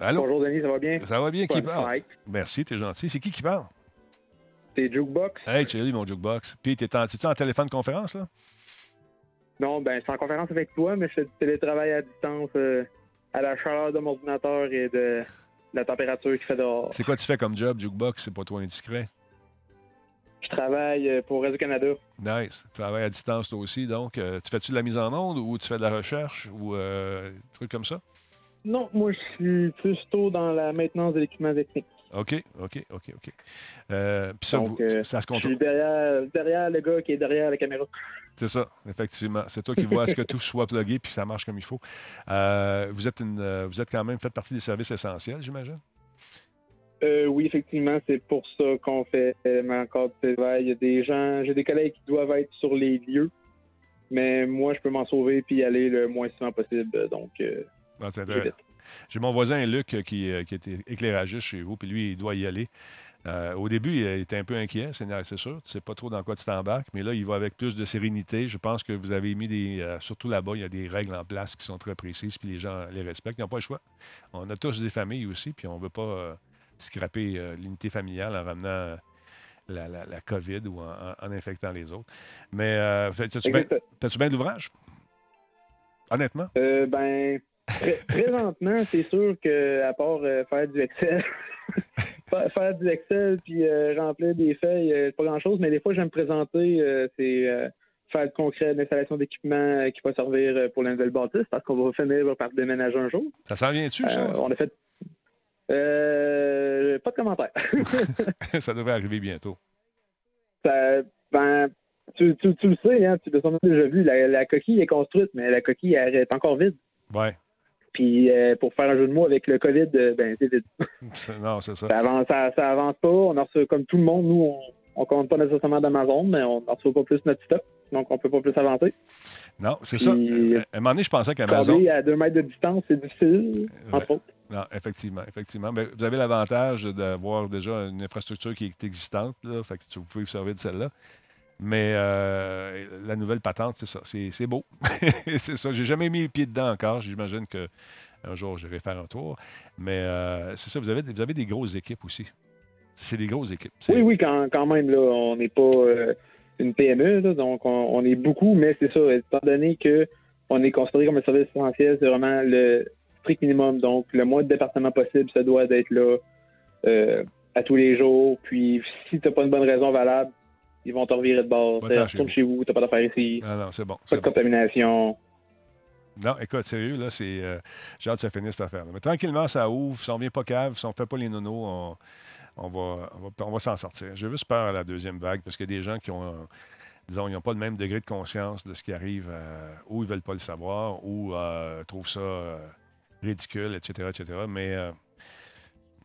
Allô? Bonjour, Denis, ça va bien? Ça va bien, qui parle? Merci, t'es gentil. C'est qui qui parle? C'est Jukebox? Hey, Thierry, mon Jukebox. Puis, t'es en, en téléphone conférence, là? Non, ben, suis en conférence avec toi, mais je fais du télétravail à distance euh, à la chaleur de mon ordinateur et de la température qui fait dehors. C'est quoi tu fais comme job, Jukebox? C'est pas trop indiscret? Je travaille euh, pour Radio-Canada. Nice. Tu travailles à distance toi aussi, donc. Euh, tu fais-tu de la mise en onde ou tu fais de la recherche ou des trucs comme ça? Non, moi, je suis plutôt dans la maintenance de l'équipement technique. OK, OK, OK, OK. Euh, puis ça, ça se contrôle. Je suis derrière, derrière le gars qui est derrière la caméra. C'est ça, effectivement. C'est toi qui vois à ce que tout soit plugué puis ça marche comme il faut. Euh, vous, êtes une, euh, vous êtes quand même fait partie des services essentiels, j'imagine? Euh, oui, effectivement, c'est pour ça qu'on fait encore de travail. Il y a des gens, j'ai des collègues qui doivent être sur les lieux, mais moi, je peux m'en sauver puis y aller le moins souvent possible. Donc, ah, j'ai mon voisin Luc qui, qui était éclairagiste chez vous, puis lui, il doit y aller. Euh, au début, il était un peu inquiet, c'est sûr. Tu ne sais pas trop dans quoi tu t'embarques, mais là, il va avec plus de sérénité. Je pense que vous avez mis des. Euh, surtout là-bas, il y a des règles en place qui sont très précises, puis les gens les respectent. Ils n'ont pas le choix. On a tous des familles aussi, puis on ne veut pas euh, scraper l'unité familiale en ramenant. La, COVID ou en, infectant les autres. Mais as-tu bien, de l'ouvrage? Honnêtement? ben, présentement, c'est sûr qu'à part faire du Excel, faire du Excel puis euh, remplir des feuilles, euh, pas grand-chose, mais des fois, j'aime présenter, euh, c'est faire le concret d'installation d'équipement qui va servir pour la nouvelle bâtisse parce qu'on va finir par déménager un jour. Ça s'en vient dessus, ça? on a fait. pas de commentaire. ça devrait arriver bientôt. ben, tu, tu, le sais, hein, tu l'as déjà vu, la, la, coquille est construite, mais la coquille elle est encore vide. Ouais. Puis euh, pour faire un jeu de mots avec le COVID, euh, ben c'est vite. non, c'est ça. Ça avance, ça, avance pas. On en reçoit, comme tout le monde, nous, on, ne compte pas nécessairement d'Amazon, mais on n'en reçoit pas plus notre stock. Donc on peut pas plus avancer. Non, c'est ça. À un moment donné, je pensais qu'Amazon. à deux mètres de distance, c'est difficile, entre autres. Non, effectivement, effectivement. Mais vous avez l'avantage d'avoir déjà une infrastructure qui est existante, là, fait que vous pouvez vous servir de celle-là. Mais euh, la nouvelle patente, c'est ça. C'est beau. c'est ça. J'ai jamais mis les pieds dedans encore. J'imagine qu'un jour, j'irai faire un tour. Mais euh, c'est ça. Vous avez, vous avez des grosses équipes aussi. C'est des grosses équipes. Oui, oui, quand, quand, même. Là, on n'est pas euh, une PME, donc on, est beaucoup, mais c'est ça. Étant donné qu'on est considéré comme un service essentiel, c'est vraiment le strict minimum. Donc, le moins de départements possible, ça doit être là à tous les jours. Puis, si tu n'as pas une bonne raison valable, ils vont te revirer de bord. Retourne chez vous, t'as pas d'affaires ici. Non, non, c'est bon. Pas de contamination. Non, écoute, sérieux, là, c'est. Euh, j'ai hâte que ça finisse cette affaire. Mais tranquillement, ça ouvre. Si on ne vient pas cave, si on ne fait pas les nonos, on, va, on va, s'en sortir. J'ai juste peur à la deuxième vague parce qu'il y a des gens qui ont. disons, ils n'ont pas le même degré de conscience de ce qui arrive, euh, ou ils ne veulent pas le savoir, ou euh, trouvent ça ridicule, etc., etc. Mais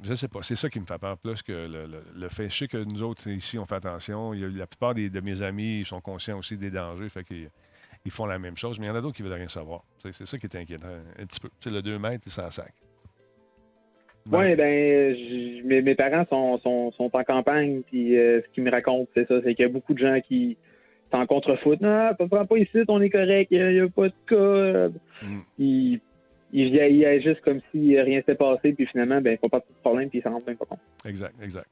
je sais pas. C'est ça qui me fait peur plus que le, fait. Je sais que nous autres, ici, on fait attention. Il y a, la plupart de mes amis ils sont conscients aussi des dangers. Fait qu'ils ils font la même chose, mais il y en a d'autres qui veulent rien savoir. C'est ça qui est inquiétant un petit peu. C'est le 2 mètres, c'est sans sac. Oui, ben, mes, parents sont, sont, en campagne, puis euh, ce qu'ils me racontent, c'est ça, c'est qu'il y a beaucoup de gens qui sont en contre-foot. Non, pas, pas ici, on est correct, il n'y a, pas de cas. Mm il vieillit juste comme si rien s'était passé, puis finalement, ben, il ne faut pas de problème, puis il s'en rend même pas compte. Exact, exact.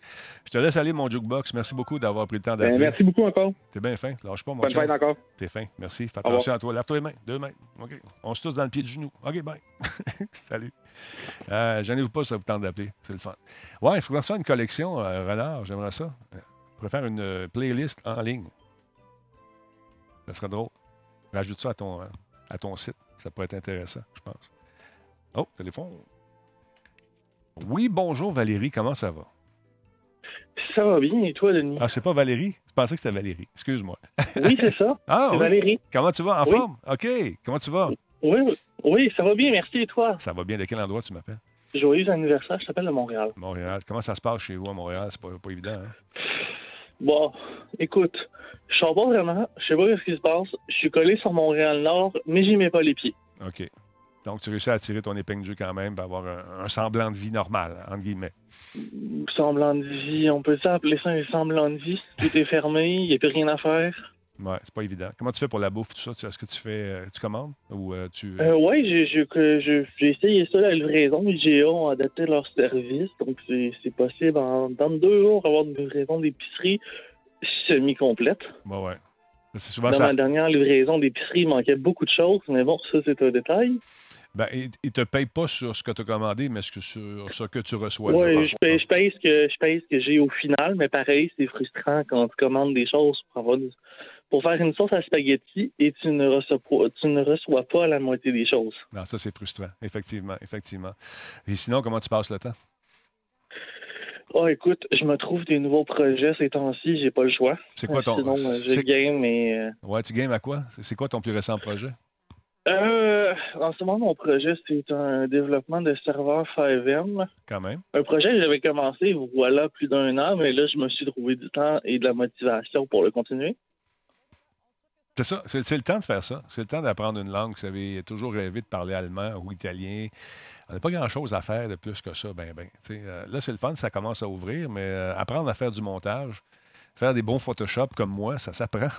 Je te laisse aller, mon jukebox. Merci beaucoup d'avoir pris le temps ben, d'appeler. merci beaucoup encore. T'es bien fin. Lâche pas, mon Bonne fête encore. T'es fin. Merci. Fais attention à toi. Lève-toi les mains. Deux mains. OK. On se touche dans le pied du genou. OK, bye. Salut. Euh, J'en ai vous pas ça vous tente d'appeler. C'est le fun. Ouais, il faudrait faire une collection, euh, Renard. J'aimerais ça. Je pourrais faire une euh, playlist en ligne. Ça serait drôle. Rajoute ça à ton, hein, à ton site. Ça pourrait être intéressant, je pense. Oh, téléphone. Oui, bonjour Valérie, comment ça va? Ça va bien, et toi, Denis? Ah, c'est pas Valérie? Je pensais que c'était Valérie. Excuse-moi. Oui, c'est ça. ah, c'est oui. Valérie. Comment tu vas? En forme? OK. Comment tu vas? Oui, oui, ça va bien, merci, et toi? Ça va bien. De quel endroit tu m'appelles? Joyeux anniversaire, je t'appelle de Montréal. Montréal. Comment ça se passe chez vous à Montréal? C'est pas, pas évident, hein? Bon, écoute, je sens pas vraiment, je sais pas ce qui se passe. Je suis collé sur Montréal-Nord, mais j'y mets pas les pieds. OK. Donc, tu réussis à tirer ton épingle du jeu quand même avoir un, semblant de vie normal, entre guillemets. Semblant de vie, on peut ça appeler ça un semblant de vie? Tout est fermé, il n'y a plus rien à faire. Ouais, c'est pas évident. Comment tu fais pour la bouffe, tout ça? Est-ce que tu fais, euh, tu commandes ou euh, tu... Euh, oui, j'ai essayé ça, la livraison. Les GA ont adapté leur service, donc c'est possible en, dans deux jours avoir une livraison d'épicerie semi-complète. Bah ouais. Souvent dans ma dernière livraison d'épicerie, il manquait beaucoup de choses, mais bon, ça, c'est un détail. Ben, ils ne te payent pas sur ce que tu as commandé, mais sur ce que tu reçois. Oui, je paye, je, paye ce que, je paye ce que j'ai au final, mais pareil, c'est frustrant quand tu commandes des choses pour, avoir, pour faire une sauce à spaghetti et tu ne, reçois pas, tu ne reçois pas la moitié des choses. Non, ça, c'est frustrant, effectivement, effectivement. Et sinon, comment tu passes le temps? Oh, écoute, je me trouve des nouveaux projets ces temps-ci, j'ai pas le choix. C'est quoi ton... Sinon, je game et... Euh, ouais, tu games à quoi? C'est quoi ton plus récent projet? Euh, en ce moment, mon projet, c'est un développement de serveur 5M. Quand même. Un projet que j'avais commencé, voilà, plus d'un an, mais là, je me suis trouvé du temps et de la motivation pour le continuer. C'est ça, c'est le temps de faire ça. C'est le temps d'apprendre une langue. Vous savez, toujours rêvé de parler allemand ou italien. On n'a pas grand-chose à faire de plus que ça, ben, ben. Euh, là, c'est le fun, ça commence à ouvrir, mais euh, apprendre à faire du montage, faire des bons Photoshop comme moi, ça s'apprend.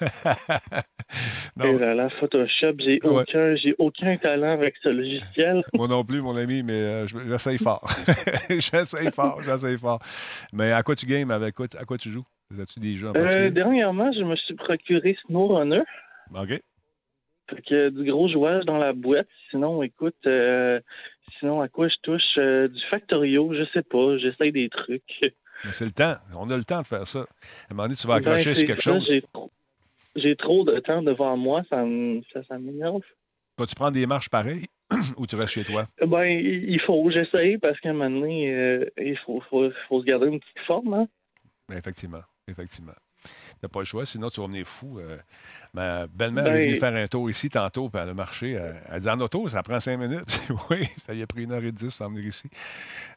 non. la Photoshop, j'ai aucun, j'ai aucun talent avec ce logiciel. moi non plus, mon ami, mais euh, j'essaye fort. j'essaye fort, j'essaye fort. Mais à quoi tu games? Avec quoi, à quoi tu joues? As-tu des jeux en euh, Dernièrement, je me suis procuré SnowRunner. OK. Fait que du gros jouage dans la boîte. Sinon, écoute, euh, sinon à quoi je touche? Euh, du Factorio, je sais pas. J'essaye des trucs. C'est le temps. On a le temps de faire ça. À un moment donné, tu vas accrocher sur quelque chose. J'ai trop, de temps devant moi, ça, ça, m'énerve. Vas-tu prendre des marches pareilles ou tu restes chez toi? Ben, il faut, j'essaye parce qu'à un moment donné, euh, il faut, faut, faut, se garder une petite forme. Hein? Ben, effectivement, effectivement. T'as pas le choix, sinon tu vas venir fou. Euh. ma belle-mère est venue ben, faire un tour ici tantôt, puis elle a marché. Elle, elle dit en auto, ça prend cinq minutes. oui, ça y a pris une heure et dix à venir ici.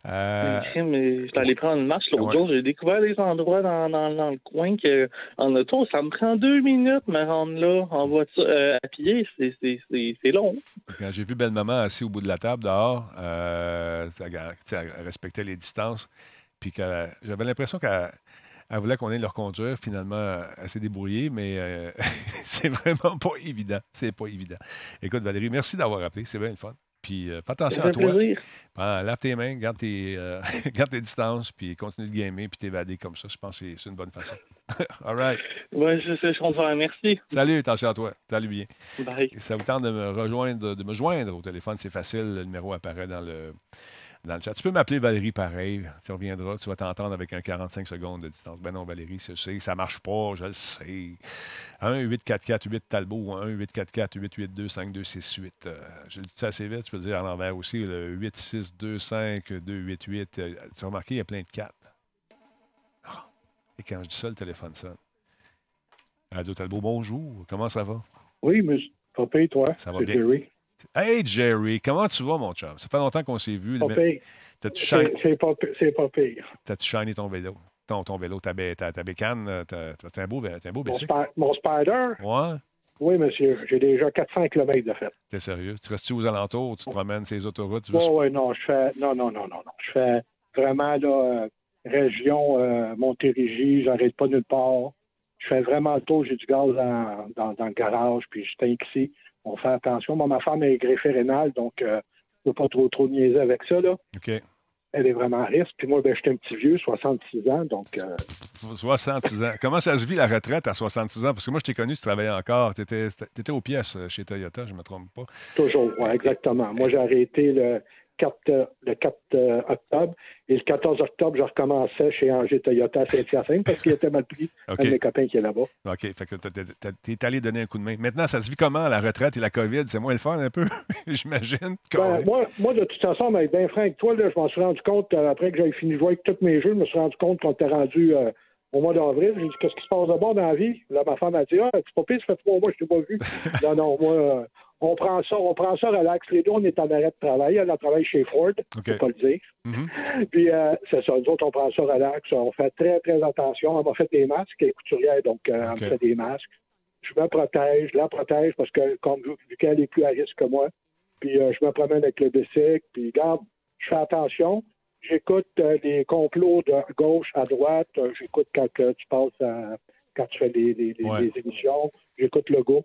Euh... Mais, je suis allé prendre une marche l'autre jour. J'ai découvert des endroits dans, dans, dans, le coin que en auto, ça me prend deux minutes me rendre là en voiture euh, à pied. C'est long. Quand j'ai vu belle-maman assise au bout de la table dehors, euh, elle, respectait les distances. Puis j'avais l'impression qu'elle elle voulait qu'on ait leur conduire. Finalement, elle s'est débrouillée, mais euh, c'est vraiment pas évident. C'est pas évident. Écoute, Valérie, merci d'avoir appelé. C'est bien le fun. Puis euh, fais attention à toi. lave tes mains, garde tes, euh, garde tes distances, puis continue de gamer, puis t'évader comme ça. Je pense que c'est une bonne façon. All right. Oui, je sais, je comprends. Merci. Salut, attention à toi. Salut bien. Bye. ça vous tente de me rejoindre, de me joindre au téléphone, c'est facile. Le numéro apparaît dans le dans le chat. Tu peux m'appeler Valérie pareil. Tu reviendras, tu vas t'entendre avec un 45 secondes de distance. Ben non, Valérie, je sais, ça marche pas, je le sais. 1-844-8 Talbot 1-844-882-5268. Euh, je le dis assez vite, tu peux le dire à l'envers aussi. Le 8625288. Euh, tu as remarqué, il y a plein de 4. Ah. Et quand je dis ça, le téléphone sonne. Radio Talbot, bonjour. Comment ça va? Oui, mais pas toi. Ça va bien. Jerry. Hey, Jerry, comment tu vas, mon chum? Ça fait longtemps qu'on s'est vu. C'est pas, pas pire. T'as-tu shiny ton vélo? Ton, ton vélo, ta, ta, ta bécane, t'as un beau, un beau mon, Spider? Ouais. Oui, monsieur. J'ai déjà 400 km de fait. T'es sérieux? Tu restes-tu aux alentours? Tu te promènes ces autoroutes? Oui, oui, non. Je fais... Non, non, non, non, non. Je fais vraiment, là, euh, région euh, Montérégie. J'arrête pas nulle part. Je fais vraiment le tour. J'ai du gaz dans, dans, le garage, puis je tank ici. On fait attention. Moi, ma femme est greffée rénale, donc euh, je ne veux pas trop, trop niaiser avec ça, là. OK elle est vraiment à risque. Puis moi, ben, j'étais un petit vieux, 66 ans, donc... 66 ans. Comment ça se vit, la retraite, à 66 ans? Parce que moi, je t'ai connu, tu travaillais encore. Tu étais, étais, aux pièces chez Toyota, je ne me trompe pas. Toujours, oui, exactement. Moi, j'ai arrêté le, 4, euh, le 4 euh, octobre. Et le 14 octobre, je recommençais chez Angers Toyota à Saint-Hyacinthe parce qu'il était mal pris. Un de mes copains qui est là-bas. OK. Fait que tu es allé donner un coup de main. Maintenant, ça se vit comment, la retraite et la COVID? C'est moins le fun un peu, j'imagine. Ben, moi, moi, de toute façon, mais bien franc avec toi, là, je m'en suis rendu compte, euh, après que j'avais fini de jouer avec tous mes jeux, je me suis rendu compte qu'on était rendu au mois d'avril. J'ai dit, qu'est-ce qui se passe de bon dans la vie? Là, ma femme a dit, ah, tu pas pire, ça fait trois mois que je t'ai pas vu. non, non, moi, on prend ça, on prend ça relax. Les deux, on est en arrêt de travail. Elle a travaillé chez Ford, je ne pas le dire. Mm-hmm. Puis euh, c'est ça, nous autres, on prend ça relax. On fait très, très attention. Elle m'a fait des masques, elle est couturière, donc euh, elle me fait des masques. Je me protège, je la protège parce que comme vu qu'elle est plus à risque que moi. Puis euh, je me promène avec le bicycle. Puis garde, je fais attention. J'écoute des complots de gauche à droite. J'écoute quand tu passes à, quand tu fais des, des, émissions. J'écoute le go.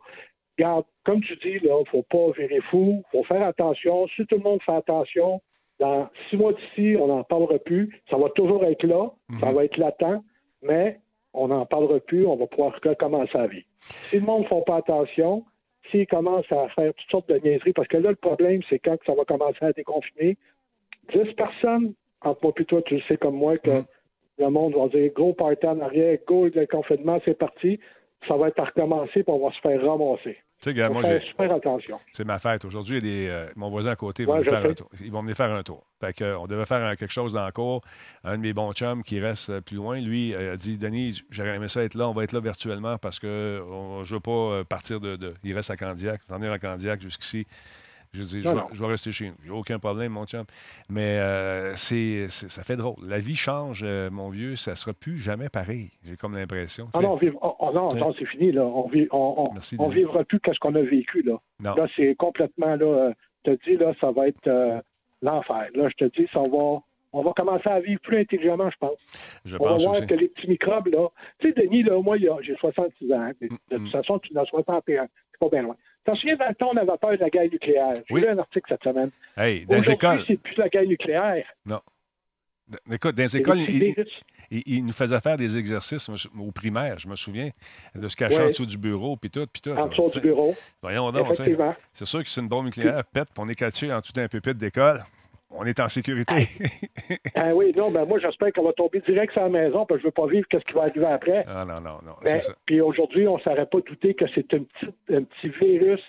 Regarde, comme tu dis, il ne faut pas virer fou, il faut faire attention. Si tout le monde fait attention, dans six mois d'ici, on n'en parlera plus. Ça va toujours être là, ça mhm. va être latent, mais on n'en parlera plus, on va pouvoir recommencer à vivre. Si le monde ne fait pas attention, s'ils commencent à faire toutes sortes de niaiseries, parce que là, le problème, c'est quand ça va commencer à déconfiner, 10 personnes, entre moi et toi, tu le sais comme moi, que mhm. le monde va dire go party en arrière, go le confinement, c'est parti. Ça va être à recommencer, puis on va se faire ramasser. Tu sais, moi, j'ai. super attention. C'est ma fête. Aujourd'hui, des, euh, mon voisin à côté va faire un tour. Ils vont venir faire un tour. Fait que, on devait faire quelque chose dans le cours. Un de mes bons chums qui reste euh, plus loin, lui, euh, a dit Denis, j'aurais aimé ça être là. On va être là virtuellement parce que je ne veux pas partir de, de, Il reste à Candiac, venir à Candiac jusqu'ici. Je dis, je, vais rester chez nous. J'ai aucun problème, mon chum. Mais euh, c'est, ça fait drôle. La vie change, euh, mon vieux. Ça ne sera plus jamais pareil. J'ai comme l'impression. Ah non, oh, oh, non, non c'est fini. Là. On ne on, on, vivra plus qu'est-ce qu'on a vécu. Là, là c'est complètement. Là, euh, je te dis, là, ça va être l'enfer. Là, je te dis, ça va. On va commencer à vivre plus intelligemment, je pense. Je on va voir que les petits microbes, là. Tu sais, Denis, là, moi, j'ai 66 ans. de toute mm, mm. façon, tu en as 61. C'est pas bien loin. T'en souviens dans le temps, on avait peur de la guerre nucléaire. J'ai lu un article cette semaine. Hey, dans écoles. c'est plus la guerre nucléaire. Non. Écoute, dans les écoles, ils nous faisaient faire des exercices au primaire, je me souviens, de se cacher en dessous du bureau, puis tout, puis tout. En dessous du bureau. Voyons donc, c'est sûr que c'est une bombe nucléaire pète, puis on est caché en dessous d'un pupitre d'école on est en sécurité. ah oui, non, ben moi, j'espère qu'on va tomber direct sur la maison, parce que je ne veux pas vivre ce qui va arriver après. Ah non, non, non. Ben, puis aujourd'hui, on ne s'aurait pas douté que c'est un petit, un petit virus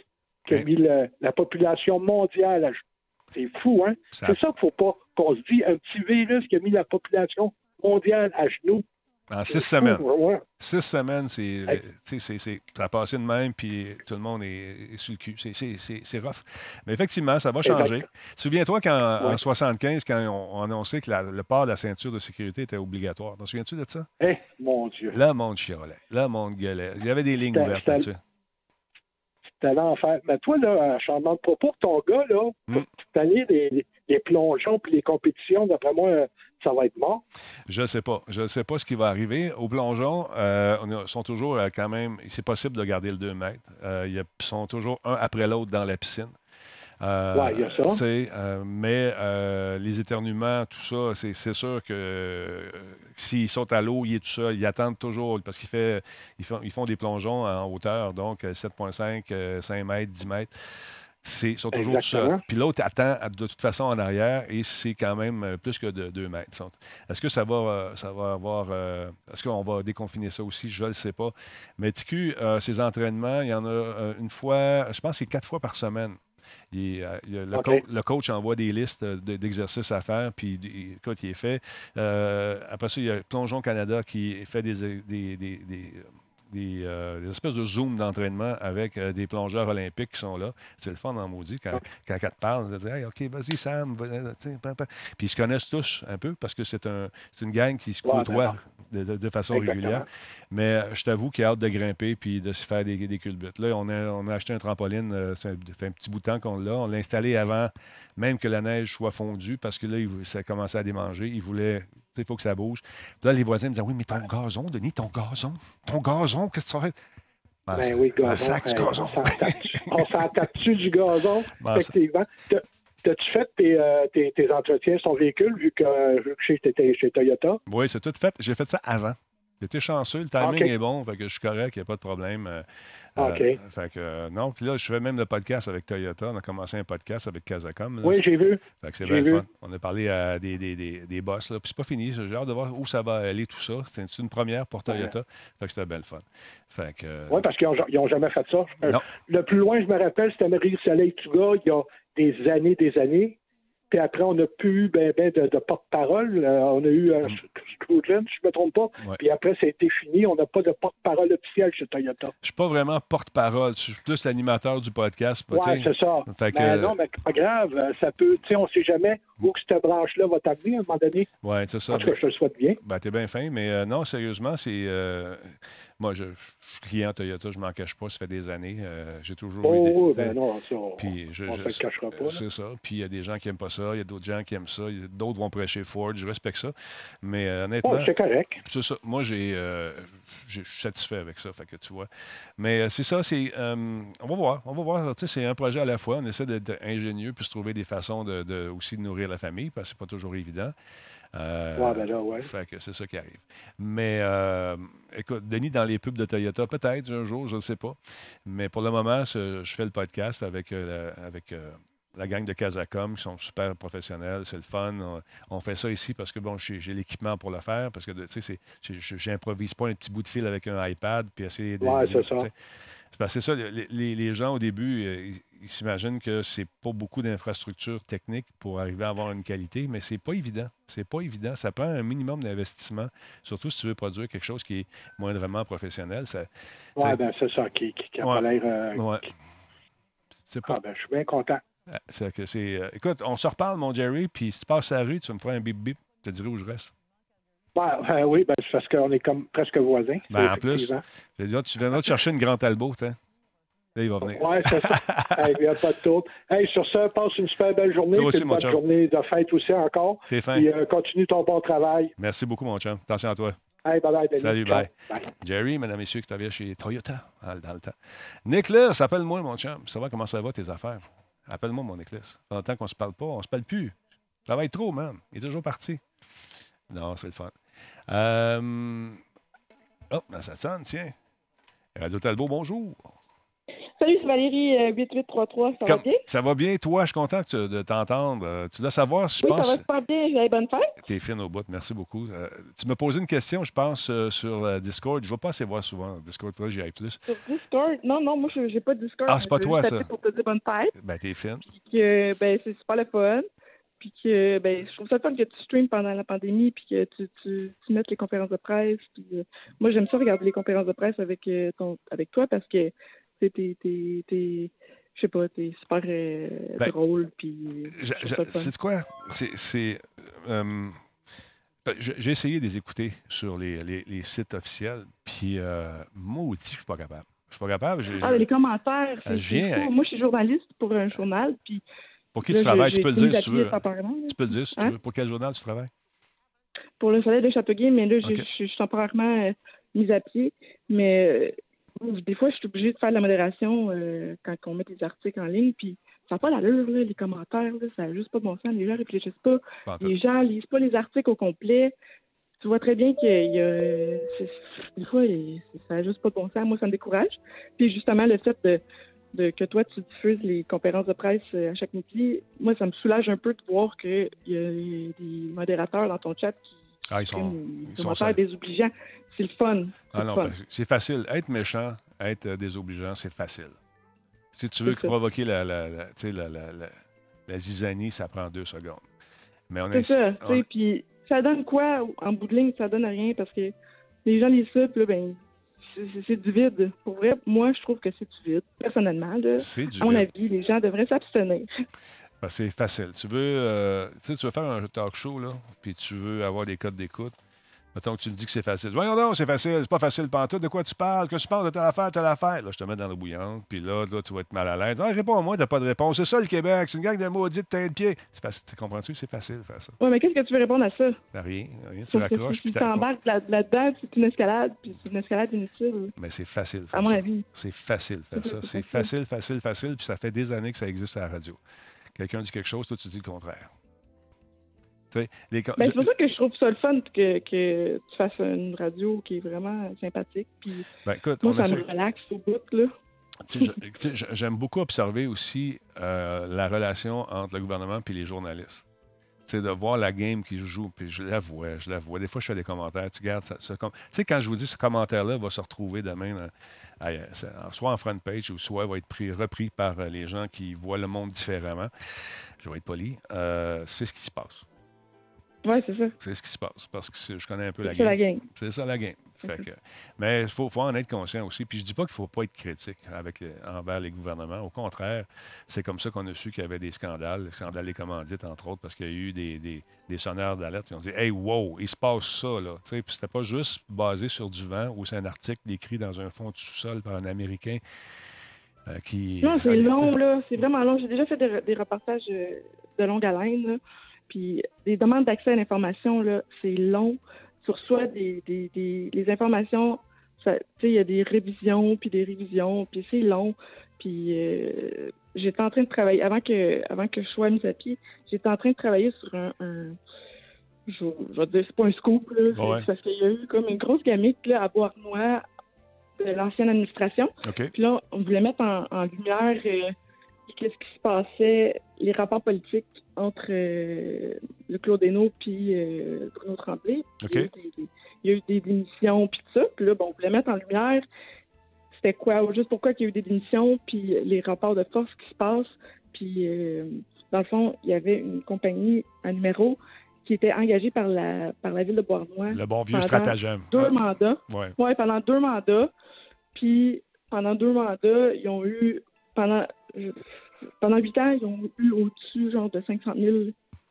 qui a mis la population mondiale à C'est fou, hein? C'est ça qu'il ne faut pas qu'on se dise, un petit virus qui a mis la population mondiale à genoux. En six semaines. Six semaines, c'est, ça a passé de même, puis tout le monde est, sur le cul. C'est, rough. Mais effectivement, ça va changer. Souviens-toi qu'en en 75, quand on, a annoncé que le port de la ceinture de sécurité était obligatoire. T'en souviens-tu de ça? Eh, mon Dieu. Là, monde chialait. Là, monde gueulait. Il y avait des lignes ouvertes là-dessus. C'était l'enfer. Mais toi, là, changement de propos, ton gars, là, mm. tu allé des, les plongeons puis les compétitions, d'après moi, ça va être mort? Je ne sais pas. Je ne sais pas ce qui va arriver. Au plongeon, euh, on sont toujours euh, quand même. C'est possible de garder le 2 mètres. Euh, ils sont toujours un après l'autre dans la piscine. oui, il y a ça. mais les éternuements, tout ça, c'est sûr que s'ils sont à l'eau, ils. Ils attendent toujours parce qu'ils fait, ils font, ils font des plongeons en hauteur, donc 7,5, 5 mètres, 10 mètres c'est sont toujours seuls. Puis l'autre attend de toute façon en arrière et c'est quand même euh, plus que de 2 mètres. Est-ce que ça va, euh, ça va avoir. Euh, est-ce qu'on va déconfiner ça aussi? Je ne le sais pas. Mais TQ, ces entraînements, il y en a une fois, je pense que c'est quatre fois par semaine. le, coach envoie des listes d'exercices à faire, puis écoute, il est fait. après ça, il y a Plongeon Canada qui fait des, des euh, des, espèces de zoom d'entraînement avec euh, des plongeurs olympiques qui sont là. C'est le fun en maudit quand, quand, quand te parle. Ils hey, OK, vas-y, Sam. Puis ils se connaissent tous un peu parce que c'est un, une gang qui se côtoie de, façon régulière. Mais euh, je t'avoue qu'il a hâte de grimper puis de se faire des, des culbutes. Là, on a, on a acheté un trampoline, ça fait un petit bout de temps qu'on l'a. On l'a installé avant même que la neige soit fondue parce que là, ça commençait à démanger. Il voulait il faut que ça bouge. là, les voisins me disaient Oui, mais ton gazon, Denis, ton gazon, ton gazon, qu'est-ce que tu fais? Ben, ben oui, gazon. Sac, du gazon. On du gazon, ben, effectivement. T'as-tu fait euh, tes, tes, entretiens sur ton véhicule vu que, vu que j'étais chez Toyota? Oui, c'est tout fait. J'ai fait ça avant. J'étais chanceux, le timing est bon, fait que je suis correct, il n'y a pas de problème. Euh, euh, fait que, non, puis là, je fais même le podcast avec Toyota. On a commencé un podcast avec Casacom. oui, j'ai vu. Fait que c'est bien fun. On a parlé à des, des, des, des boss, là. Puis c'est pas fini. J'ai hâte de voir où ça va aller, tout ça. C'est une première pour Toyota? Fait que c'était bien fun. Fait que... Oui, parce qu'ils n'ont jamais fait ça. Non. Le plus loin, je me rappelle, c'était Marie-Soleil-Tuga, il y a des années, des années. Puis après, on n'a plus eu ben, ben de, porte-parole. Euh, on a eu un mm. si je ne me trompe pas. Puis après, ça a été fini. On n'a pas de porte-parole officiel chez Toyota. Je ne suis pas vraiment porte-parole. Je suis plus l'animateur du podcast. Oui, c'est ça. mais ben, Non, mais pas grave. Euh, ça peut, on ne sait jamais où que cette branche-là va t'amener à un moment donné. Oui, c'est ça. En tout cas, je te le souhaite bien. Ben, es bien fin. Mais euh, non, sérieusement, c'est. Moi, je, suis client Toyota, je ne m'en cache pas, ça fait des années. Euh, j'ai toujours oh, eu des. Ben non, ça, puis je, on ne se cachera pas. C'est ça. Puis il y a des gens qui n'aiment pas ça, il y a d'autres gens qui aiment ça, d'autres vont prêcher Ford, je respecte ça. Mais euh, honnêtement. c'est correct. C'est ça. Moi, j'ai, euh, je suis satisfait avec ça, fait que tu vois. Mais c'est ça, c'est. on va voir. On va voir. C'est un projet à la fois. On essaie d'être ingénieux puis se trouver des façons de, aussi de nourrir la famille parce que c'est pas toujours évident. Euh, ben là, ouais. Fait que c'est ça qui arrive. Mais euh, écoute, Denis, dans les pubs de Toyota, peut-être un jour, je ne sais pas. Mais pour le moment, je fais le podcast avec, euh, avec la gang de Casacom qui sont super professionnels. C'est le fun. On, fait ça ici parce que bon, j'ai l'équipement pour le faire. Parce que tu sais, j'improvise pas un petit bout de fil avec un iPad puis essayer de. Ouais, c'est ça. C'est ça, les, les, gens au début, ils s'imaginent que c'est pas beaucoup d'infrastructures techniques pour arriver à avoir une qualité, mais c'est pas évident. C'est pas évident. Ça prend un minimum d'investissement, surtout si tu veux produire quelque chose qui est moindrement professionnel. Oui, ben c'est ça, qui, qui, a pas l'air. Euh, ah, ben, je suis bien content. Ah, c'est que c'est. Euh, écoute, on se reparle, mon Jerry, puis si tu passes à la rue, tu me feras un bip bip, je te dirai où je reste. Ben, oui, ben, parce qu'on est comme presque voisins. Ben, en plus, tu viendras te chercher une grande Talbot, Là, il va venir. Oui, c'est ça. il n'y a pas de tour. Hey, sur ça, passe une super belle journée. Toi aussi, une bonne journée de fête aussi encore. T'es fin. Puis euh, continue ton bon travail. Merci beaucoup, mon chum. Attention à toi. Hey, bye bye, Salut, bye. Jerry, mesdames et messieurs, qui travaille chez Toyota dans le temps. Nicholas, appelle-moi, mon chum. Ça va comment ça va, tes affaires? Appelle-moi, mon Nicholas. Ça fait longtemps qu'on ne se parle pas. On ne se parle plus. Ça va être trop, man. Il est toujours parti. Non, c'est le fun. Euh... Oh, ben, ça sonne, tiens. Radio Talbot, bonjour. Salut, c'est Valérie 8833. Euh, ça va bien? Ça va bien, toi? Je suis content de t'entendre. Euh, tu dois savoir si je oui, pense. ça va super bien. J'ai bonne fête. T'es fine au bout. Merci beaucoup. Euh, tu m'as posé une question, je pense, sur Discord. Je ne vais pas assez voir souvent. Discord, toi, j'y aille plus. Sur Discord? Non, non, moi, je n'ai pas de Discord. Ah, c'est pas toi, ça. pour te dire bonne fête. Ben, t'es fine. Puis que, ben, c'est super le fun. Puis que, ben, je trouve ça fun que tu streames pendant la pandémie, puis que tu, tu, tu mettes les conférences de presse. Puis, moi, j'aime ça regarder les conférences de presse avec, ton, avec toi parce que t'es, je sais pas, t'es super euh, ben, drôle. Puis, c'est quoi? C'est. Euh, ben, j'ai essayé de les écouter sur les, les, sites officiels, puis euh, maudit, je suis pas capable. Je suis pas capable. ah, les commentaires, c'est, Moi, je suis journaliste pour un journal, puis. Pour qui tu travailles? Tu peux le dire si tu veux. Tu peux le dire si tu veux. Pour quel journal tu travailles? Pour le Soleil de Châteauguay, mais là, je suis temporairement mise à pied. Mais des fois, je suis obligée de faire de la modération euh, quand on met des articles en ligne, puis ça n'a pas l'allure, les commentaires, ça n'a juste pas de bon sens. Les gens réfléchissent pas. les gens lisent pas les articles au complet. Tu vois très bien qu'il y a. Des fois, ça n'a juste pas de bon sens. Moi, ça me décourage. Puis justement, le fait de, de, que toi, tu diffuses les conférences de presse euh, à chaque midi, moi, ça me soulage un peu de voir qu'il y a des modérateurs dans ton chat qui ah, ils sont, ils sont désobligeants. C'est le fun. Ah non, c'est facile. Être méchant, être désobligeant, c'est facile. Si tu veux provoquer la, la, la, la, la, zizanie, ça prend deux secondes. Mais on C'est ça. Puis ça donne quoi en bout de ligne? Ça donne rien parce que les gens puis là, ben, c'est du vide. Pour vrai, moi, je trouve que c'est du vide. Personnellement, là, à mon avis, les gens devraient s'abstenir. Ben, c'est facile. Tu veux, euh, tu veux faire un talk show, là, puis tu veux avoir des codes d'écoute. Mettons que tu me dis que c'est facile. Voyons non, c'est facile, c'est pas facile pantoute. De quoi tu parles? Que tu parles de telle affaire, telle affaire? Là, je te mets dans l'eau bouillante, puis là, là, tu vas être mal à l'aise. Ah, réponds-moi, t'as pas de réponse. C'est ça le Québec, c'est une gang de maudites teintes de pied. C'est facile, tu comprends-tu? C'est facile de faire ça. Oui, mais qu'est-ce que tu veux répondre à ça? Rien, rien, tu raccroches. Si tu t'embarques là-dedans, c'est une escalade, puis c'est une escalade inutile. Mais c'est facile. À mon avis. C'est facile de faire ça. C'est facile, facile, facile, puis ça fait des années que ça existe à la radio. Quelqu'un dit quelque chose, toi, tu dis le contraire. Ben, c'est pour ça que je trouve ça le fun que, que tu fasses une radio qui est vraiment sympathique. Puis ben, écoute, moi, ça me relaxe au bout. Là. J'aime beaucoup observer aussi euh, la relation entre le gouvernement et les journalistes. C'est de voir la game qui joue, puis je la vois, je la vois. Des fois, je fais des commentaires, tu gardes ça. tu sais, quand je vous dis ce commentaire-là va se retrouver demain, soit en front page, ou soit va être pris, repris par euh, les gens qui voient le monde différemment. Je vais être poli. Euh, c'est ce qui se passe. Oui, c'est ça. C'est ce qui se passe parce que je connais un peu la game. C'est ça la game. mais il faut, en être conscient aussi. Puis je dis pas qu'il ne faut pas être critique avec envers les gouvernements. Au contraire, c'est comme ça qu'on a su qu'il y avait des scandales, des scandales des commandites, entre autres, parce qu'il y a eu des, des, des sonneurs d'alerte qui ont dit Hey, wow, il se passe ça. Là. Puis c'était pas juste basé sur du vent ou c'est un article décrit dans un fond de sous-sol par un Américain. Euh, qui, non, c'est long, là. C'est vraiment long. J'ai déjà fait des, reportages euh, de longue haleine. Là. Puis les demandes d'accès à l'information, là, c'est long. Sur soi, des, des, des les informations, il y a des révisions, puis des révisions, puis c'est long. Puis euh, j'étais en train de travailler, avant que, avant que je sois à pied, j'étais en train de travailler sur un, je, vais dire, c'est pas un scoop, là, parce qu'il y a eu comme une grosse gamique là, à Bois-Noir de l'ancienne administration. Puis là, on voulait mettre en, lumière euh, qu'est-ce qui se passait, les rapports politiques entre euh, le Claude Hainaut puis euh, Bruno Tremblay. Il, y a eu des, démissions puis tout ça. Puis là, bon, on voulait mettre en lumière c'était quoi, juste pourquoi il y a eu des démissions, puis les rapports de force qui se passent. Puis, euh, dans le fond, il y avait une compagnie, un numéro, qui était engagé par la, par la ville de Bois-Noir. Le bon vieux stratagème. Deux mandats. Oui, ouais, pendant deux mandats. Puis, pendant deux mandats, ils ont eu, pendant, pendant huit ans, ils ont eu au-dessus genre de 500 000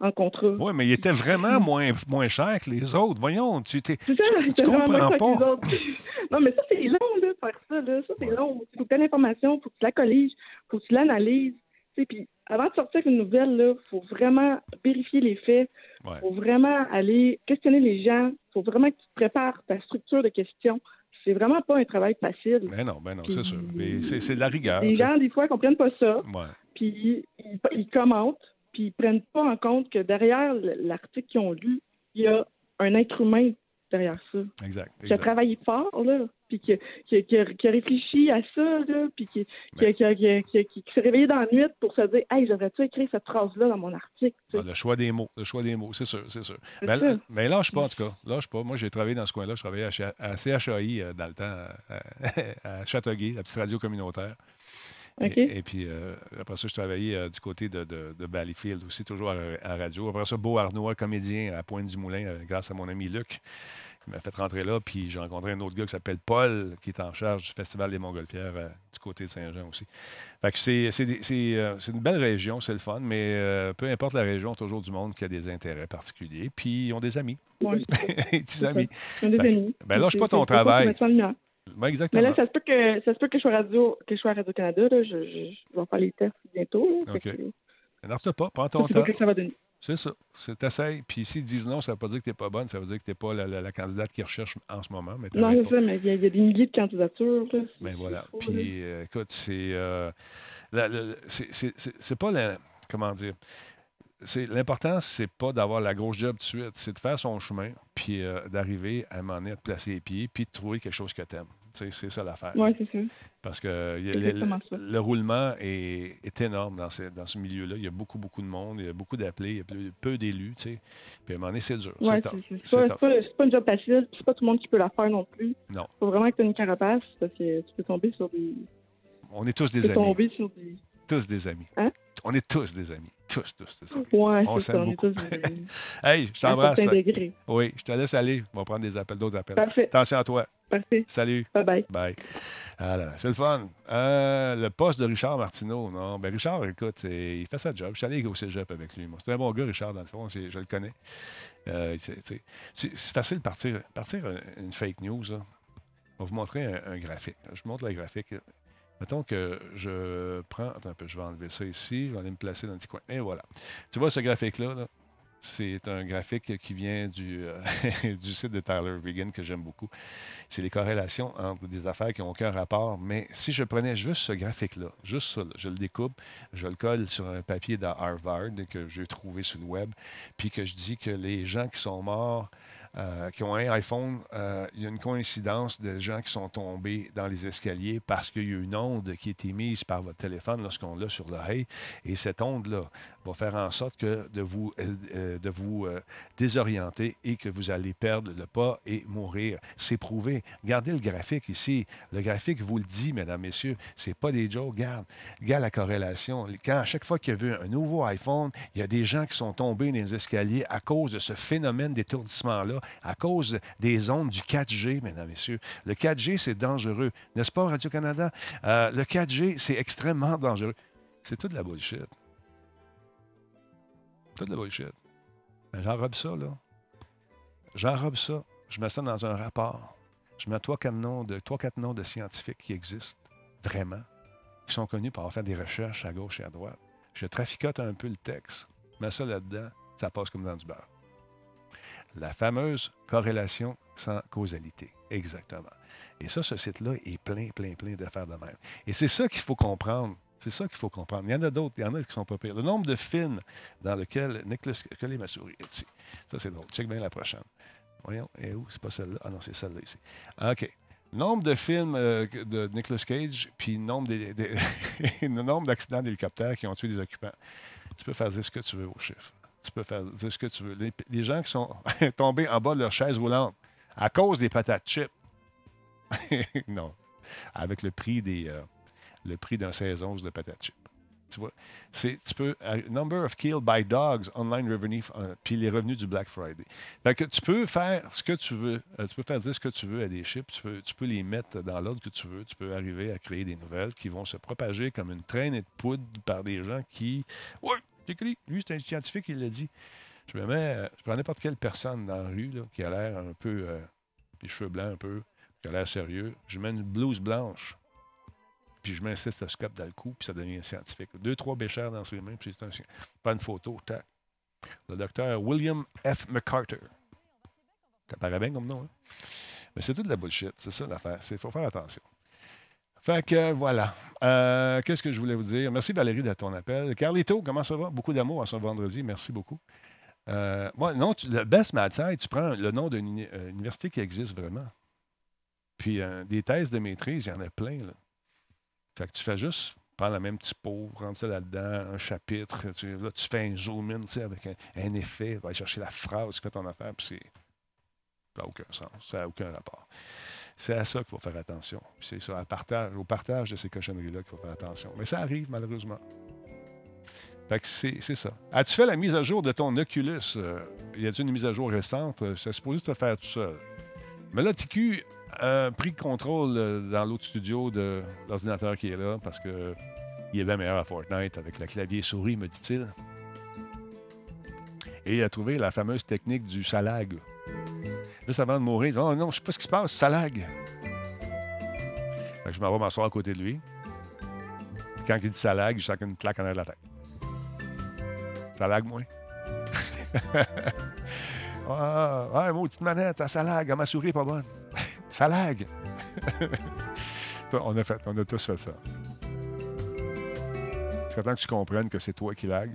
en contrat. Oui, mais il était vraiment moins, moins cher que les autres. Voyons, tu t'es. C'est ça, tu, tu comprends pas. non, mais ça, c'est long, là, faire ça. Là. Ça, c'est long. Il faut que tu aies l'information, il faut que tu la colliges, il faut que tu l'analyses. Puis avant de sortir une nouvelle, il faut vraiment vérifier les faits. Il faut vraiment aller questionner les gens. Il faut vraiment que tu prépares ta structure de questions c'est vraiment pas un travail facile. Ben non, ben non, c'est sûr. C'est de la rigueur. Les gens, des fois, comprennent pas ça. Puis ils, commentent, puis ils prennent pas en compte que derrière l'article qu'ils ont lu, il y a un être humain derrière ça. Exact. Qui a travaillé fort, là, puis qui, a réfléchi à ça, là, puis qui, s'est réveillé dans la nuit pour se dire Hey, j'aurais-tu écrire cette phrase-là dans mon article? Ah, le choix des mots, le choix des mots, c'est sûr, c'est sûr. Mais, là, mais lâche pas, en tout cas. Lâche pas. Moi, j'ai travaillé dans ce coin-là. Je travaillais à, CHAI euh, dans le temps, à, Châteauguay, la petite radio communautaire. Et, puis, euh, après ça, je travaillais euh, du côté de, de, de, Ballyfield aussi, toujours à, radio. Après ça, Beau Arnois, comédien à Pointe-du-Moulin, grâce à mon ami Luc. M'a fait rentrer là, puis j'ai rencontré un autre gars qui s'appelle Paul, qui est en charge du Festival des Montgolfières euh, du côté de Saint-Jean aussi. Fait que c'est, euh, une belle région, c'est le fun, mais euh, peu importe la région, toujours du monde qui a des intérêts particuliers, puis ils ont des amis. Oui. des petits amis. Ils ont des amis. Ben, lâche pas ton travail. Ben, exactement. Mais là, ça se peut que, ça se peut que je sois, radio, que je sois à Radio-Canada. Je, je, vais faire les tests bientôt. OK. Que... pas, prends ton temps. Que ça va donner. C'est ça. C'est t'essayes. Puis s'ils disent non, ça ne veut pas dire que tu n'es pas bonne, ça veut dire que tu n'es pas la, candidate qu'ils recherchent en ce moment. Mais non, c'est ça, mais il y, a des milliers de candidatures. Là. Ben voilà. Puis euh, écoute, c'est. Euh, c'est pas la. Comment dire? L'important, c'est pas d'avoir la grosse job tout de suite, c'est de faire son chemin, puis euh, d'arriver à un moment donné à te placer les pieds, puis de trouver quelque chose que tu aimes. C'est ça l'affaire. Oui, c'est ça. Parce que le, roulement est, énorme dans ce, dans ce milieu-là. Il y a beaucoup, beaucoup de monde, il y a beaucoup d'appelés, il y a peu, d'élus. Puis à un moment donné, c'est dur. Ouais, c'est pas, pas, une job facile, c'est pas tout le monde qui peut la faire non plus. Non. Il faut vraiment que tu aies une carapace parce que tu peux tomber sur des... On est tous des amis. tomber sur des... Tous des amis. Hein? On est tous des amis. Tous, tous des amis. Ouais, on s'aime beaucoup. hey, je t'embrasse. Oui, je te laisse aller. On va prendre des appels, d'autres appels. Parfait. Attention à toi. Parfait. Salut. Bye bye. Bye. Ah c'est le fun. Euh, le poste de Richard Martineau, non? Ben Richard, écoute, il fait sa job. Je suis allé au cégep avec lui. C'est un bon gars, Richard, dans le fond. Je le connais. Euh, c'est facile de partir, partir une fake news. Là. On va vous montrer un, un graphique. Je vous montre le graphique. Mettons que je prends. Attends un peu, je vais enlever ça ici. Je vais aller me placer dans le petit coin. Et voilà. Tu vois ce graphique-là? C'est un graphique qui vient du, euh, du site de Tyler Regan que j'aime beaucoup. C'est les corrélations entre des affaires qui n'ont aucun rapport. Mais si je prenais juste ce graphique-là, juste ça, je le découpe, je le colle sur un papier de Harvard que j'ai trouvé sur le web, puis que je dis que les gens qui sont morts euh, qui ont un iPhone, euh, il y a une coïncidence de gens qui sont tombés dans les escaliers parce qu'il y a une onde qui est émise par votre téléphone lorsqu'on l'a sur l'oreille. Et cette onde-là va faire en sorte que de vous, euh, de vous désorienter et que vous allez perdre le pas et mourir. C'est prouvé. Regardez le graphique ici. Le graphique vous le dit, mesdames, messieurs. C'est pas des jokes. Regarde, regarde la corrélation. Quand à chaque fois qu'il y a vu un nouveau iPhone, il y a des gens qui sont tombés dans les escaliers à cause de ce phénomène d'étourdissement-là à cause des ondes du 4G, mesdames messieurs. Le 4G, c'est dangereux. N'est-ce pas, Radio-Canada? Euh, le 4G, c'est extrêmement dangereux. C'est tout de la bullshit. Tout de la bullshit. Ben, j'enrobe ça, là. J'enrobe ça. Je mets ça dans un rapport. Je mets trois, quatre noms de, trois, quatre noms de scientifiques qui existent, vraiment, qui sont connus pour avoir fait des recherches à gauche et à droite. Je traficote un peu le texte, mets ça là-dedans, ça passe comme dans du beurre. La fameuse corrélation sans causalité. Exactement. Et ça, ce site-là est plein, plein, plein d'affaires de même. Et c'est ça qu'il faut comprendre. C'est ça qu'il faut comprendre. Il y en a d'autres, il y en a qui sont pas pires. Le nombre de films dans lesquels Nicolas. Est ma souris? Ici. Ça, c'est drôle. Check bien la prochaine. Voyons. Et où? C'est pas celle-là. Ah non, c'est celle-là ici. OK. Nombre de films euh, de Nicolas Cage, puis nombre le nombre d'accidents d'hélicoptères qui ont tué des occupants. Tu peux faire dire ce que tu veux au chiffre. Tu peux faire ce que tu veux. Les, gens qui sont tombés en bas de leur chaise roulante à cause des patates chips. non. Avec le prix des euh, le prix d'un 16 de patates chips. Tu vois, tu peux, euh, number of killed by dogs, online revenue, euh, puis les revenus du Black Friday. Fait que tu peux faire ce que tu veux. tu peux faire dire ce que tu veux à des chips. Tu peux, tu peux les mettre dans l'ordre que tu veux. Tu peux arriver à créer des nouvelles qui vont se propager comme une traînée de poudre par des gens qui. J'écris. Lui, c'est un scientifique, il l'a dit. Je me mets, euh, je prends n'importe quelle personne dans la rue qui a l'air un peu, euh, les cheveux blancs un peu, qui a l'air sérieux. Je mets une blouse blanche, puis je mets un stéthoscope dans le cou, puis ça devient un scientifique. Deux, trois béchères dans ses mains, puis c'est un Pas une photo, tac. Le docteur William F. McCarter. Ça paraît bien comme nom, hein? Mais c'est tout de la bullshit, c'est ça l'affaire. Il faut faire attention. Fait que voilà. Euh, qu'est-ce que je voulais vous dire? Merci Valérie de ton appel. Carlito, comment ça va? Beaucoup d'amour à ce vendredi. Merci beaucoup. Euh, non, le Best Mad tu prends le nom d'une euh, université qui existe vraiment. Puis des thèses de maîtrise, il y en a plein. Là. Fait que tu fais juste prendre la même typo, rendre ça là-dedans, un chapitre. Tu, là, tu fais un zoom in avec un, effet, tu vas aller chercher la phrase qui fait ton affaire, puis c'est. Ça n'a aucun sens, ça n'a aucun rapport. C'est à ça qu'il faut faire attention. C'est ça, au partage de ces cochonneries-là qu'il faut faire attention. Mais ça arrive, malheureusement. Fait que c'est ça. As-tu fait la mise à jour de ton Oculus? Euh, y a-t-il une mise à jour récente? C'est supposé te faire tout seul. Mais là, TQ a pris le contrôle euh, dans l'autre studio de l'ordinateur qui est là parce que il est bien meilleur à Fortnite avec le clavier souris, me dit-il. Et il a trouvé la fameuse technique du salag. Juste avant de mourir, il dit Oh non, je sais pas ce qui se passe, ça lag. je m'en vais m'asseoir à côté de lui. Quand il dit ça lag, je sens une claque en arrière de la tête. Ça lag, moi? ah, ouais, une petite manette, ça lag. Ma souris n'est pas bonne. ça lag. on, a fait, on a tous fait ça. Temps que tu comprennes que c'est toi qui lag.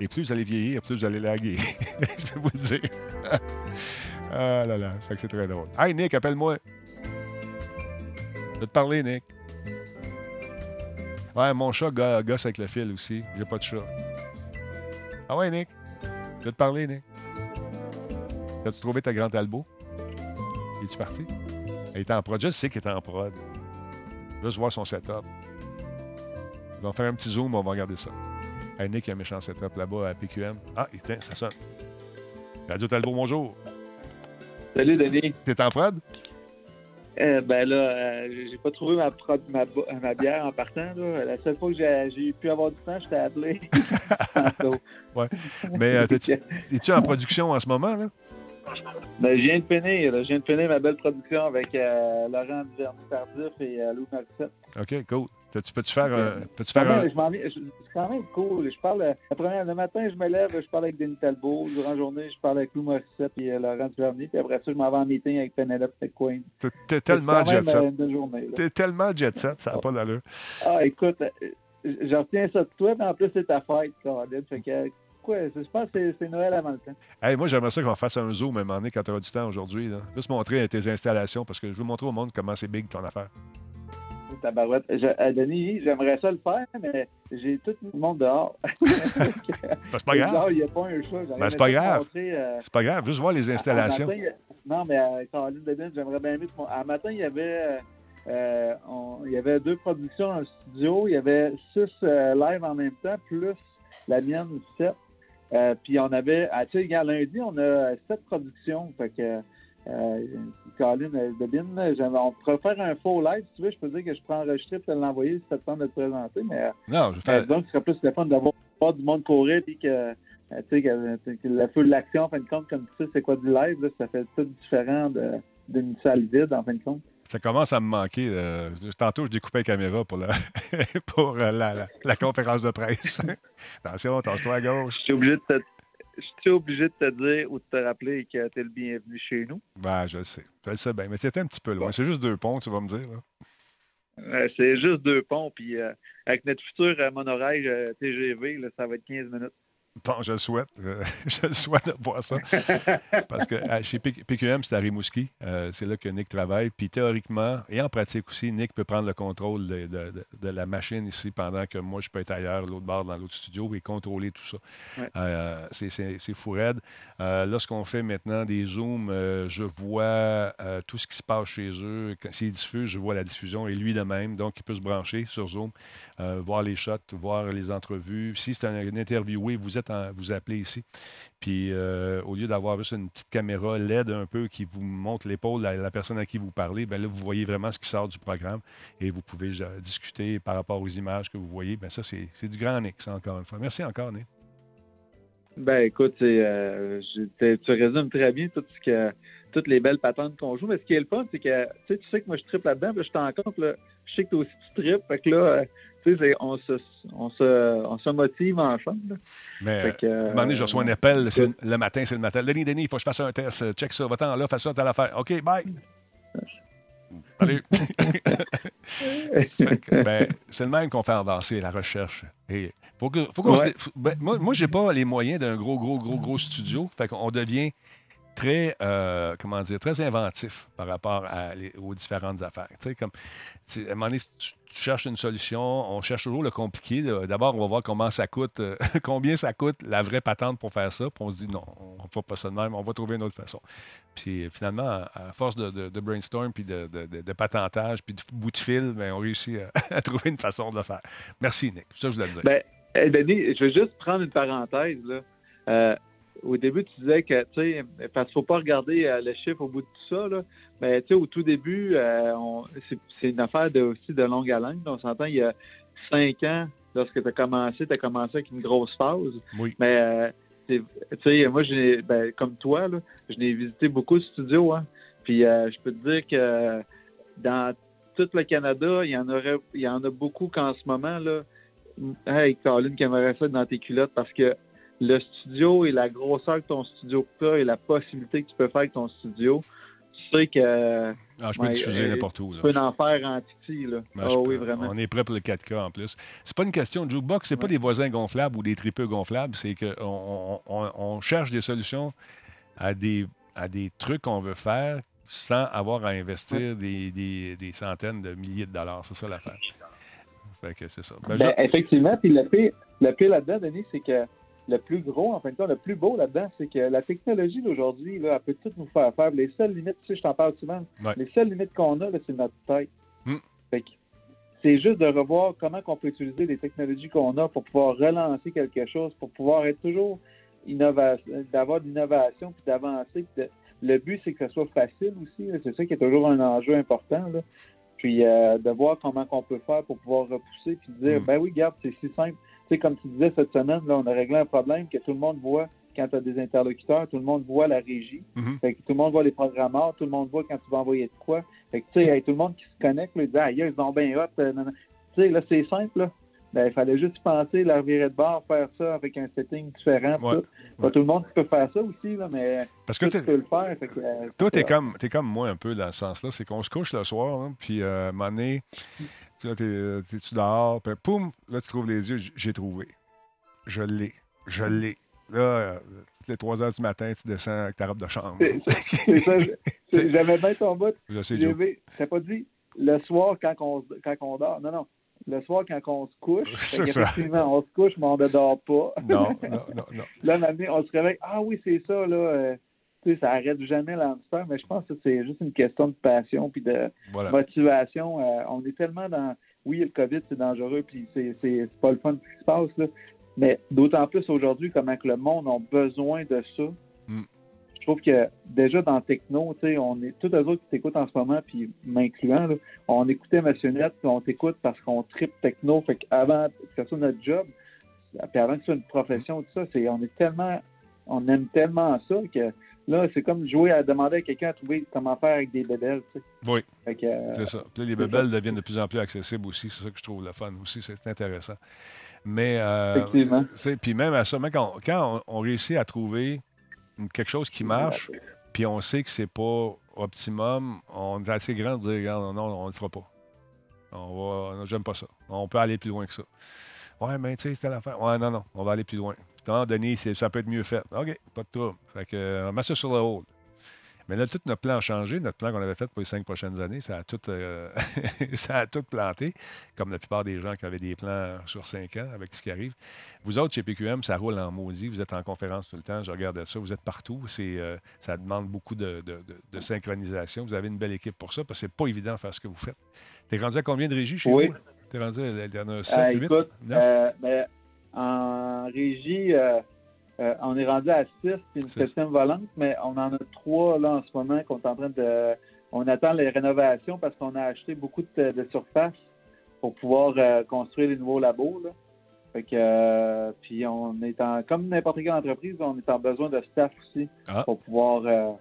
Et plus vous allez vieillir, plus vous allez laguer. je vais vous le dire. ah là là, fait que c'est très drôle. Hey Nick, appelle-moi. Je vais te parler, Nick. Ouais, mon chat gosse avec le fil aussi. J'ai pas de chat. Ah ouais, Nick? Je vais te parler, Nick. As-tu trouvé ta grande albo? Es-tu parti? Elle est en prod. Je sais qu'il est en prod. Juste voir son setup. On va faire un petit zoom, on va regarder ça. Hey, Nick, il y a un méchant setup là-bas à PQM. Ah, tiens, ça sonne. Radio Talbot, bonjour. Salut, Denis. T'es en prod? Euh, ben là, euh, j'ai pas trouvé ma, ma, ma, bière en partant. Là. La seule fois que j'ai pu avoir du temps, je t'ai appelé. ouais. Mais euh, es-tu en production en ce moment? Là? Ben, je viens de finir. Je viens de finir ma belle production avec Laurent Duvernay-Tardif et Lou Marissette. OK, cool. Tu peux-tu faire, euh, peux faire un... C'est quand même cool. Je parle, la première, le matin, je me lève, je parle avec Denis Talbot. Durant la journée, je parle avec Lou Morissette et euh, Laurent Duvernay. Puis après ça, je m'en vais en meeting avec Penelope McQueen. T'es tellement jet set. Euh, T'es tellement jet set, ça n'a pas d'allure. Ah, écoute, je retiens ça de toi, mais en plus, c'est ta fête, Caroline. Fait que je pense que c'est Noël avant le temps. Hey, moi, j'aimerais ça qu'on fasse un zoom à un moment donné quand tu auras du temps aujourd'hui. Juste montrer tes installations parce que je veux montrer au monde comment c'est big ton affaire. Je, Denis, j'aimerais ça le faire, mais j'ai tout le monde dehors. c'est pas grave. Il n'y a pas un chat. Ben, c'est pas grave. Euh, c'est pas grave. Juste voir les installations. non, mais euh, Caroline Devine, j'aimerais bien mieux. À matin, il y avait. Euh, il y avait deux productions dans le studio. Il y avait six lives en même temps, plus la mienne, sept. puis on avait, ah, tu sais, lundi, on a sept productions. Fait que euh, Colin euh, on pourrait faire un faux live, si tu veux. Je peux dire que je peux enregistrer pour te l'envoyer si ça te tente de te présenter. Mais, euh, non, je fais... donc, ce serait plus le fun d'avoir du monde courir et que, euh, tu sais, que, le feu de l'action, en fin de compte, comme tu sais, c'est quoi du live, là, ça fait tout différent d'une salle vide, en fin de compte. Ça commence à me manquer. tantôt, je découpais la caméra pour, la, pour la, la, conférence de presse. Attention, tasse-toi à gauche. Je suis obligé de te suis obligé de te dire ou de te rappeler que tu es le bienvenu chez nous. Ben, je le sais. Je le sais bien. Mais c'était un petit peu loin. C'est juste deux ponts, tu vas me dire. Euh, c'est juste deux ponts. Puis euh, avec notre futur euh, monorail TGV, ça va être 15 minutes. Bon, je le souhaite. Euh, je le souhaite de voir ça. Parce que chez PQM, c'est à Rimouski. Euh, c'est là que Nick travaille. Puis théoriquement et en pratique aussi, Nick peut prendre le contrôle de, la machine ici pendant que moi, je peux être ailleurs, l'autre bord, dans l'autre studio et contrôler tout ça. Euh, c'est fou raide. Lorsqu'on fait maintenant des zooms, je vois tout ce qui se passe chez eux. S'ils diffusent, je vois la diffusion et lui de même. Donc, il peut se brancher sur Zoom, voir les shots, voir les entrevues. Si c'est un, un interviewé, vous êtes vous appelez ici. Puis euh, au lieu d'avoir juste une petite caméra LED un peu qui vous montre l'épaule de la, personne à qui vous parlez, bien là, vous voyez vraiment ce qui sort du programme et vous pouvez discuter par rapport aux images que vous voyez. Bien ça, c'est du grand Nick, ça, encore une fois. Merci encore, Nick. Ben écoute, euh, tu résumes très bien toutes les belles patentes qu'on joue. Mais ce qui est le fun, c'est que tu sais que moi je tripe là-dedans, je t'en compte, là, je sais que aussi tu tripes. Fait que là, euh, on se, on, se, on se motive ensemble. Mais que, euh, un moment donné, je reçois un appel le matin, c'est le matin. Denis, Denis, il faut que je fasse un test. Check ça, va-t'en là, fais ça, t'as l'affaire. OK, bye. Salut. ben, c'est le même qu'on fait avancer la recherche. Et faut que, faut ben, moi, moi j'ai pas les moyens d'un gros, gros, gros, gros studio. Fait qu'on devient très, euh, comment dire, très inventif par rapport aux différentes affaires. Tu sais, comme, à un moment donné, tu, cherches une solution, on cherche toujours le compliqué. D'abord, on va voir euh, combien ça coûte la vraie patente pour faire ça. Puis on se dit non, on ne fera pas ça de même, on va trouver une autre façon. Puis finalement, à, force de, brainstorm, puis de, patentage, puis de bout de fil, bien, on réussit à, trouver une façon de le faire. Merci, Nick. Ça, je voulais dire. Ben, Denis, je vais juste prendre une parenthèse. Là. Euh, au début, tu disais que, tu sais, parce qu'il ne faut pas regarder euh, le chiffre au bout de tout ça, là, mais tu sais, au tout début, euh, c'est une affaire de, aussi de longue haleine. On s'entend, il y a cinq ans, lorsque tu as commencé, tu as commencé avec une grosse phase. Oui. Mais, euh, tu sais, moi, ben, comme toi, là, je n'ai visité beaucoup de studios, hein, puis je peux te dire que dans tout le Canada, il y en aurait, il y en a beaucoup qu'en ce moment, là, hey, Colin, qui aimerait ça dans tes culottes parce que le studio et la grosseur de ton studio que tu as et la possibilité que tu peux faire avec ton studio, tu sais que. Ah, je peux diffuser n'importe où. Tu peux en faire en titi. Là. Ben, ah, oui, vraiment. On est prêt pour le 4K en plus. C'est pas une question de jukebox, c'est pas des voisins gonflables ou des tripeux gonflables, c'est qu'on on, cherche des solutions à des, à des trucs qu'on veut faire sans avoir à investir des, des, centaines de milliers de dollars. C'est ça l'affaire. Fait que c'est ça. Ben, ben, effectivement, puis le pire, là-dedans, Denis, c'est que le plus gros, en fin de compte, le plus beau là-dedans, c'est que la technologie d'aujourd'hui, elle peut tout nous faire faire. Les seules limites, tu sais, je t'en parle souvent, les seules limites qu'on a, c'est notre tête. Hmm. Fait que c'est juste de revoir comment on peut utiliser les technologies qu'on a pour pouvoir relancer quelque chose, pour pouvoir être toujours d'avoir de l'innovation, puis d'avancer. Le but, c'est que ce soit facile aussi. C'est ça qui est toujours un enjeu important. Puis euh, de voir comment on peut faire pour pouvoir repousser, puis dire, mm. ben oui, regarde, c'est si simple. Tu sais, comme tu disais cette semaine, là, on a réglé un problème que tout le monde voit quand tu as des interlocuteurs, tout le monde voit la régie. Fait que tout le monde voit les programmeurs, tout le monde voit quand tu vas envoyer de quoi. Fait que, tu sais, tout le monde qui se connecte, là, dit, ah, ils ont bien hot. Euh, tu sais, là, c'est simple, là. Ben, il fallait juste penser, la virer de bord, faire ça avec un setting différent. Pas tout le monde peut faire ça aussi, là, mais Parce que tu peux le faire. Euh, toi, tu es comme, comme moi un peu dans ce sens-là. C'est qu'on se couche le soir, hein, puis euh, à un moment donné, tu es-tu dehors, puis poum, là, tu trouves les yeux, j'ai trouvé. Je l'ai. Je l'ai. Là, euh, les 3 heures du matin, tu descends avec ta robe de chambre. C'est ça. J'avais bien ton bout. Je sais, T'as pas dit le soir quand on, quand on dort. Non, non le soir quand on se couche. Effectivement, on se couche, mais on ne dort pas. Non, non, non, non. là, on se réveille. Ah oui, c'est ça, là. Euh, tu ça arrête jamais l'hamster, mais je pense que c'est juste une question de passion puis de motivation. Euh, on est tellement dans. Oui, le COVID, c'est dangereux, puis c'est pas le fun ce qui se passe, là. Mais d'autant plus aujourd'hui, comment que le monde a besoin de ça. Mm je trouve que déjà dans Techno, on est tous les autres qui t'écoutent en ce moment, puis m'incluant, on écoutait Massionnette, puis on t'écoute parce qu'on tripe Techno. Fait qu'avant que ce soit notre job, puis avant que ce soit une profession, tout ça, c'est on est tellement on aime tellement ça que là, c'est comme jouer à demander à quelqu'un à trouver comment faire avec des bébelles. Oui. Euh, c'est ça. Puis les bébelles deviennent de plus en plus accessibles aussi. C'est ça que je trouve le fun aussi. C'est intéressant. Mais, euh, Effectivement. Puis même à ça, quand, on, réussit à trouver quelque chose qui marche, puis on sait que c'est pas optimum, on est assez grand de dire, non, on ne le fera pas. On va, j'aime pas ça. On peut aller plus loin que ça. Ouais, mais tu sais, c'était l'affaire. Ouais, non, non, on va aller plus loin. À un donné, ça peut être mieux fait. OK, pas de trouble. Fait que, on met ça sur le hold. Mais là, tout notre plan a changé. Notre plan qu'on avait fait pour les cinq prochaines années, ça a tout, euh, ça a tout planté, comme la plupart des gens qui avaient des plans sur cinq ans avec ce qui arrive. Vous autres, chez PQM, ça roule en maudit. Vous êtes en conférence tout le temps. Je regarde ça. Vous êtes partout. C'est, euh, ça demande beaucoup de, synchronisation. Vous avez une belle équipe pour ça, parce que c'est pas évident de faire ce que vous faites. Tu es rendu à combien de régies chez oui. vous? Tu es rendu à 7, 8, 9? Ben, en régie, euh, euh, on est rendu à 6 puis une septième volante, mais on en a trois là en ce moment qu'on est en train de. On attend les rénovations parce qu'on a acheté beaucoup de, surface pour pouvoir euh, construire les nouveaux labos. Là. Fait que, euh, puis on est en, comme n'importe quelle entreprise, on est en besoin de staff aussi ah. pour pouvoir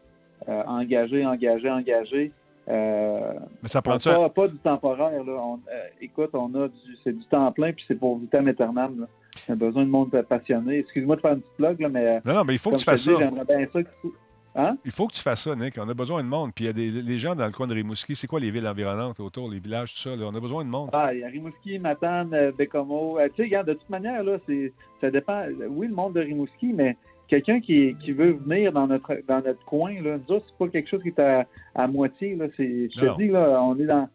engager, engager, engager. Mais ça prend pas, pas du temporaire. Là. écoute, on a du, c'est du temps plein, puis c'est pour vitam aeternam. Là. On a besoin de monde passionné. Excuse-moi de faire un petit blog, là, mais. Non, non, mais il faut que tu fasses ça. Hein? Il faut que tu fasses ça, Nick. On a besoin de monde. Puis il y a des les gens dans le coin de Rimouski. C'est quoi les villes environnantes autour, les villages, tout ça? On a besoin de monde. Ah, il y a Rimouski, Matane, euh, Bécomo. Euh, tu sais, regarde, de toute manière, là, ça dépend. Oui, le monde de Rimouski, mais quelqu'un qui, qui, veut venir dans notre dans notre coin, là, nous c'est pas quelque chose qui est à, à moitié. Là. Je te dis, là, on est dans.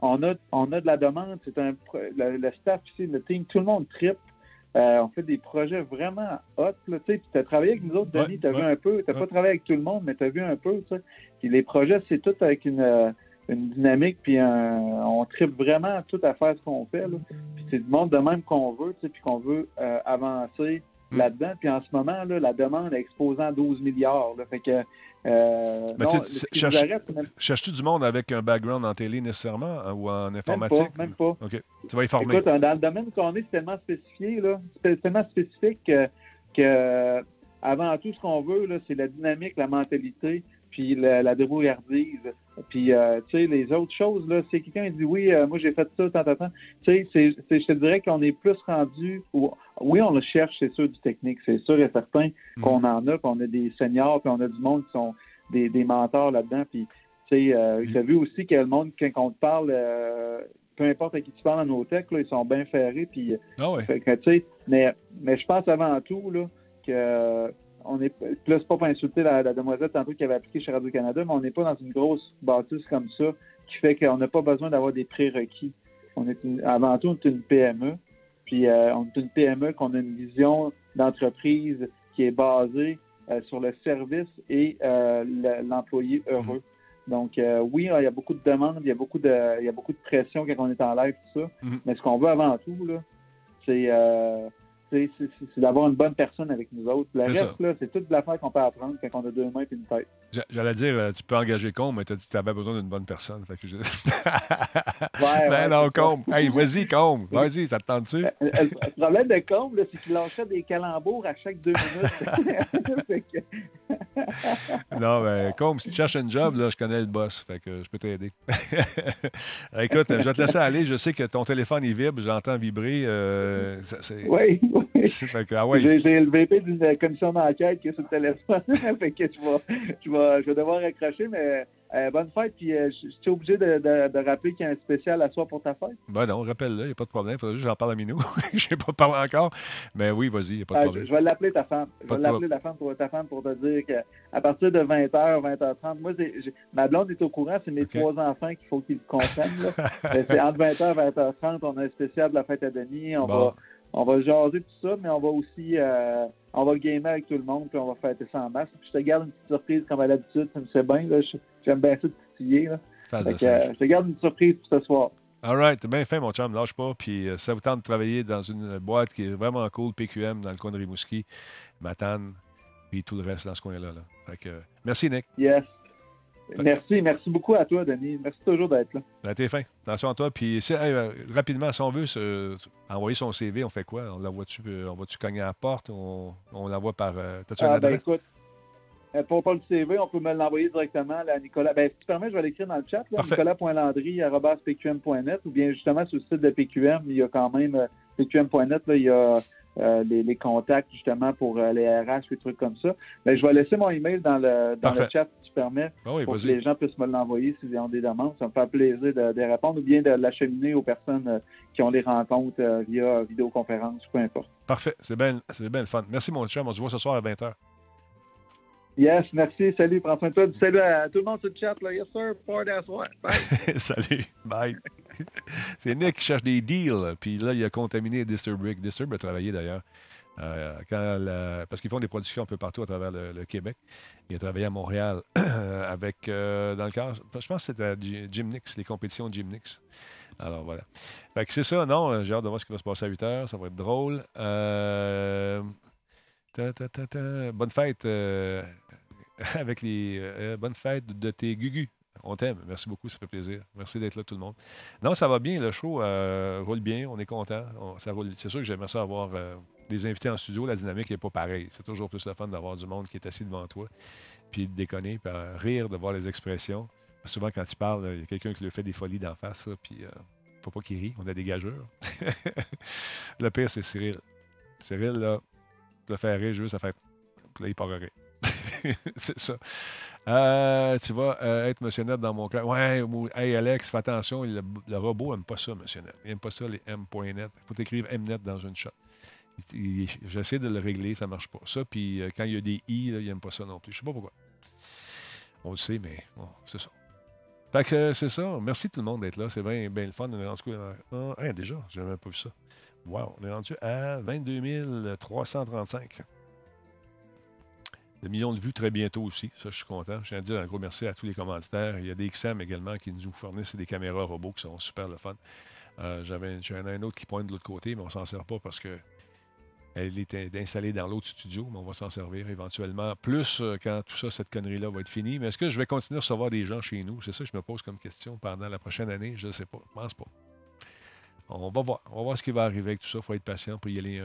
On a, on a de la demande. C'est un le, staff ici, le team, tout le monde tripe. Euh, on fait des projets vraiment hot. Tu as travaillé avec nous autres, Denis, tu as vu un peu. Tu n'as pas travaillé avec tout le monde, mais tu as vu un peu. Puis les projets, c'est tout avec une, euh, dynamique, puis on tripe vraiment tout à faire ce qu'on fait. Puis c'est du monde de même qu'on veut, puis qu'on veut euh, avancer mm. là-dedans. Puis en ce moment, là, la demande est exposée à 12 milliards. Fait que euh, Cherches-tu du monde avec un background en télé nécessairement hein, ou en informatique? Même pas. OK. Tu vas y former. Écoute, dans le domaine qu'on est, c'est tellement spécifié, là, c'est tellement spécifique que, avant tout, ce qu'on veut, c'est la dynamique, la mentalité, puis la, la débrouillardise. Puis, euh, tu sais, les autres choses, là, si quelqu'un dit oui, euh, moi j'ai fait ça, tant, tant, tant, tu sais, je te dirais qu'on est plus rendu, oui, on le cherche, c'est sûr, du technique, c'est sûr et certain qu'on en a, qu'on a des seniors, puis on a du monde qui sont des, des mentors là-dedans, puis, tu sais, euh, mm. vu aussi que le monde, quand on te parle, euh, peu importe à qui tu parles en nos tech, là, ils sont bien ferrés, puis, ah tu sais, mais, mais je pense avant tout, là, que on est, plus pas pour insulter la, demoiselle tantôt qui avait appliqué chez Radio-Canada, mais on n'est pas dans une grosse bâtisse comme ça qui fait qu'on n'a pas besoin d'avoir des prérequis. On est avant tout, on est une PME. Puis euh, on est une PME qu'on a une vision d'entreprise qui est basée euh, sur le service et euh, l'employé heureux. Mm-hmm. Donc oui, il y a beaucoup de demandes, il y a beaucoup de, il y a beaucoup de pression quand on est en live, tout ça. Mm-hmm. Mais ce qu'on veut avant tout, là, c'est c'est d'avoir une bonne personne avec nous autres. Le reste, c'est toute l'affaire qu'on peut apprendre quand on a deux mains et une tête. J'allais dire, euh, tu peux engager Combe, mais tu as avais besoin d'une bonne personne. Fait que je... ouais, ben non, Combe. Hey, vas-y, Combe. Vas-y, ça te tente-tu? Euh, euh, le, problème de Combe, c'est qu'il lançait des calembours à chaque deux minutes. non, mais Combe, si tu cherches un job, là, je connais le boss. Fait que je peux t'aider. Écoute, je vais te laisser aller. Je sais que ton téléphone, il vibre. J'entends vibrer. oui, oui. Ah j'ai le VP d'une commission d'enquête qui est sur le téléphone. fait que tu vas, tu vas je vais devoir raccrocher, mais euh, bonne fête. Puis euh, je suis obligé de, rappeler qu'il y a un spécial à soi pour ta fête. Ben non, rappelle-le, il n'y a pas de problème. Faudrait juste que j'en parle à Minou. je n'ai pas parlé encore. Mais oui, vas-y, il n'y a pas de ah, problème. je vais l'appeler ta femme. Je vais l'appeler la femme pour ta femme pour te dire qu'à partir de 20h, 20h30, moi, ma blonde est au courant, c'est mes trois enfants qu'il faut qu'ils comprennent. c'est entre 20h et 20h30, on a un spécial de la fête à Denis. On va on va jaser tout ça, mais on va aussi euh, on va gamer avec tout le monde, puis on va fêter ça en masse. je te garde une petite surprise comme à l'habitude, ça me fait bien. J'aime bien ça de titiller. Là. Euh, je te garde une surprise pour ce soir. All right, t'es bien fait, mon chum, lâche pas. Puis euh, ça vous tente de travailler dans une boîte qui est vraiment cool, PQM, dans le coin de Rimouski, Matane, puis tout le reste dans ce coin-là. Là. Fait que, merci, Nick. Yes. Merci, merci beaucoup à toi, Denis. Merci toujours d'être là. Ben, t'es fin. Attention à toi. Puis, euh, rapidement, si on veut envoyer son CV, on fait quoi? On l'envoie-tu, euh, on va-tu cogner à la porte? On, on l'envoie par. Euh, t'as-tu ah, ben, écoute, pour pas le CV, on peut me l'envoyer directement à Nicolas. Ben, si tu permets, je vais l'écrire dans le chat. Nicolas.landry.pqm.net ou bien justement sur le site de PQM, il y a quand même pqm.net, il y a euh, les, contacts justement pour euh, les RH, des trucs comme ça. Mais je vais laisser mon email dans le, dans le chat si tu permets ah pour que les gens puissent me l'envoyer s'ils ont des demandes. Ça me fait plaisir de, répondre ou bien de l'acheminer aux personnes euh, qui ont des rencontres via vidéoconférence, peu importe. Parfait, c'est bien, c'est bien le fun. Merci mon chum, on se voit ce soir à 20h. Yes, merci. Salut, prends soin de toi. Salut à tout le monde sur le chat. Là. Yes, sir. Pour that's what? Bye. Salut. Bye. C'est Nick qui cherche des deals. Puis là, il a contaminé Disturbrick. Disturb a travaillé d'ailleurs. Euh, parce qu'ils font des productions un peu partout à travers le, Québec. Il a travaillé à Montréal avec, euh, dans le cas, je pense que c'était Gymnix, les compétitions Gymnix. Alors voilà. Fait que c'est ça, non, j'ai hâte de voir ce qui va se passer à 8 heures, ça va être drôle. Euh, Bonne fête avec les euh, bonnes fêtes de tes gugus. On t'aime. Merci beaucoup, ça fait plaisir. Merci d'être là, tout le monde. Non, ça va bien, le show euh, roule bien, on est content. C'est sûr que j'aimerais ça avoir euh, des invités en studio. La dynamique n'est pas pareille. C'est toujours plus le fun d'avoir du monde qui est assis devant toi, puis de déconner, puis rire, de voir les expressions. Souvent, quand tu parles, il y a quelqu'un qui lui fait des folies d'en face, puis il ne faut pas qu'il rit. On a des gageurs. le pire, c'est Cyril. Cyril, là, le faire rire juste à faire. Là, il part c'est ça. Euh, tu vas euh, être Monsieur Net dans mon cœur. Ouais, hey Alex, fais attention, le, robot n'aime pas ça, Monsieur Net. Il n'aime pas ça, les M.net. Il faut écrire Mnet dans une shot. J'essaie de le régler, ça ne marche pas. Ça, puis euh, quand il y a des I, il n'aime pas ça non plus. Je ne sais pas pourquoi. On le sait, mais bon, c'est ça. Fait que c'est ça. Merci tout le monde d'être là. C'est bien, bien le fun. On est rendu ah, déjà, je n'avais même pas vu ça. Wow, on est rendu à 22 335 de millions de vues très bientôt aussi. Ça, je suis content. Je tiens à dire un gros merci à tous les commanditaires. Il y a des XM également qui nous fournissent des caméras robots qui sont super le fun. Euh, J'avais un autre qui pointe de l'autre côté, mais on s'en sert pas parce que elle est installée dans l'autre studio, mais on va s'en servir éventuellement. Plus euh, quand tout ça, cette connerie-là va être finie. Mais est-ce que je vais continuer à recevoir des gens chez nous? C'est ça que je me pose comme question pendant la prochaine année? Je ne sais pas. Je pense pas. On va voir. On va voir ce qui va arriver avec tout ça. Il faut être patient pour y aller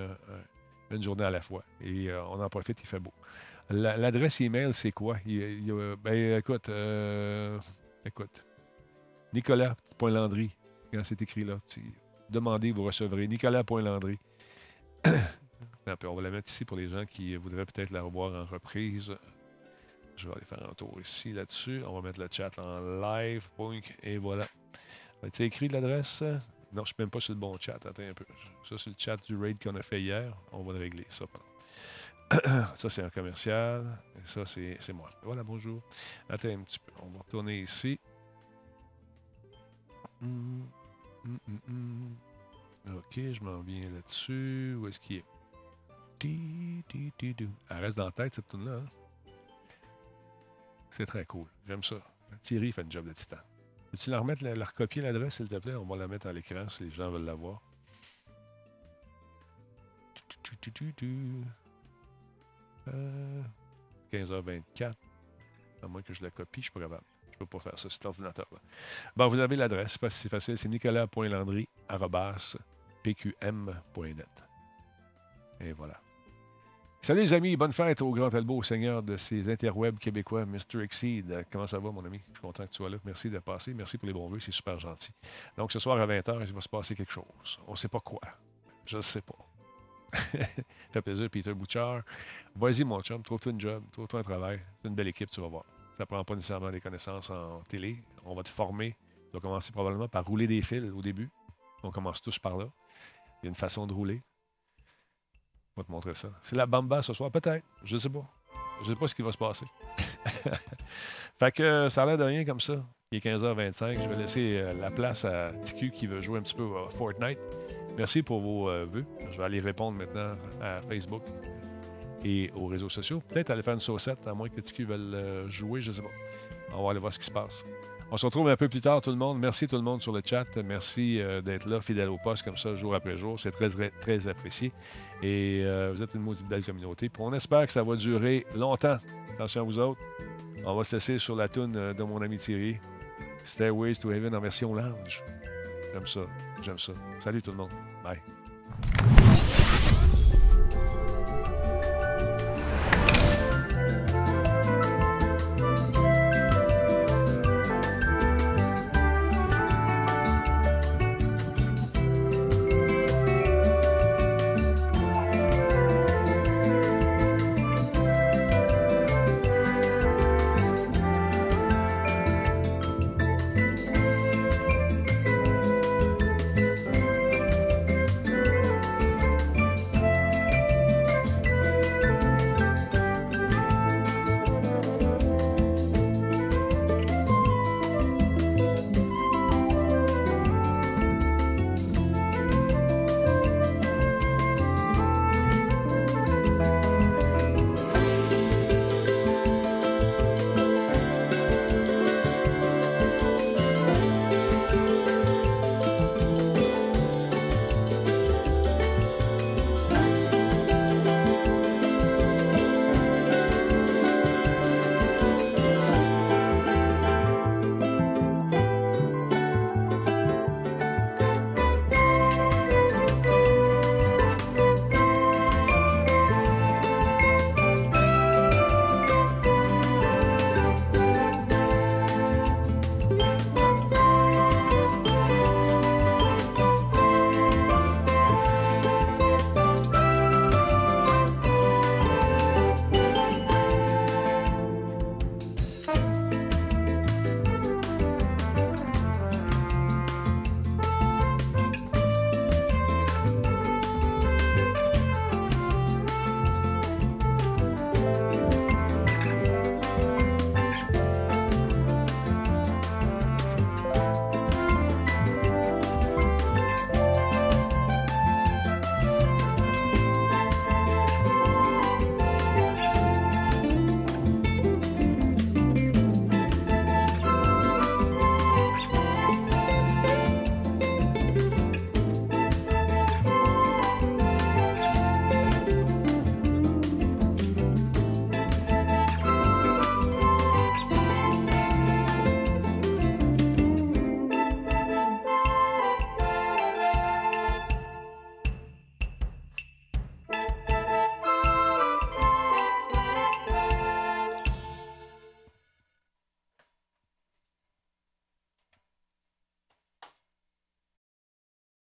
une journée à la fois. Et euh, on en profite, il fait beau. L'adresse email, c'est quoi? ben, écoute, euh, écoute. Nicolas.landry, quand c'est écrit là, demandez, vous recevrez. Nicolas.landry. on va la mettre ici pour les gens qui voudraient peut-être la revoir en reprise. Je vais aller faire un tour ici, là-dessus. On va mettre le chat en live. et voilà. Tu écrit l'adresse? Non, je suis même pas sur le bon chat. Attends un peu. Ça, c'est le chat du raid qu'on a fait hier. On va le régler, ça. ça, c'est un commercial. Et ça, c'est moi. Voilà, bonjour. Attends un petit peu. On va retourner ici. Hum, hum, hum, OK, je m'en viens là-dessus. Où est-ce qu'il est? Elle reste dans la tête, cette tune là hein? C'est très cool. J'aime ça. Thierry fait un job de titan. Peux-tu la remettre, la, recopier l'adresse, s'il te plaît? On va la mettre à l'écran si les gens veulent la voir. 15h24. Euh, à moins que je la copie, je suis pas capable. Je peux pas faire ça, cet ordinateur-là. Bon, vous avez l'adresse, pas si c'est facile, c'est nicolas.landry.pqm.net. Et voilà. Salut les amis, bonne fête au Grand Talbot, au Seigneur de ces interwebs québécois, Mr. Exceed. Comment ça va, mon ami? Je suis content que tu sois là. Merci de passer. Merci pour les bons vœux, c'est super gentil. Donc, ce soir à 20h, il va se passer quelque chose. On ne sait pas quoi. Je ne sais pas. ça fait plaisir, Peter Bouchard. Vas-y, mon chum, trouve-toi un job, trouve-toi un travail. C'est une belle équipe, tu vas voir. Ça ne prend pas nécessairement des connaissances en télé. On va te former. Tu vas commencer probablement par rouler des fils au début. On commence tous par là. Il y a une façon de rouler te montrer ça. C'est la bamba ce soir, peut-être. Je sais pas. Je ne sais pas ce qui va se passer. fait que ça a l'air de rien comme ça. Il est 15h25. Je vais laisser euh, la place à TQ qui veut jouer un petit peu à Fortnite. Merci pour vos euh, vœux. Je vais aller répondre maintenant à Facebook et aux réseaux sociaux. Peut-être aller faire une saucette, à moins que TQ veuille euh, jouer, je sais pas. On va aller voir ce qui se passe. On se retrouve un peu plus tard, tout le monde. Merci tout le monde sur le chat. Merci euh, d'être là, fidèle au poste comme ça, jour après jour. C'est très, très, apprécié. Et euh, vous êtes une maudite belle communauté. On espère que ça va durer longtemps. Attention à vous autres. On va se laisser sur la toune euh, de mon ami Thierry. Stairways to Heaven en version lounge. J'aime ça. J'aime ça. Salut tout le monde. Bye.